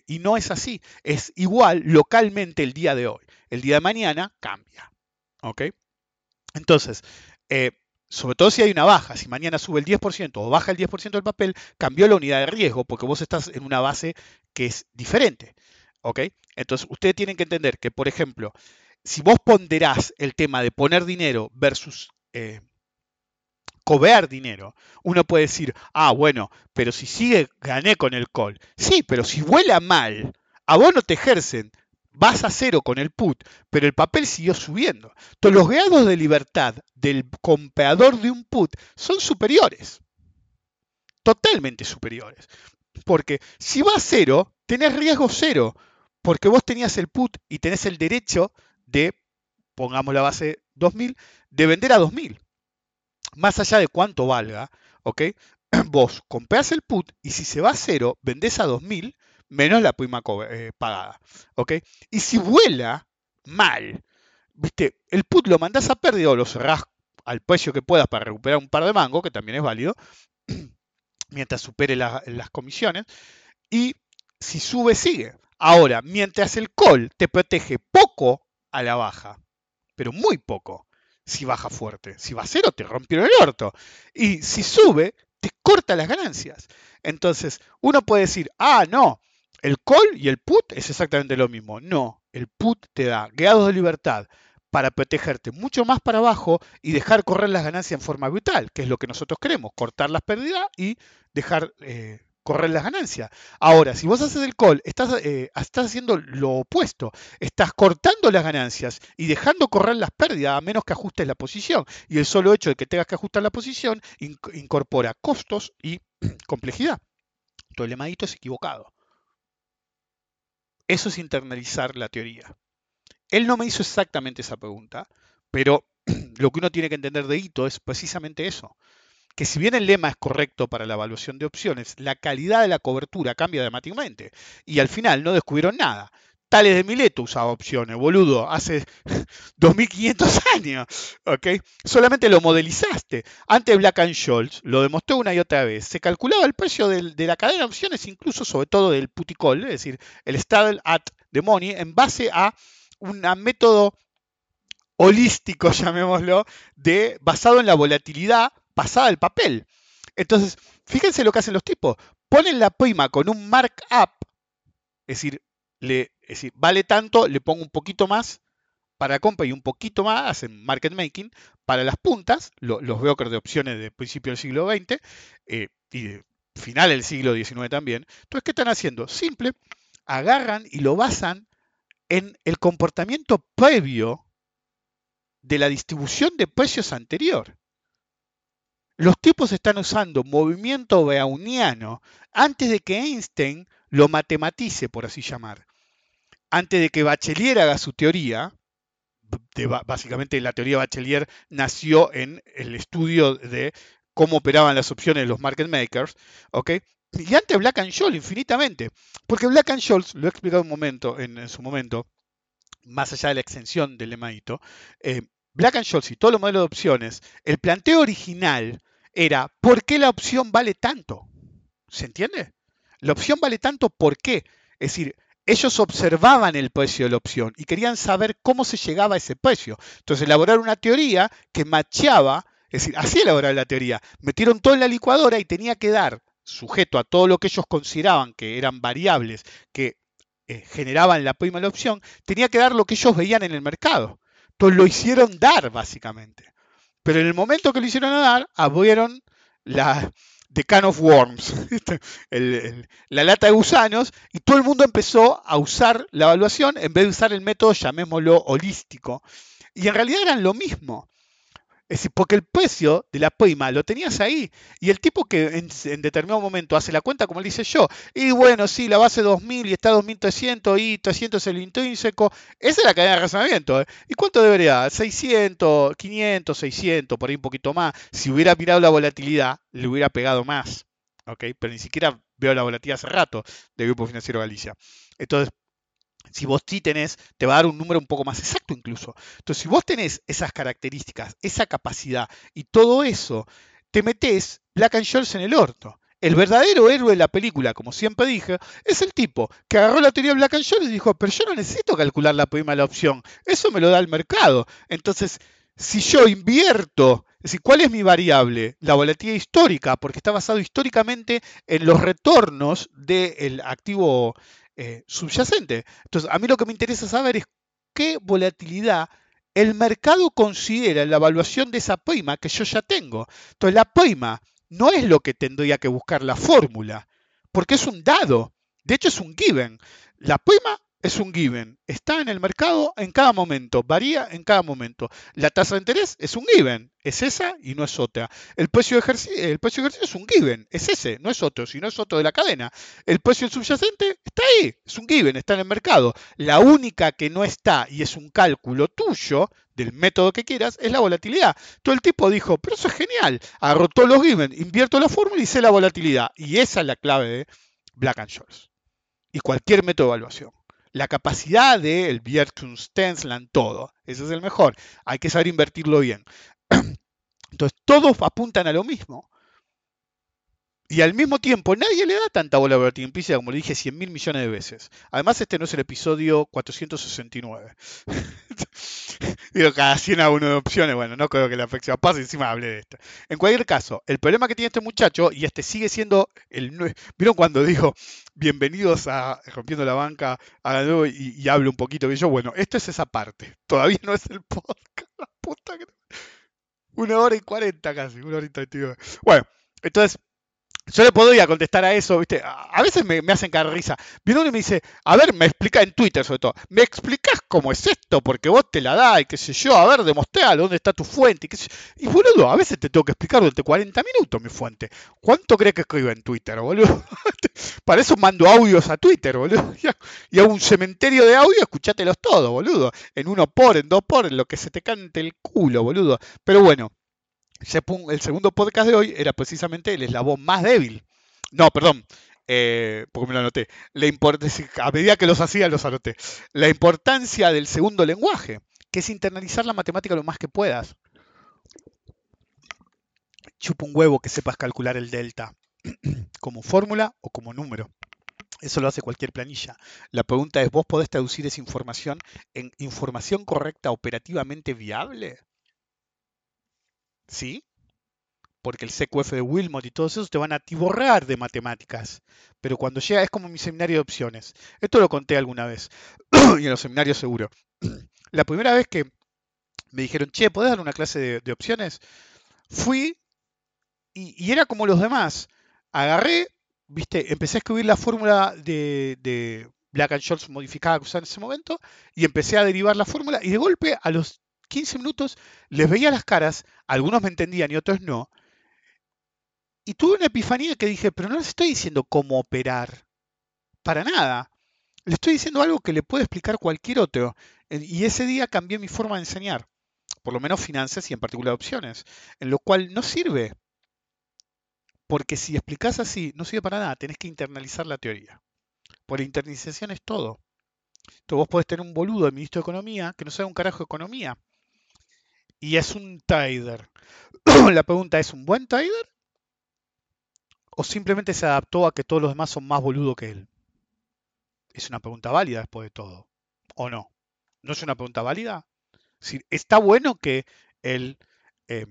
Y no es así. Es igual localmente el día de hoy. El día de mañana cambia. ¿Ok? Entonces, eh, sobre todo si hay una baja, si mañana sube el 10% o baja el 10% del papel, cambió la unidad de riesgo porque vos estás en una base que es diferente. ¿Ok? Entonces, ustedes tienen que entender que, por ejemplo, si vos ponderás el tema de poner dinero versus eh, cobear dinero, uno puede decir, ah, bueno, pero si sigue, gané con el call. Sí, pero si vuela mal, a vos no te ejercen, vas a cero con el put, pero el papel siguió subiendo. Entonces los grados de libertad del comprador de un put son superiores. Totalmente superiores. Porque si va a cero, tenés riesgo cero, porque vos tenías el put y tenés el derecho de, pongamos la base 2000, de vender a 2000 más allá de cuánto valga, ¿ok? Vos comprás el put y si se va a cero, vendés a 2000 menos la prima eh, pagada, ¿ok? Y si vuela mal, ¿viste? El put lo mandás a pérdida o lo cerrás al precio que puedas para recuperar un par de mangos, que también es válido, mientras supere las comisiones, y si sube, sigue. Ahora, mientras el call te protege poco a la baja, pero muy poco, si baja fuerte. Si va a cero, te rompieron el orto. Y si sube, te corta las ganancias. Entonces, uno puede decir, ah, no, el call y el put es exactamente lo mismo. No, el put te da grados de libertad para protegerte mucho más para abajo y dejar correr las ganancias en forma brutal, que es lo que nosotros queremos, cortar las pérdidas y dejar eh, correr las ganancias. Ahora, si vos haces el call, estás, eh, estás haciendo lo opuesto. Estás cortando las ganancias y dejando correr las pérdidas a menos que ajustes la posición. Y el solo hecho de que tengas que ajustar la posición incorpora costos y complejidad. Tu lemadito es equivocado. Eso es internalizar la teoría. Él no me hizo exactamente esa pregunta, pero lo que uno tiene que entender de Ito es precisamente eso que si bien el lema es correcto para la evaluación de opciones, la calidad de la cobertura cambia dramáticamente. Y al final no descubrieron nada. Tales de Mileto usaba opciones, boludo, hace 2500 años, ¿ok? Solamente lo modelizaste. Antes Black and Scholes lo demostró una y otra vez. Se calculaba el precio de la cadena de opciones, incluso sobre todo del puticol, es decir, el stable at the money, en base a un método holístico, llamémoslo, de, basado en la volatilidad pasada el papel. Entonces, fíjense lo que hacen los tipos. Ponen la prima con un markup, es decir, le, decir, vale tanto, le pongo un poquito más para compra y un poquito más, hacen market making, para las puntas, los brokers de opciones de principio del siglo XX eh, y de final del siglo XIX también. Entonces, ¿qué están haciendo? Simple, agarran y lo basan en el comportamiento previo de la distribución de precios anterior. Los tipos están usando movimiento browniano antes de que Einstein lo matematice, por así llamar. Antes de que Bachelier haga su teoría, básicamente la teoría Bachelier nació en el estudio de cómo operaban las opciones de los market makers, ¿ok? Y antes Black and Scholes, infinitamente. Porque Black and Scholes, lo he explicado un momento, en, su momento, más allá de la extensión del lemaito, eh, Black and Scholes y todos los modelos de opciones, el planteo original era ¿por qué la opción vale tanto? ¿Se entiende? La opción vale tanto, ¿por qué? Es decir, ellos observaban el precio de la opción y querían saber cómo se llegaba a ese precio. Entonces elaboraron una teoría que macheaba, es decir, así elaboraron la teoría. Metieron todo en la licuadora y tenía que dar, sujeto a todo lo que ellos consideraban que eran variables que eh, generaban la prima de la opción, tenía que dar lo que ellos veían en el mercado. Entonces lo hicieron dar, básicamente. Pero en el momento que lo hicieron dar, abrieron la, The Can of Worms, la lata de gusanos, y todo el mundo empezó a usar la evaluación en vez de usar el método, llamémoslo holístico. Y en realidad eran lo mismo. Es decir, porque el precio de la prima lo tenías ahí. Y el tipo que en, determinado momento hace la cuenta, como le dice yo, y bueno, sí, la base 2000 y está 2300 y 300 es el intrínseco, esa es la cadena de razonamiento. ¿eh? ¿Y cuánto debería? 600, 500, 600, por ahí un poquito más. Si hubiera mirado la volatilidad, le hubiera pegado más. ¿ok? Pero ni siquiera veo la volatilidad hace rato de Grupo Financiero Galicia. Entonces, si vos sí tenés, te va a dar un número un poco más exacto incluso. Entonces, si vos tenés esas características, esa capacidad y todo eso, te metés Black and Scholes en el orto. El verdadero héroe de la película, como siempre dije, es el tipo que agarró la teoría de Black and Scholes y dijo, pero yo no necesito calcular la prima de la opción, eso me lo da el mercado. Entonces, si yo invierto, es decir, ¿cuál es mi variable? La volatilidad histórica, porque está basado históricamente en los retornos del activo eh, subyacente. Entonces, a mí lo que me interesa saber es qué volatilidad el mercado considera en la evaluación de esa prima que yo ya tengo. Entonces, la prima no es lo que tendría que buscar la fórmula, porque es un dado. De hecho, es un given. La prima es un given. Está en el mercado en cada momento, varía en cada momento. La tasa de interés es un given, es esa y no es otra. El precio de ejercicio, el precio de ejercicio es un given, es ese, no es otro, sino es otro de la cadena. El precio subyacente está ahí, es un given, está en el mercado. La única que no está y es un cálculo tuyo, del método que quieras, es la volatilidad. Todo el tipo dijo, pero eso es genial, agarró todos los given, invierto la fórmula y sé la volatilidad. Y esa es la clave de Black and Scholes. Y cualquier método de evaluación la capacidad del Tensland, todo. Ese es el mejor. Hay que saber invertirlo bien. Entonces, todos apuntan a lo mismo. Y al mismo tiempo, nadie le da tanta bola a Bertie Pizza como le dije 100 mil millones de veces. Además, este no es el episodio 469. Digo, cada 100 a uno de opciones. Bueno, no creo que la próxima pase, encima hable de esto. En cualquier caso, el problema que tiene este muchacho, y este sigue siendo el. ¿Vieron cuando dijo bienvenidos a Rompiendo la Banca a y, y hablo un poquito de ello? Bueno, esto es esa parte. Todavía no es el podcast. La puta que. Una hora y cuarenta casi, una hora y treinta Bueno, entonces yo le podría contestar a eso, ¿viste? A veces me, hacen caer risa. Viene uno y me dice, a ver, me explica en Twitter sobre todo, ¿me explicas cómo es esto? Porque vos te la das y qué sé yo, a ver, demostralo, dónde está tu fuente y qué. Y boludo, a veces te tengo que explicar durante 40 minutos mi fuente. ¿Cuánto crees que escribo en Twitter, boludo? Para eso mando audios a Twitter, boludo. Y hago un cementerio de audio, escuchátelos todos, boludo. En uno por, en dos por, en lo que se te cante el culo, boludo. Pero bueno, el segundo podcast de hoy era precisamente el eslabón más débil. No, perdón, eh, porque me lo anoté. La a medida que los hacía, los anoté. La importancia del segundo lenguaje, que es internalizar la matemática lo más que puedas. Chupa un huevo que sepas calcular el delta como fórmula o como número. Eso lo hace cualquier planilla. La pregunta es, ¿vos podés traducir esa información en información correcta operativamente viable? ¿Sí? Porque el CQF de Wilmot y todos esos te van a atiborrar de matemáticas. Pero cuando llega, es como mi seminario de opciones. Esto lo conté alguna vez. y en los seminarios seguro. La primera vez que me dijeron, che, ¿podés dar una clase de, opciones? Fui y, era como los demás. Agarré, viste, empecé a escribir la fórmula de, de Black and Scholes modificada que usaba en ese momento y empecé a derivar la fórmula y de golpe a los 15 minutos les veía las caras, algunos me entendían y otros no, y tuve una epifanía que dije, pero no les estoy diciendo cómo operar, para nada. Le estoy diciendo algo que le puede explicar cualquier otro. Y ese día cambié mi forma de enseñar, por lo menos finanzas y en particular opciones, en lo cual no sirve. Porque si explicas así, no sirve para nada, tenés que internalizar la teoría. Por internalización es todo. Entonces vos podés tener un boludo de ministro de Economía que no sabe un carajo de economía, y es un trader. La pregunta es, ¿un buen trader? ¿O simplemente se adaptó a que todos los demás son más boludos que él? Es una pregunta válida después de todo. ¿O no? ¿No es una pregunta válida? Si, ¿Está bueno que el eh,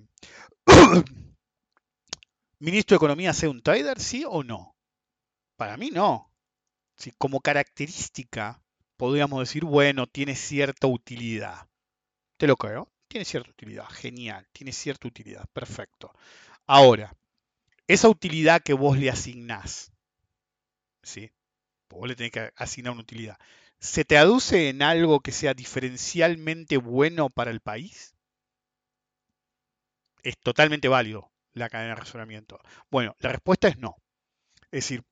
ministro de Economía sea un trader, sí o no? Para mí no. Si, como característica, podríamos decir, bueno, tiene cierta utilidad. Te lo creo. Tiene cierta utilidad. Genial. Tiene cierta utilidad. Perfecto. Ahora, esa utilidad que vos le asignás, ¿sí? Vos le tenés que asignar una utilidad. ¿Se traduce en algo que sea diferencialmente bueno para el país? Es totalmente válido la cadena de razonamiento. Bueno, la respuesta es no. Es decir,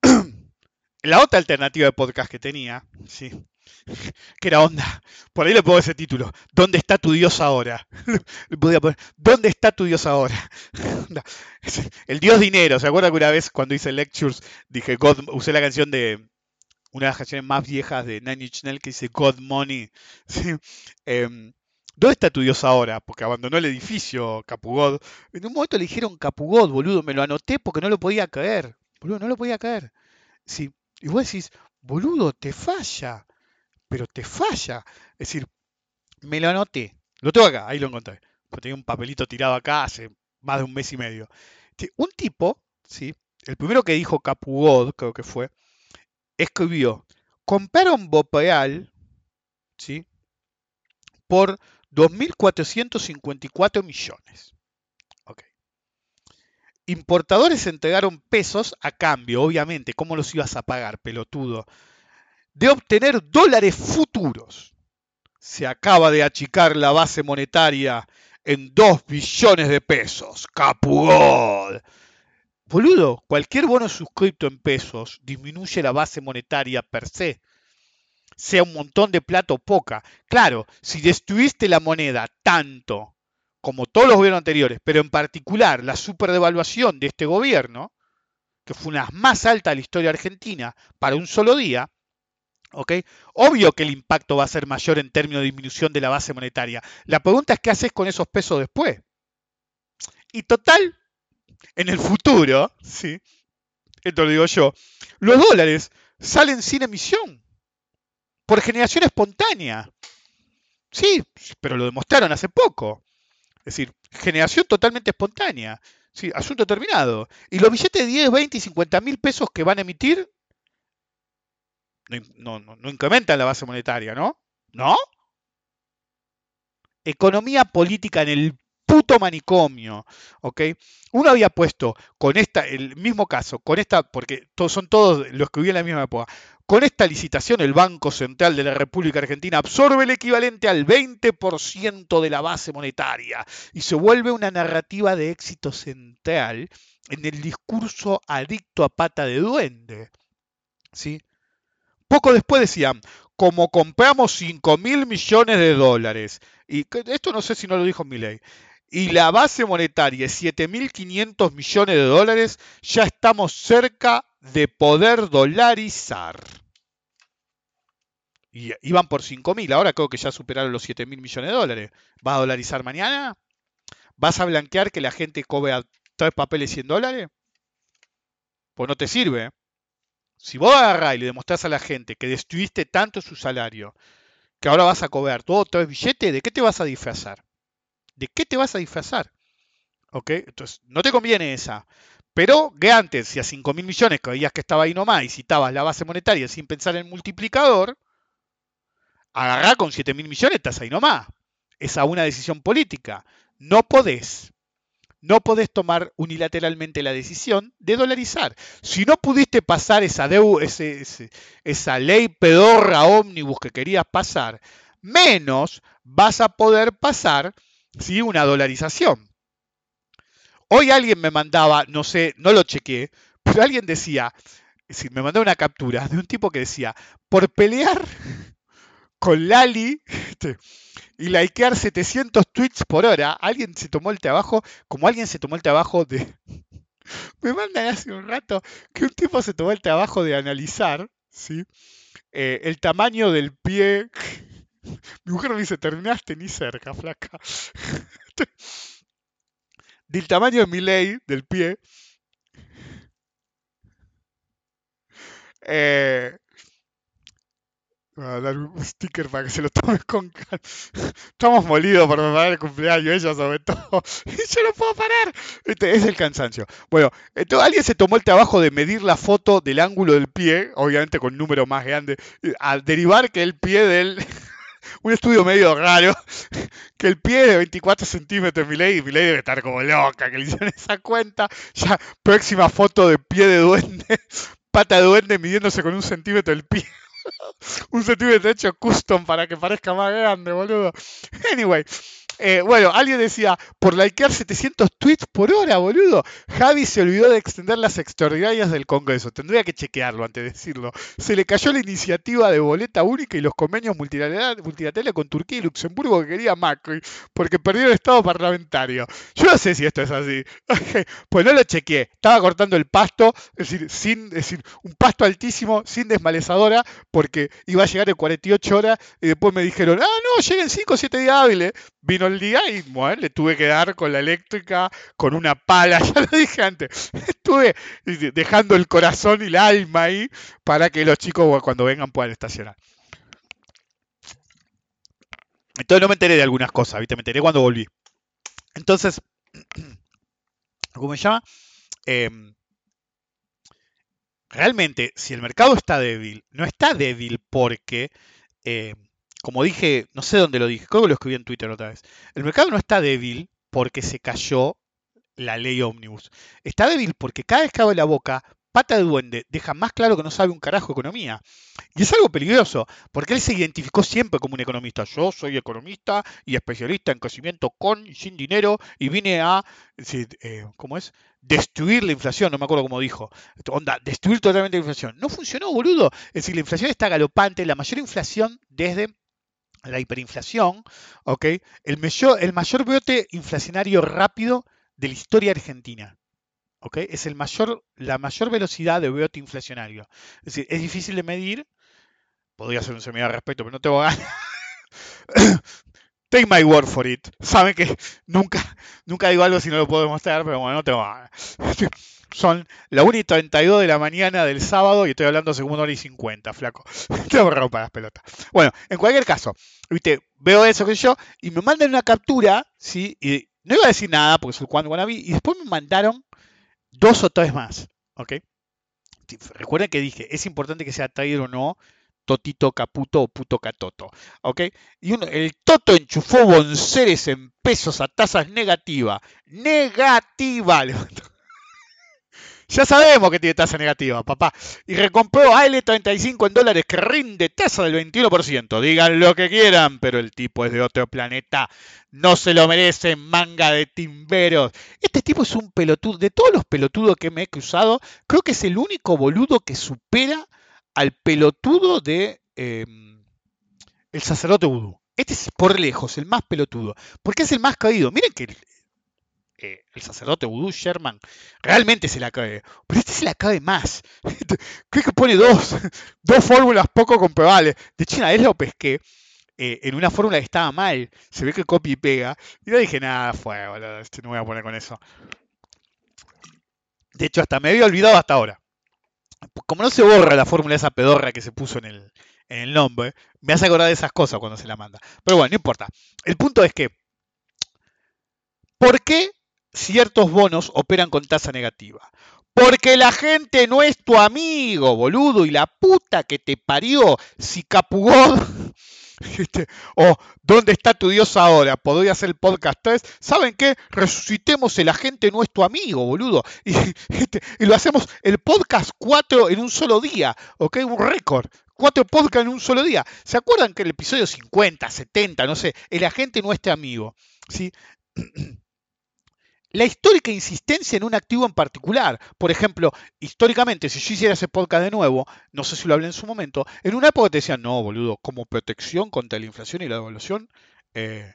la otra alternativa de podcast que tenía, ¿sí? que era onda. Por ahí le pongo ese título. ¿Dónde está tu Dios ahora? ¿Dónde está tu Dios ahora? El Dios dinero. ¿Se acuerdan que una vez cuando hice lectures dije God, usé la canción de una de las canciones más viejas de Nine Inch que dice God Money? Em, ¿Dónde está tu Dios ahora? Porque abandonó el edificio Capugod. En un momento le dijeron Capugod, boludo. Me lo anoté porque no lo podía caer. Boludo, no lo podía caer. Sí. Y vos decís, boludo, te falla pero te falla. Es decir, me lo anoté. Lo tengo acá, ahí lo encontré. Porque tenía un papelito tirado acá hace más de un mes y medio. Un tipo, ¿sí? el primero que dijo Capugod, creo que fue, escribió, compraron Bopeal, ¿sí? por 2.454 millones. Importadores entregaron pesos a cambio, obviamente. ¿Cómo los ibas a pagar, pelotudo? De obtener dólares futuros. Se acaba de achicar la base monetaria en 2 billones de pesos. ¡Capugol! Boludo, cualquier bono suscrito en pesos disminuye la base monetaria per se. Sea un montón de plata o poca. Claro, si destruiste la moneda tanto como todos los gobiernos anteriores, pero en particular la superdevaluación de este gobierno, que fue una más alta de la historia argentina para un solo día, Obvio que el impacto va a ser mayor en términos de disminución de la base monetaria. La pregunta es qué haces con esos pesos después. Y total, en el futuro, ¿sí? esto lo digo yo, los dólares salen sin emisión, por generación espontánea. Sí, pero lo demostraron hace poco. Es decir, generación totalmente espontánea. Sí, asunto terminado. Y los billetes de 10, 20 y 50 mil pesos que van a emitir no, no, no incrementan la base monetaria, ¿no? ¿No? Economía política en el puto manicomio, ¿ok? Uno había puesto con esta, el mismo caso, con esta, porque son todos los que vivían en la misma época, con esta licitación el Banco Central de la República Argentina absorbe el equivalente al 20% de la base monetaria y se vuelve una narrativa de éxito central en el discurso adicto a pata de duende, ¿sí? Poco después decían, como compramos 5 mil millones de dólares, y esto no sé si no lo dijo Milei, y la base monetaria es 7.500 millones de dólares, ya estamos cerca de poder dolarizar. Y iban por 5.000, ahora creo que ya superaron los 7.000 millones de dólares. ¿Vas a dolarizar mañana? ¿Vas a blanquear que la gente cobre tres papeles 100 dólares? Pues no te sirve. Si vos agarrás y le demostrás a la gente que destruiste tanto su salario, que ahora vas a cobrar todo otra billete, ¿de qué te vas a disfrazar? ¿De qué te vas a disfrazar? ¿Ok? Entonces, no te conviene esa. Pero que antes, si a 5 mil millones creías que estaba ahí nomás y citabas la base monetaria sin pensar en multiplicador, agarrá con 7 mil millones, estás ahí nomás. Es a una decisión política. No podés no podés tomar unilateralmente la decisión de dolarizar. Si no pudiste pasar esa, esa ley pedorra ómnibus que querías pasar, menos vas a poder pasar ¿sí? una dolarización. Hoy alguien me mandaba, no sé, no lo chequé, pero alguien decía, es me mandó una captura de un tipo que decía, por pelear con Lali, este, y likear 700 tweets por hora. Alguien se tomó el trabajo, como alguien se tomó el trabajo de... Me mandan hace un rato que un tipo se tomó el trabajo de analizar, ¿sí? Eh, el tamaño del pie... Mi mujer me dice, terminaste ni cerca, flaca. del tamaño de mi ley, del pie. Eh, a dar un sticker para que se lo tomen con calma. Estamos molidos por preparar el cumpleaños, ella sobre todo. Y yo no puedo parar. Este es el cansancio. Bueno, entonces alguien se tomó el trabajo de medir la foto del ángulo del pie, obviamente con número más grande, a derivar que el pie del un estudio medio raro, que el pie de 24 centímetros de Miley, Miley debe estar como loca, que le hicieron esa cuenta, ya próxima foto de pie de duende, pata de duende midiéndose con un centímetro el pie. un centímetro hecho custom para que parezca más grande, boludo. Anyway, eh, bueno, alguien decía, por likear 700 tweets por hora, boludo. Javi se olvidó de extender las extraordinarias del Congreso. Tendría que chequearlo antes de decirlo. Se le cayó la iniciativa de boleta única y los convenios multilaterales con Turquía y Luxemburgo que quería Macri, porque perdió el estado parlamentario. Yo no sé si esto es así. pues no lo chequeé. Estaba cortando el pasto, es decir, sin, es decir, un pasto altísimo, sin desmalezadora, porque iba a llegar en 48 horas y después me dijeron, ah, no, lleguen 5 o 7 días hábiles. Vino el día y bueno, le tuve que dar con la eléctrica, con una pala, ya lo dije antes. Estuve dejando el corazón y el alma ahí para que los chicos cuando vengan puedan estacionar. Entonces no me enteré de algunas cosas, ¿viste? Me enteré cuando volví. Entonces, ¿cómo se llama? Em, realmente, si el mercado está débil, no está débil porque em, como dije, no sé dónde lo dije, creo que lo escribí en Twitter otra vez. El mercado no está débil porque se cayó la ley ómnibus. Está débil porque cada vez que abre la boca, pata de duende deja más claro que no sabe un carajo economía. Y es algo peligroso, porque él se identificó siempre como un economista. Yo soy economista y especialista en crecimiento con y sin dinero y vine a, eh, ¿cómo es? Destruir la inflación, no me acuerdo cómo dijo. Onda, destruir totalmente la inflación. No funcionó, boludo. Es decir, la inflación está galopante, la mayor inflación desde la hiperinflación, ¿ok? El mayor, el inflacionario rápido de la historia argentina. ¿ok? Es mayor, la mayor velocidad de brote inflacionario. Es decir, es difícil de medir. Podría ser un seminario al respecto, pero no tengo ganas. Take my word for it. Saben que nunca, nunca digo algo si no lo puedo demostrar, pero bueno, no tengo ganas. Son la 1 y 32 de la mañana del sábado y estoy hablando según hora y 50, flaco. Que para las pelotas. Bueno, en cualquier caso, ¿viste? veo eso que yo y me mandan una captura, ¿sí? Y no iba a decir nada porque soy cuando vi y después me mandaron dos o tres más, ¿ok? Recuerden que dije, es importante que sea traído o no, Totito Caputo o Puto Catoto. ¿Ok? Y uno, el Toto enchufó bonceres en pesos a tasas negativa. Negativa. Ya sabemos que tiene tasa negativa, papá. Y recompró AL35 en dólares que rinde tasa del 21%. Digan lo que quieran, pero el tipo es de otro planeta. No se lo merece, manga de timberos. Este tipo es un pelotudo. De todos los pelotudos que me he cruzado, creo que es el único boludo que supera al pelotudo de em, el sacerdote vudú. Este es por lejos el más pelotudo, porque es el más caído. Miren que el sacerdote vudú Sherman realmente se la cae, pero este se la cae más. Creo que pone dos, dos fórmulas poco comprobables. De China es lo pesqué eh, en una fórmula que estaba mal, se ve que copia y pega. Y no dije nada, fue, boludo, este, no voy a poner con eso. De hecho, hasta me había olvidado hasta ahora. Como no se borra la fórmula esa pedorra que se puso en el, en el nombre, me hace acordar de esas cosas cuando se la manda. Pero bueno, no importa. El punto es que, ¿por qué ciertos bonos operan con tasa negativa. Porque la gente no es tu amigo, boludo, y la puta que te parió, si capugó. Este, o ¿dónde está tu Dios ahora? Podría hacer el podcast 3. ¿Saben qué? Resucitemos el agente no es tu amigo, boludo. Y, lo hacemos el podcast 4 en un solo día, ¿ok? Un récord. Cuatro podcasts en un solo día. ¿Se acuerdan que el episodio 50, 70, no sé, el agente no es amigo? ¿Sí? la histórica insistencia en un activo en particular. Por ejemplo, históricamente, si yo hiciera ese podcast de nuevo, no sé si lo hablé en su momento, en una época te decían, no, boludo, como protección contra la inflación y la devaluación, eh,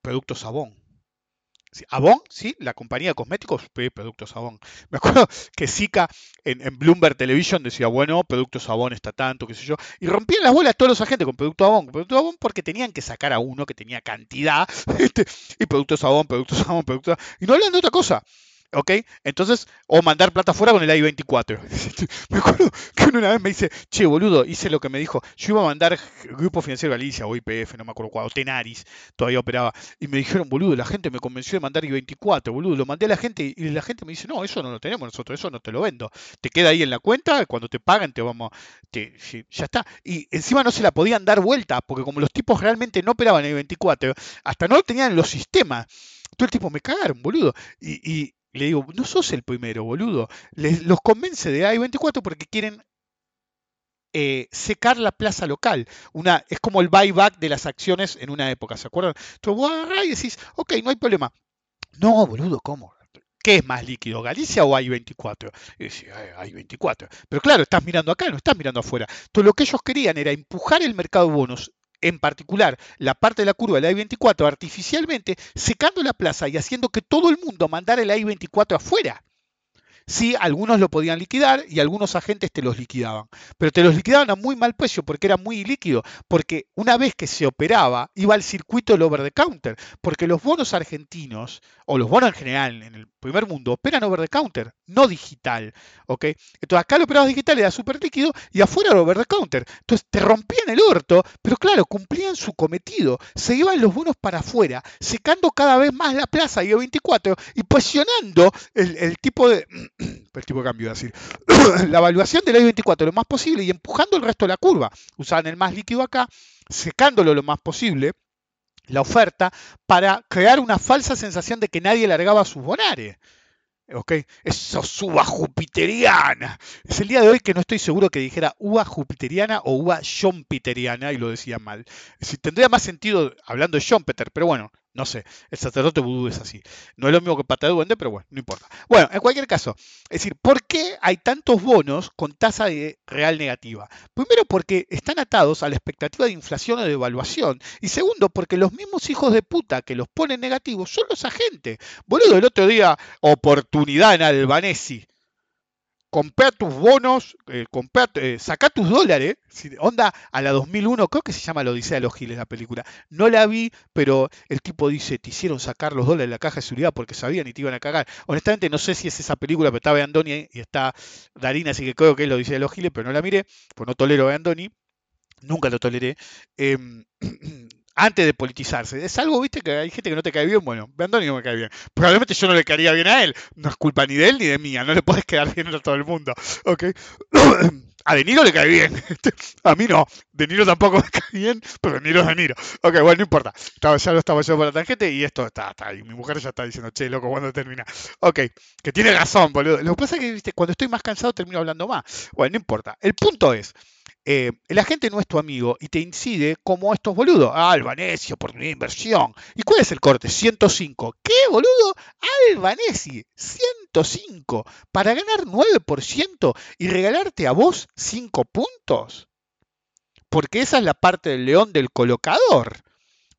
productos Sabón. Avon, sí, la compañía de cosméticos, productos Avon. Me acuerdo que Zika en, Bloomberg Television decía, bueno, productos Avon está tanto, qué sé yo, y rompían las bolas todos los agentes con productos Avon, productos Avon porque tenían que sacar a uno que tenía cantidad, este, y productos Avon, productos Avon, productos y no hablan de otra cosa. ¿Ok? Entonces, o mandar plata afuera con el I-24. me acuerdo que una vez me dice, che, boludo, hice lo que me dijo. Yo iba a mandar Grupo Financiero Galicia o IPF, no me acuerdo cuál, o Tenaris, todavía operaba. Y me dijeron, boludo, la gente me convenció de mandar I-24, boludo. Lo mandé a la gente y la gente me dice, no, eso no lo tenemos nosotros, eso no te lo vendo. Te queda ahí en la cuenta, cuando te pagan te vamos, te, ya está. Y encima no se la podían dar vuelta, porque como los tipos realmente no operaban I-24, hasta no tenían los sistemas. Todo el tipo, me cagaron, boludo. y, le digo, no sos el primero, boludo. Les, los convence de I-24 porque quieren eh, secar la plaza local. Una, es como el buyback de las acciones en una época, ¿se acuerdan? Entonces vos agarrás y decís, ok, no hay problema. No, boludo, ¿cómo? ¿Qué es más líquido, Galicia o I-24? Y decía, I-24. Pero claro, estás mirando acá, no estás mirando afuera. Entonces lo que ellos querían era empujar el mercado de bonos en particular la parte de la curva del I-24 artificialmente, secando la plaza y haciendo que todo el mundo mandara el I-24 afuera. Sí, algunos lo podían liquidar y algunos agentes te los liquidaban, pero te los liquidaban a muy mal precio porque era muy líquido, porque una vez que se operaba iba al circuito del over the counter, porque los bonos argentinos o los bonos en general en el primer mundo operan over the counter, no digital, ¿ok? Entonces acá lo operado digital era súper líquido y afuera era over the counter. Entonces te rompían el orto, pero claro, cumplían su cometido, se iban los bonos para afuera, secando cada vez más la plaza y 24 y presionando el tipo de el tipo de cambio, decir, la evaluación del I-24 lo más posible y empujando el resto de la curva. Usaban el más líquido acá, secándolo lo más posible, la oferta, para crear una falsa sensación de que nadie largaba sus bonares. ¿Ok? Eso es uva jupiteriana. Es el día de hoy que no estoy seguro que dijera uva jupiteriana o uva schumpeteriana y lo decía mal. Si tendría más sentido hablando de Schumpeter, pero bueno, no sé, el sacerdote vudú es así. No es lo mismo que pata de duende, pero bueno, no importa. Bueno, en cualquier caso, es decir, ¿por qué hay tantos bonos con tasa de real negativa? Primero, porque están atados a la expectativa de inflación o de evaluación. Y segundo, porque los mismos hijos de puta que los ponen negativos son los agentes. Boludo, el otro día, oportunidad en Albanesi compra tus bonos, eh, eh, saca tus dólares, onda a la 2001, creo que se llama La Odisea de los Giles la película. No la vi, pero el tipo dice, te hicieron sacar los dólares de la caja de seguridad porque sabían y te iban a cagar. Honestamente no sé si es esa película, pero está Andoni y está Darina, así que creo que es La Odisea de los Giles, pero no la miré, pues no tolero a Andoni. Nunca lo toleré. Em, antes de politizarse. Es algo, viste, que hay gente que no te cae bien. Bueno, Andoni no me cae bien. Probablemente yo no le caería bien a él. No es culpa ni de él ni de mía. No le puedes quedar bien a todo el mundo. ¿Ok? A De Niro le cae bien. A mí no. De Niro tampoco me cae bien, pero De Niro es De Niro. Ok, bueno, no importa. ya lo estaba yo por la tangente y esto está, está. Y mi mujer ya está diciendo, che, loco, ¿cuándo termina? Ok, que tiene razón, boludo. Lo que pasa es que, viste, cuando estoy más cansado termino hablando más. Bueno, no importa. El punto es, eh, la gente no es tu amigo y te incide como estos boludos. Ah, Albanesi, oportunidad de inversión. ¿Y cuál es el corte? 105. ¿Qué, boludo? Albanesi, 105. Para ganar 9% y regalarte a vos 5 puntos. Porque esa es la parte del león del colocador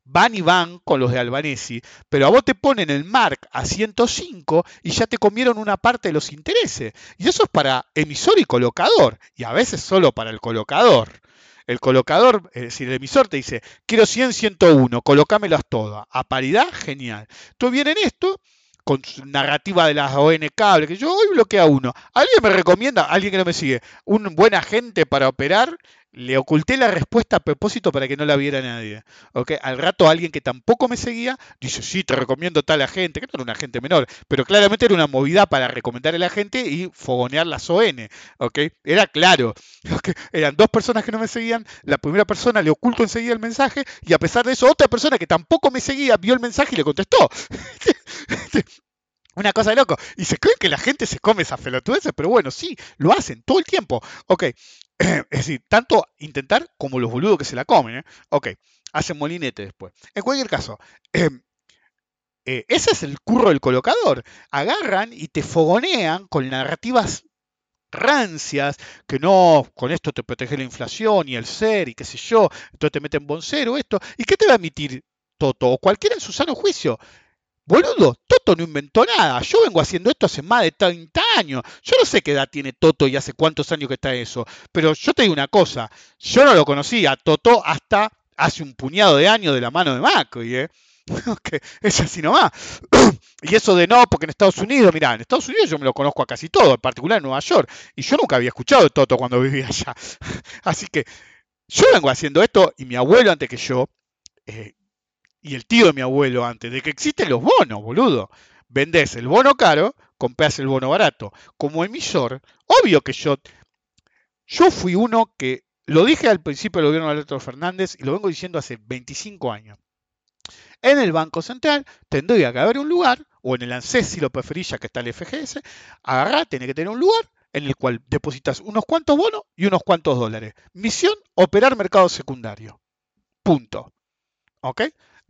van y van con los de Albanesi, pero a vos te ponen el mark a 105 y ya te comieron una parte de los intereses. Y eso es para emisor y colocador, y a veces solo para el colocador. El colocador, es decir, el emisor te dice, quiero 100, 101, colocámelas todas. A paridad, genial. Tú vienen esto con su narrativa de las ON cable, que yo hoy bloqueo a uno. ¿Alguien me recomienda, alguien que no me sigue, un buen agente para operar? Le oculté la respuesta a propósito para que no la viera nadie. ¿okay? Al rato alguien que tampoco me seguía dice, sí, te recomiendo tal agente, que no era un agente menor, pero claramente era una movida para recomendar a la gente y fogonear las ON. ¿okay? Era claro. Eran dos personas que no me seguían, la primera persona le ocultó enseguida el mensaje y a pesar de eso otra persona que tampoco me seguía vio el mensaje y le contestó. Una cosa de loco. Y se creen que la gente se come esas pelotudeces, pero bueno, sí, lo hacen todo el tiempo. Ok, es decir, tanto intentar como los boludos que se la comen. ¿eh? Ok, hacen molinete después. En cualquier caso, eh, ese es el curro del colocador. Agarran y te fogonean con narrativas rancias, que no, con esto te protege la inflación y el ser y qué sé yo, entonces te meten bon cero, esto. ¿Y qué te va a emitir Toto? O cualquiera en su sano juicio. Boludo, Toto no inventó nada. Yo vengo haciendo esto hace más de 30 años. Yo no sé qué edad tiene Toto y hace cuántos años que está eso. Pero yo te digo una cosa. Yo no lo conocía Toto hasta hace un puñado de años de la mano de Macri. ¿eh? que es así nomás. y eso de no, porque en Estados Unidos, mirá, en Estados Unidos yo me lo conozco a casi todo, en particular en Nueva York, y yo nunca había escuchado de Toto cuando vivía allá. así que yo vengo haciendo esto y mi abuelo antes que yo, eh, y el tío de mi abuelo antes, de que existen los bonos, boludo. Vendés el bono caro, compras el bono barato. Como emisor, obvio que yo, yo fui uno que, lo dije al principio del gobierno de Alberto Fernández y lo vengo diciendo hace 25 años. En el Banco Central tendría que haber un lugar, o en el ANSES si lo preferís, ya que está el FGS, agarrar, tiene que tener un lugar en el cual depositas unos cuantos bonos y unos cuantos dólares. Misión, operar mercado secundario. Punto. ¿Ok?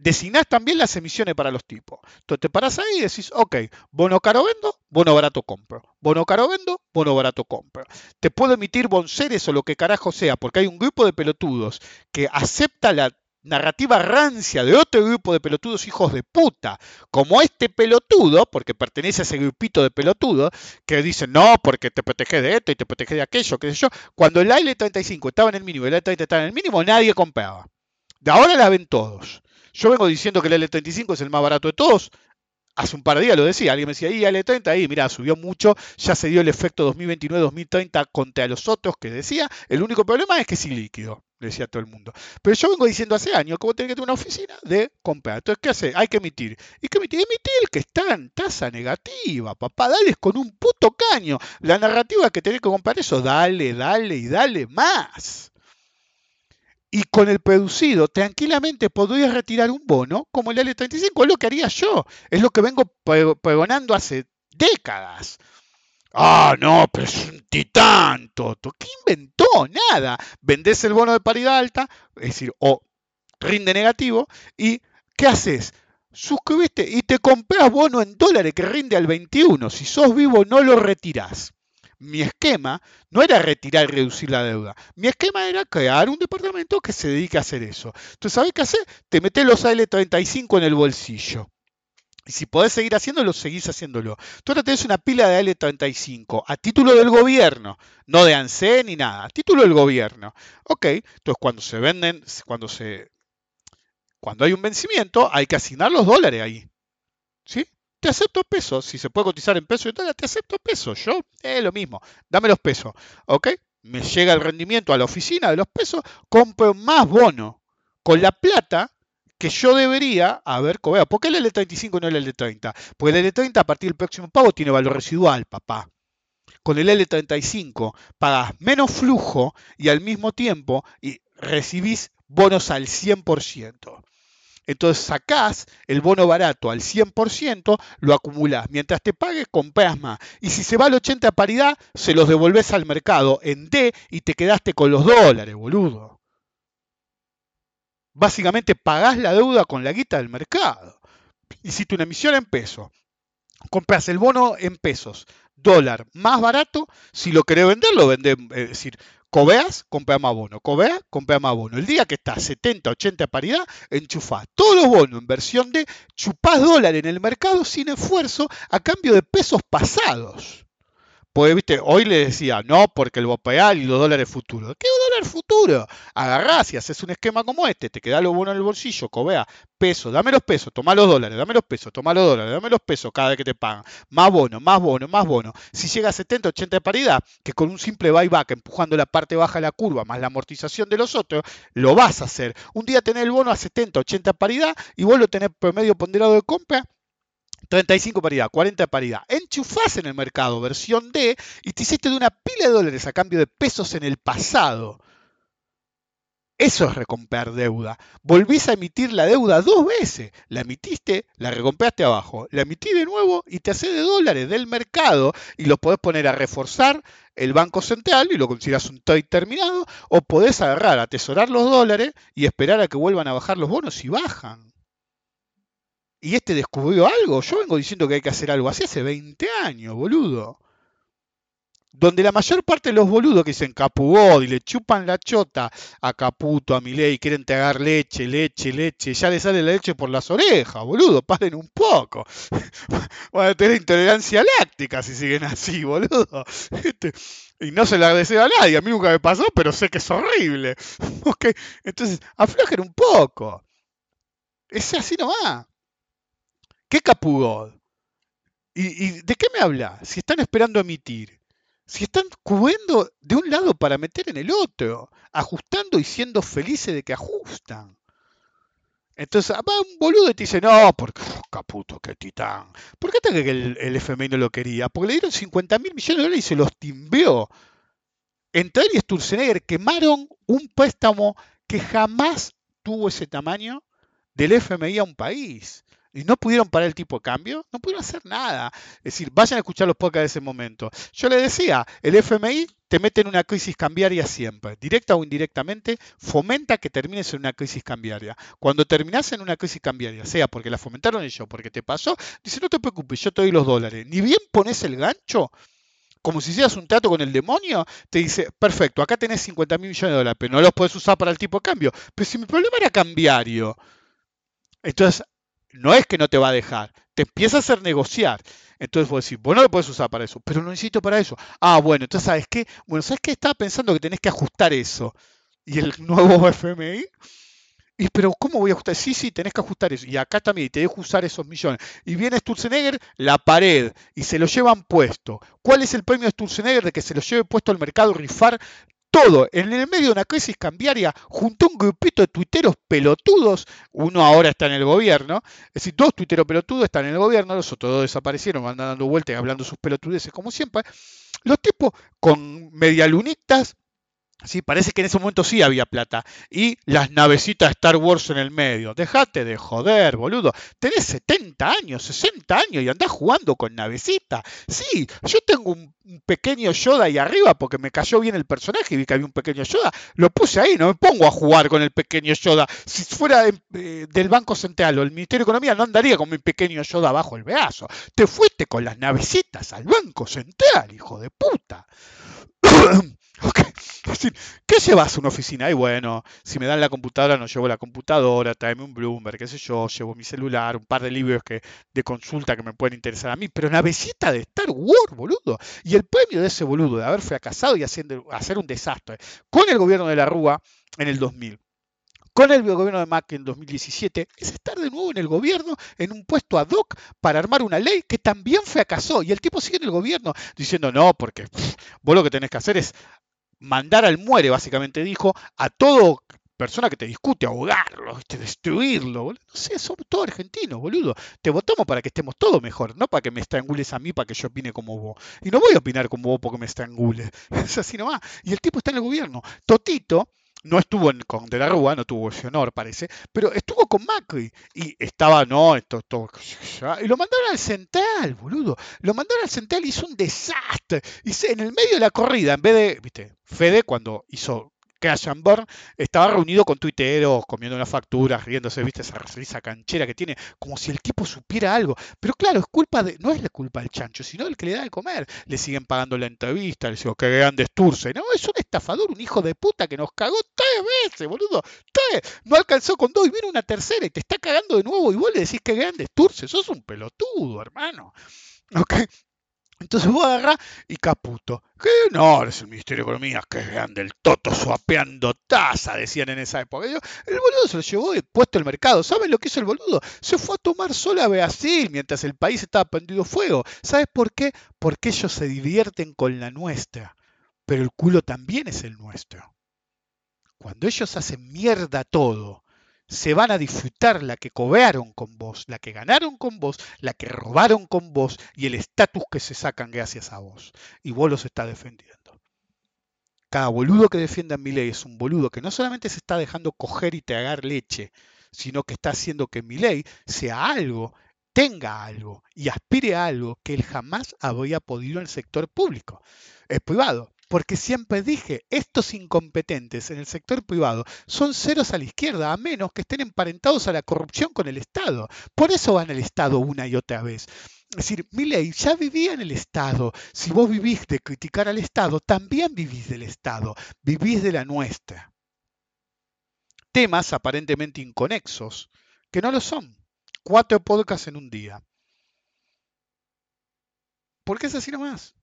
Designás también las emisiones para los tipos. Entonces te paras ahí y decís, ok, bono caro vendo, bono barato compro. Bono caro vendo, bono barato compro. Te puedo emitir bonceres o lo que carajo sea, porque hay un grupo de pelotudos que acepta la narrativa rancia de otro grupo de pelotudos hijos de puta, como este pelotudo, porque pertenece a ese grupito de pelotudos, que dicen, no, porque te protege de esto y te protege de aquello, qué sé yo. Cuando el AL35 estaba en el mínimo y el AL30 estaba en el mínimo, nadie compraba. De ahora la ven todos. Yo vengo diciendo que el L35 es el más barato de todos. Hace un par de días lo decía, alguien me decía, y L30, ahí, mira, subió mucho, ya se dio el efecto 2029-2030 contra los otros que decía. El único problema es que es ilíquido decía todo el mundo. Pero yo vengo diciendo hace años que vos tenés que tener una oficina de comprar. Entonces, ¿qué hace? Hay que emitir. ¿Y qué emitir? Emitir el que está en tasa negativa, papá. Dale con un puto caño. La narrativa que tenés que comprar eso, dale, dale y dale más. Y con el producido, tranquilamente podrías retirar un bono como el L35. Es lo que haría yo. Es lo que vengo pregonando hace décadas. Ah, no, pero es un titán, Toto. ¿Qué inventó? Nada. Vendés el bono de paridad alta, es decir, o rinde negativo, y ¿qué haces? Suscribiste y te compras bono en dólares que rinde al 21. Si sos vivo, no lo retirás. Mi esquema no era retirar y reducir la deuda. Mi esquema era crear un departamento que se dedique a hacer eso. Entonces, ¿sabes qué hacer? Te metes los AL35 en el bolsillo. Y si podés seguir haciéndolo, seguís haciéndolo. Tú ahora tenés una pila de L35 a título del gobierno, no de ANSE ni nada, a título del gobierno. Ok, entonces cuando se venden, cuando se cuando hay un vencimiento, hay que asignar los dólares ahí. ¿Sí? Te acepto pesos. Si se puede cotizar en pesos te acepto pesos. Yo, es lo mismo. Dame los pesos. ¿Ok? Me llega el rendimiento a la oficina de los pesos, compro más bono. Con la plata que yo debería haber cobrado. ¿Por qué el L35 no el L30? Porque el L30 a partir del próximo pago tiene valor residual, papá. Con el L35 pagas menos flujo y al mismo tiempo recibís bonos al 100%. Entonces sacás el bono barato al 100%, lo acumulás. Mientras te pagues, compras más. Y si se va al 80 a paridad, se los devolvés al mercado en D y te quedaste con los dólares, boludo. Básicamente pagás la deuda con la guita del mercado. Hiciste una emisión en pesos. Compras el bono en pesos. Dólar más barato. Si lo querés vender, lo vendés. Es decir, cobeas, compra más bono. Cobeas, compra más bono. El día que está 70, 80 paridad, enchufás todos los bonos en versión de chupás dólar en el mercado sin esfuerzo a cambio de pesos pasados. Pues, viste, hoy le decía, no, porque el BOPEAL y los dólares futuros. ¿Qué dólar futuro? Agarrás y haces un esquema como este, te queda lo bueno en el bolsillo, cobea, peso, dame los pesos, toma los dólares, dame los pesos, toma los dólares, dame los pesos cada vez que te pagan. Más bono, más bono, más bono. Si llega a 70, 80 de paridad, que con un simple buyback, empujando la parte baja de la curva, más la amortización de los otros, lo vas a hacer. Un día tenés el bono a 70, 80 de paridad y vos lo tenés promedio ponderado de compra 35 paridad, 40 paridad. Enchufás en el mercado versión D y te hiciste de una pila de dólares a cambio de pesos en el pasado. Eso es recomprar deuda. Volvís a emitir la deuda dos veces. La emitiste, la recompraste abajo. La emití de nuevo y te hace de dólares del mercado y los podés poner a reforzar el Banco Central y lo consideras un trade terminado. O podés agarrar, atesorar los dólares y esperar a que vuelvan a bajar los bonos y bajan y este descubrió algo. Yo vengo diciendo que hay que hacer algo así hace 20 años, boludo. Donde la mayor parte de los boludos que dicen Capugod y le chupan la chota a Caputo, a Milei, quieren tragar leche, leche, leche, ya le sale la leche por las orejas, boludo, paren un poco. Van a tener intolerancia láctica si siguen así, boludo. Este, y no se la deseo a nadie, a mí nunca me pasó, pero sé que es horrible. Entonces, aflojen un poco Es así nomás. ¿Qué capugó? ¿Y, ¿Y de qué me habla? Si están esperando emitir. Si están cubriendo de un lado para meter en el otro, ajustando y siendo felices de que ajustan. Entonces va un boludo y te dice, no, porque caputo, qué titán. ¿Por qué te que el, el, FMI no lo quería? Porque le dieron 50 mil millones de dólares y se los timbeó. Entre él y Sturzenegger quemaron un préstamo que jamás tuvo ese tamaño del FMI a un país y no pudieron parar el tipo de cambio, no pudieron hacer nada. Es decir, vayan a escuchar los podcasts de ese momento. Yo le decía, el FMI te mete en una crisis cambiaria siempre, directa o indirectamente, fomenta que termines en una crisis cambiaria. Cuando terminas en una crisis cambiaria, sea porque la fomentaron ellos, porque te pasó, dice, no te preocupes, yo te doy los dólares. Ni bien pones el gancho, como si hicieras un trato con el demonio, te dice, perfecto, acá tenés 50 mil millones de dólares, pero no los puedes usar para el tipo de cambio. Pero si mi problema era cambiario, entonces no es que no te va a dejar, te empieza a hacer negociar. Entonces vos decís, vos no lo puedes usar para eso, pero lo necesito para eso. Ah, bueno, entonces ¿sabes qué? Bueno, ¿sabes qué? Estaba pensando que tenés que ajustar eso. Y el nuevo FMI, y pero ¿cómo voy a ajustar? Sí, sí, tenés que ajustar eso. Y acá también, te dejo usar esos millones. Y viene Sturzenegger, la pared, y se lo llevan puesto. ¿Cuál es el premio de Sturzenegger de que se lo lleve puesto al mercado rifar todo en el medio de una crisis cambiaria, junto a un grupito de tuiteros pelotudos, uno ahora está en el gobierno, es decir, dos tuiteros pelotudos están en el gobierno, los otros dos desaparecieron, van dando vueltas y hablando sus pelotudeces como siempre, los tipos con medialunitas Sí, parece que en ese momento sí había plata. Y las navecitas Star Wars en el medio. Dejate de joder, boludo. Tenés 70 años, 60 años y andás jugando con navecita. Sí, yo tengo un, pequeño Yoda ahí arriba porque me cayó bien el personaje y vi que había un pequeño Yoda. Lo puse ahí, no me pongo a jugar con el pequeño Yoda. Si fuera eh, del Banco Central o el Ministerio de Economía, no andaría con mi pequeño Yoda bajo el brazo. Te fuiste con las navecitas al Banco Central, hijo de puta. ¿qué llevas a una oficina? Y bueno, si me dan la computadora, no llevo la computadora, tráeme un Bloomberg, qué sé yo, llevo mi celular, un par de libros que, de consulta que me pueden interesar a mí, pero navecita de Star Wars, boludo. Y el premio de ese boludo, de haber fracasado y haciendo, hacer un desastre con el gobierno de la Rúa en el 2000 con el gobierno de Macri en 2017 es estar de nuevo en el gobierno en un puesto ad hoc para armar una ley que también fracasó. Y el tipo sigue en el gobierno diciendo, no, porque vos lo que tenés que hacer es mandar al muere, básicamente dijo, a todo persona que te discute, ahogarlo, destruirlo. No sé, somos todos argentinos, boludo. Te votamos para que estemos todos mejor, no para que me estrangules a mí, para que yo opine como vos. Y no voy a opinar como vos porque me estrangules. Es así nomás. Y el tipo está en el gobierno. Totito no estuvo con De la Rúa, no tuvo ese honor, parece, pero estuvo con Macri y estaba, no, esto, esto, y lo mandaron al central, boludo. Lo mandaron al central y hizo un desastre. Y en el medio de la corrida, en vez de, viste, Fede cuando hizo And Burn estaba reunido con tuiteros, comiendo una factura, riéndose, viste esa risa canchera que tiene, como si el tipo supiera algo. Pero claro, es culpa de, no es la culpa del chancho, sino del que le da de comer. Le siguen pagando la entrevista, le digo, que grande Sturce. No, es un estafador, un hijo de puta que nos cagó tres veces, boludo. Tres. No alcanzó con dos y viene una tercera y te está cagando de nuevo y vos le decís que grande Sturce. Sos un pelotudo, hermano. ¿Ok? Entonces vos agarrás y caputo. ¿Qué? No, es el Ministerio de Economía, que grande el toto suapeando taza, decían en esa época. el boludo se lo llevó y puesto el mercado. ¿Saben lo que hizo el boludo? Se fue a tomar sola a Brasil mientras el país estaba prendido fuego. ¿Sabes por qué? Porque ellos se divierten con la nuestra. Pero el culo también es el nuestro. Cuando ellos hacen mierda todo se van a disfrutar la que cobearon con vos, la que ganaron con vos, la que robaron con vos y el estatus que se sacan gracias a vos. Y vos los está defendiendo. Cada boludo que defienda mi ley es un boludo que no solamente se está dejando coger y tragar leche, sino que está haciendo que mi ley sea algo, tenga algo y aspire a algo que él jamás habría podido en el sector público. Es privado. Porque siempre dije, estos incompetentes en el sector privado son ceros a la izquierda, a menos que estén emparentados a la corrupción con el Estado. Por eso van al Estado una y otra vez. Es decir, ley ya vivía en el Estado. Si vos vivís de criticar al Estado, también vivís del Estado, vivís de la nuestra. Temas aparentemente inconexos, que no lo son. Cuatro podcasts en un día. ¿Por qué es así nomás?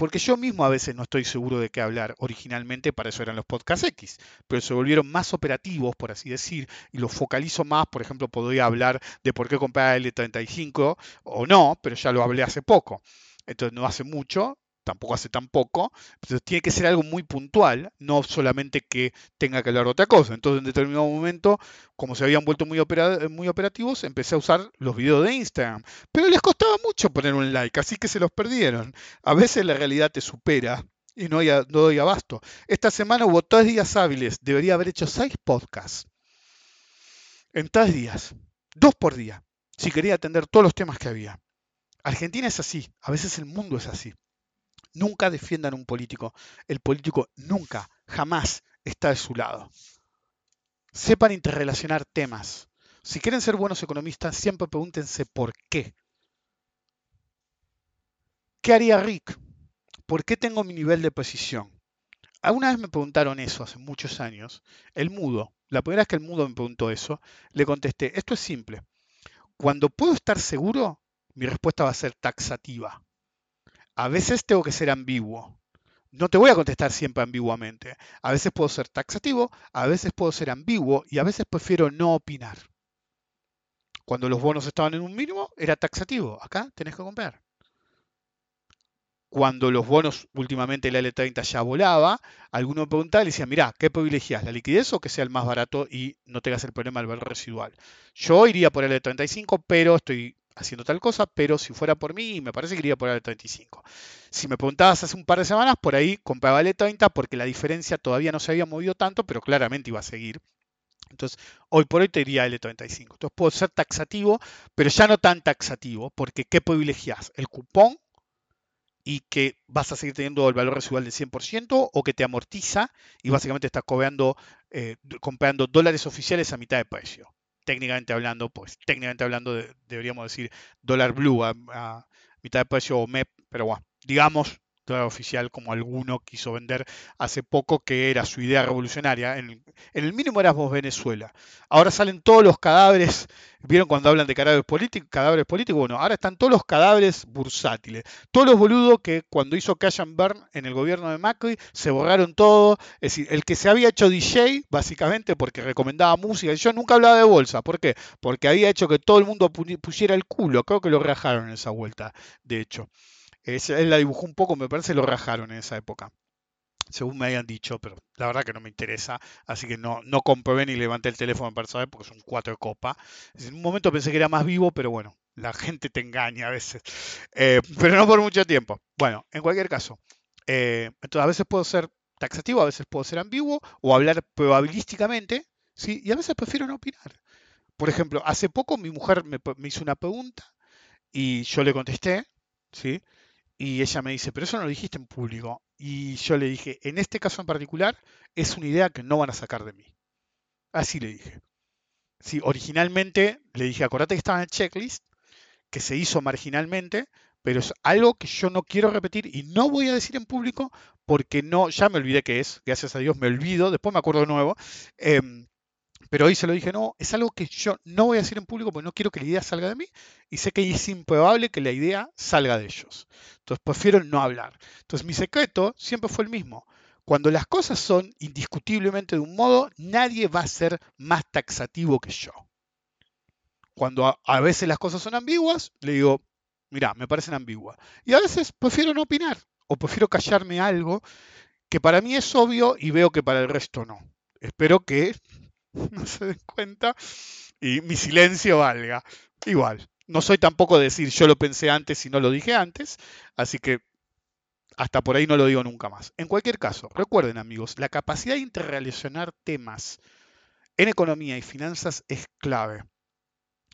Porque yo mismo a veces no estoy seguro de qué hablar. Originalmente para eso eran los podcast X, pero se volvieron más operativos, por así decir, y los focalizo más. Por ejemplo, podría hablar de por qué comprar el L35 o no, pero ya lo hablé hace poco. Entonces no hace mucho, tampoco hace tan poco, entonces tiene que ser algo muy puntual, no solamente que tenga que hablar de otra cosa. Entonces en determinado momento, como se habían vuelto muy, muy operativos, empecé a usar los videos de Instagram, pero les costaba mucho poner un like, así que se los perdieron. A veces la realidad te supera y no, no doy abasto. Esta semana hubo tres días hábiles, debería haber hecho seis podcasts. En tres días, dos por día, si quería atender todos los temas que había. Argentina es así, a veces el mundo es así. Nunca defiendan a un político. El político nunca, jamás está de su lado. Sepan interrelacionar temas. Si quieren ser buenos economistas, siempre pregúntense por qué. ¿Qué haría Rick? ¿Por qué tengo mi nivel de precisión? Alguna vez me preguntaron eso hace muchos años. El mudo, la primera vez que el mudo me preguntó eso, le contesté, esto es simple. Cuando puedo estar seguro, mi respuesta va a ser taxativa a veces tengo que ser ambiguo. No te voy a contestar siempre ambiguamente. A veces puedo ser taxativo, a veces puedo ser ambiguo y a veces prefiero no opinar. Cuando los bonos estaban en un mínimo, era taxativo. Acá tenés que comprar. Cuando los bonos, últimamente la L30 ya volaba, alguno me preguntaba y decía, mira, ¿qué privilegias? ¿La liquidez o que sea el más barato y no tengas el problema del valor residual? Yo iría por el L35, pero estoy haciendo tal cosa, pero si fuera por mí, me parece que iría por el 35. Si me preguntabas hace un par de semanas, por ahí compraba el 30 porque la diferencia todavía no se había movido tanto, pero claramente iba a seguir. Entonces, hoy por hoy te diría L35. Entonces, puedo ser taxativo, pero ya no tan taxativo, porque ¿qué privilegias? ¿El cupón y que vas a seguir teniendo el valor residual del 100% o que te amortiza y básicamente estás cobrando, eh, comprando dólares oficiales a mitad de precio? Técnicamente hablando, pues técnicamente hablando deberíamos decir dólar blue a, mitad de precio o MEP, pero bueno, digamos oficial como alguno quiso vender hace poco que era su idea revolucionaria. En el, mínimo era vos Venezuela. Ahora salen todos los cadáveres, ¿vieron cuando hablan de cadáveres? Cadáveres políticos, bueno, ahora están todos los cadáveres bursátiles. Todos los boludos que cuando hizo Cash and Burn en el gobierno de Macri se borraron todo. Es decir, el que se había hecho DJ, básicamente porque recomendaba música. Yo nunca hablaba de bolsa. ¿Por qué? Porque había hecho que todo el mundo pusiera el culo. Creo que lo rajaron en esa vuelta, de hecho él la dibujó un poco, me parece, lo rajaron en esa época. Según me habían dicho, pero la verdad que no me interesa, así que no, no comprobé ni levanté el teléfono para saber porque es un 4 de copa. En un momento pensé que era más vivo, pero bueno, la gente te engaña a veces. Eh, pero no por mucho tiempo. Bueno, en cualquier caso, eh, entonces a veces puedo ser taxativo, a veces puedo ser ambiguo o hablar probabilísticamente, ¿sí? y a veces prefiero no opinar. Por ejemplo, hace poco mi mujer me, me hizo una pregunta y yo le contesté, ¿sí? Y ella me dice, pero eso no lo dijiste en público. Y yo le dije, en este caso en particular, es una idea que no van a sacar de mí. Así le dije. Sí, originalmente le dije, acordate que estaba en el checklist, que se hizo marginalmente, pero es algo que yo no quiero repetir y no voy a decir en público porque no, ya me olvidé qué es, gracias a Dios me olvido, después me acuerdo de nuevo. Em, pero hoy se lo dije, no, es algo que yo no voy a decir en público porque no quiero que la idea salga de mí y sé que es improbable que la idea salga de ellos. Entonces prefiero no hablar. Entonces mi secreto siempre fue el mismo. Cuando las cosas son indiscutiblemente de un modo, nadie va a ser más taxativo que yo. Cuando a, veces las cosas son ambiguas, le digo, mira, me parecen ambiguas. Y a veces prefiero no opinar o prefiero callarme algo que para mí es obvio y veo que para el resto no. Espero que no se den cuenta y mi silencio valga. Igual, no soy tampoco de decir yo lo pensé antes y no lo dije antes, así que hasta por ahí no lo digo nunca más. En cualquier caso, recuerden amigos, la capacidad de interrelacionar temas en economía y finanzas es clave.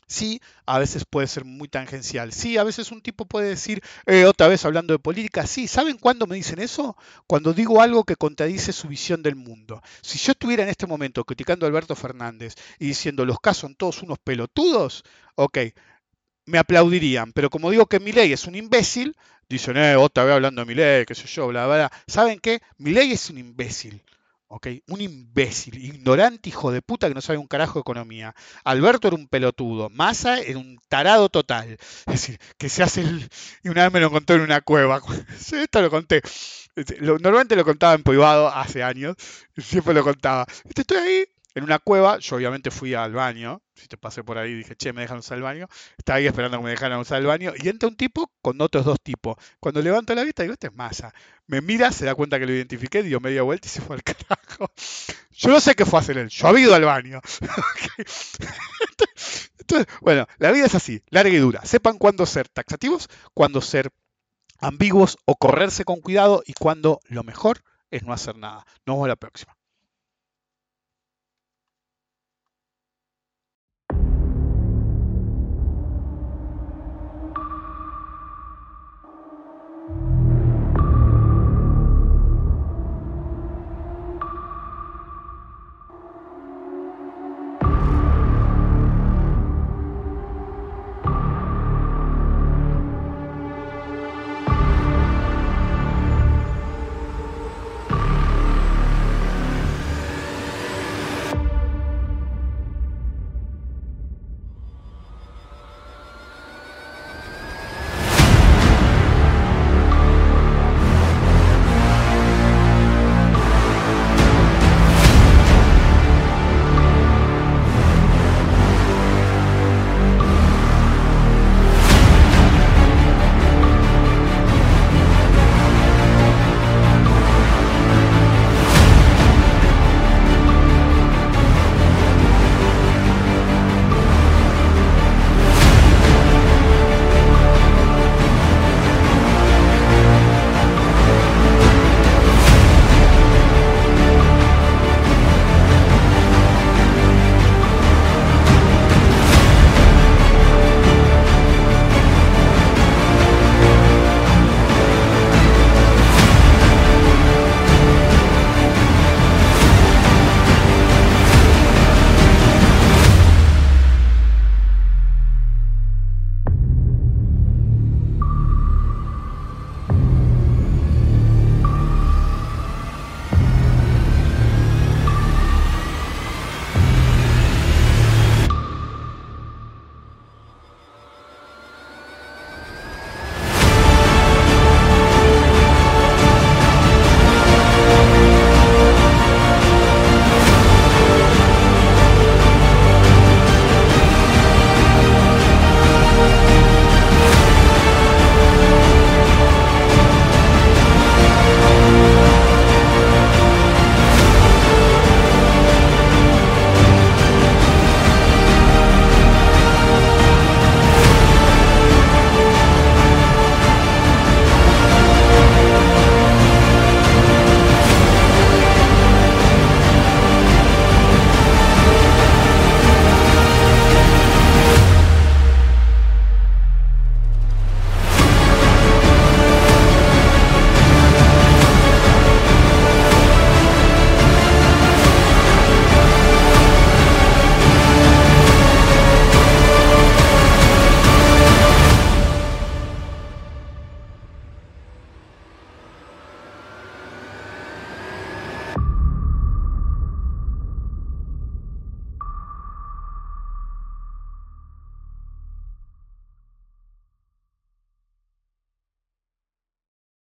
Sí, a veces puede ser muy tangencial. Sí, a veces un tipo puede decir, eh, otra vez hablando de política, sí, ¿saben cuándo me dicen eso? Cuando digo algo que contradice su visión del mundo. Si yo estuviera en este momento criticando a Alberto Fernández y diciendo los casos son todos unos pelotudos, ok, me aplaudirían. Pero como digo que ley es un imbécil, dicen, eh, otra vez hablando de ley, qué sé yo, bla, bla. ¿Saben qué? ley es un imbécil. ¿ok? Un imbécil, ignorante, hijo de puta que no sabe un carajo de economía. Alberto era un pelotudo, Massa era un tarado total. Es decir, que se hace el... Y una vez me lo contó en una cueva. Esto lo conté. Normalmente lo contaba en privado hace años, siempre lo contaba. Estoy ahí en una cueva, yo obviamente fui al baño, si te pasé por ahí dije, che, me dejan usar el baño, estaba ahí esperando que me dejaran usar el baño, y entra un tipo con otros dos tipos. Cuando levanto la vista digo, este es masa. Me mira, se da cuenta que lo identifiqué, dio media vuelta y se fue al carajo. Yo no sé qué fue a hacer él, yo había ido al baño. Entonces, bueno, la vida es así, larga y dura. Sepan cuándo ser taxativos, cuándo ser ambiguos o correrse con cuidado y cuándo lo mejor es no hacer nada. Nos vemos la próxima.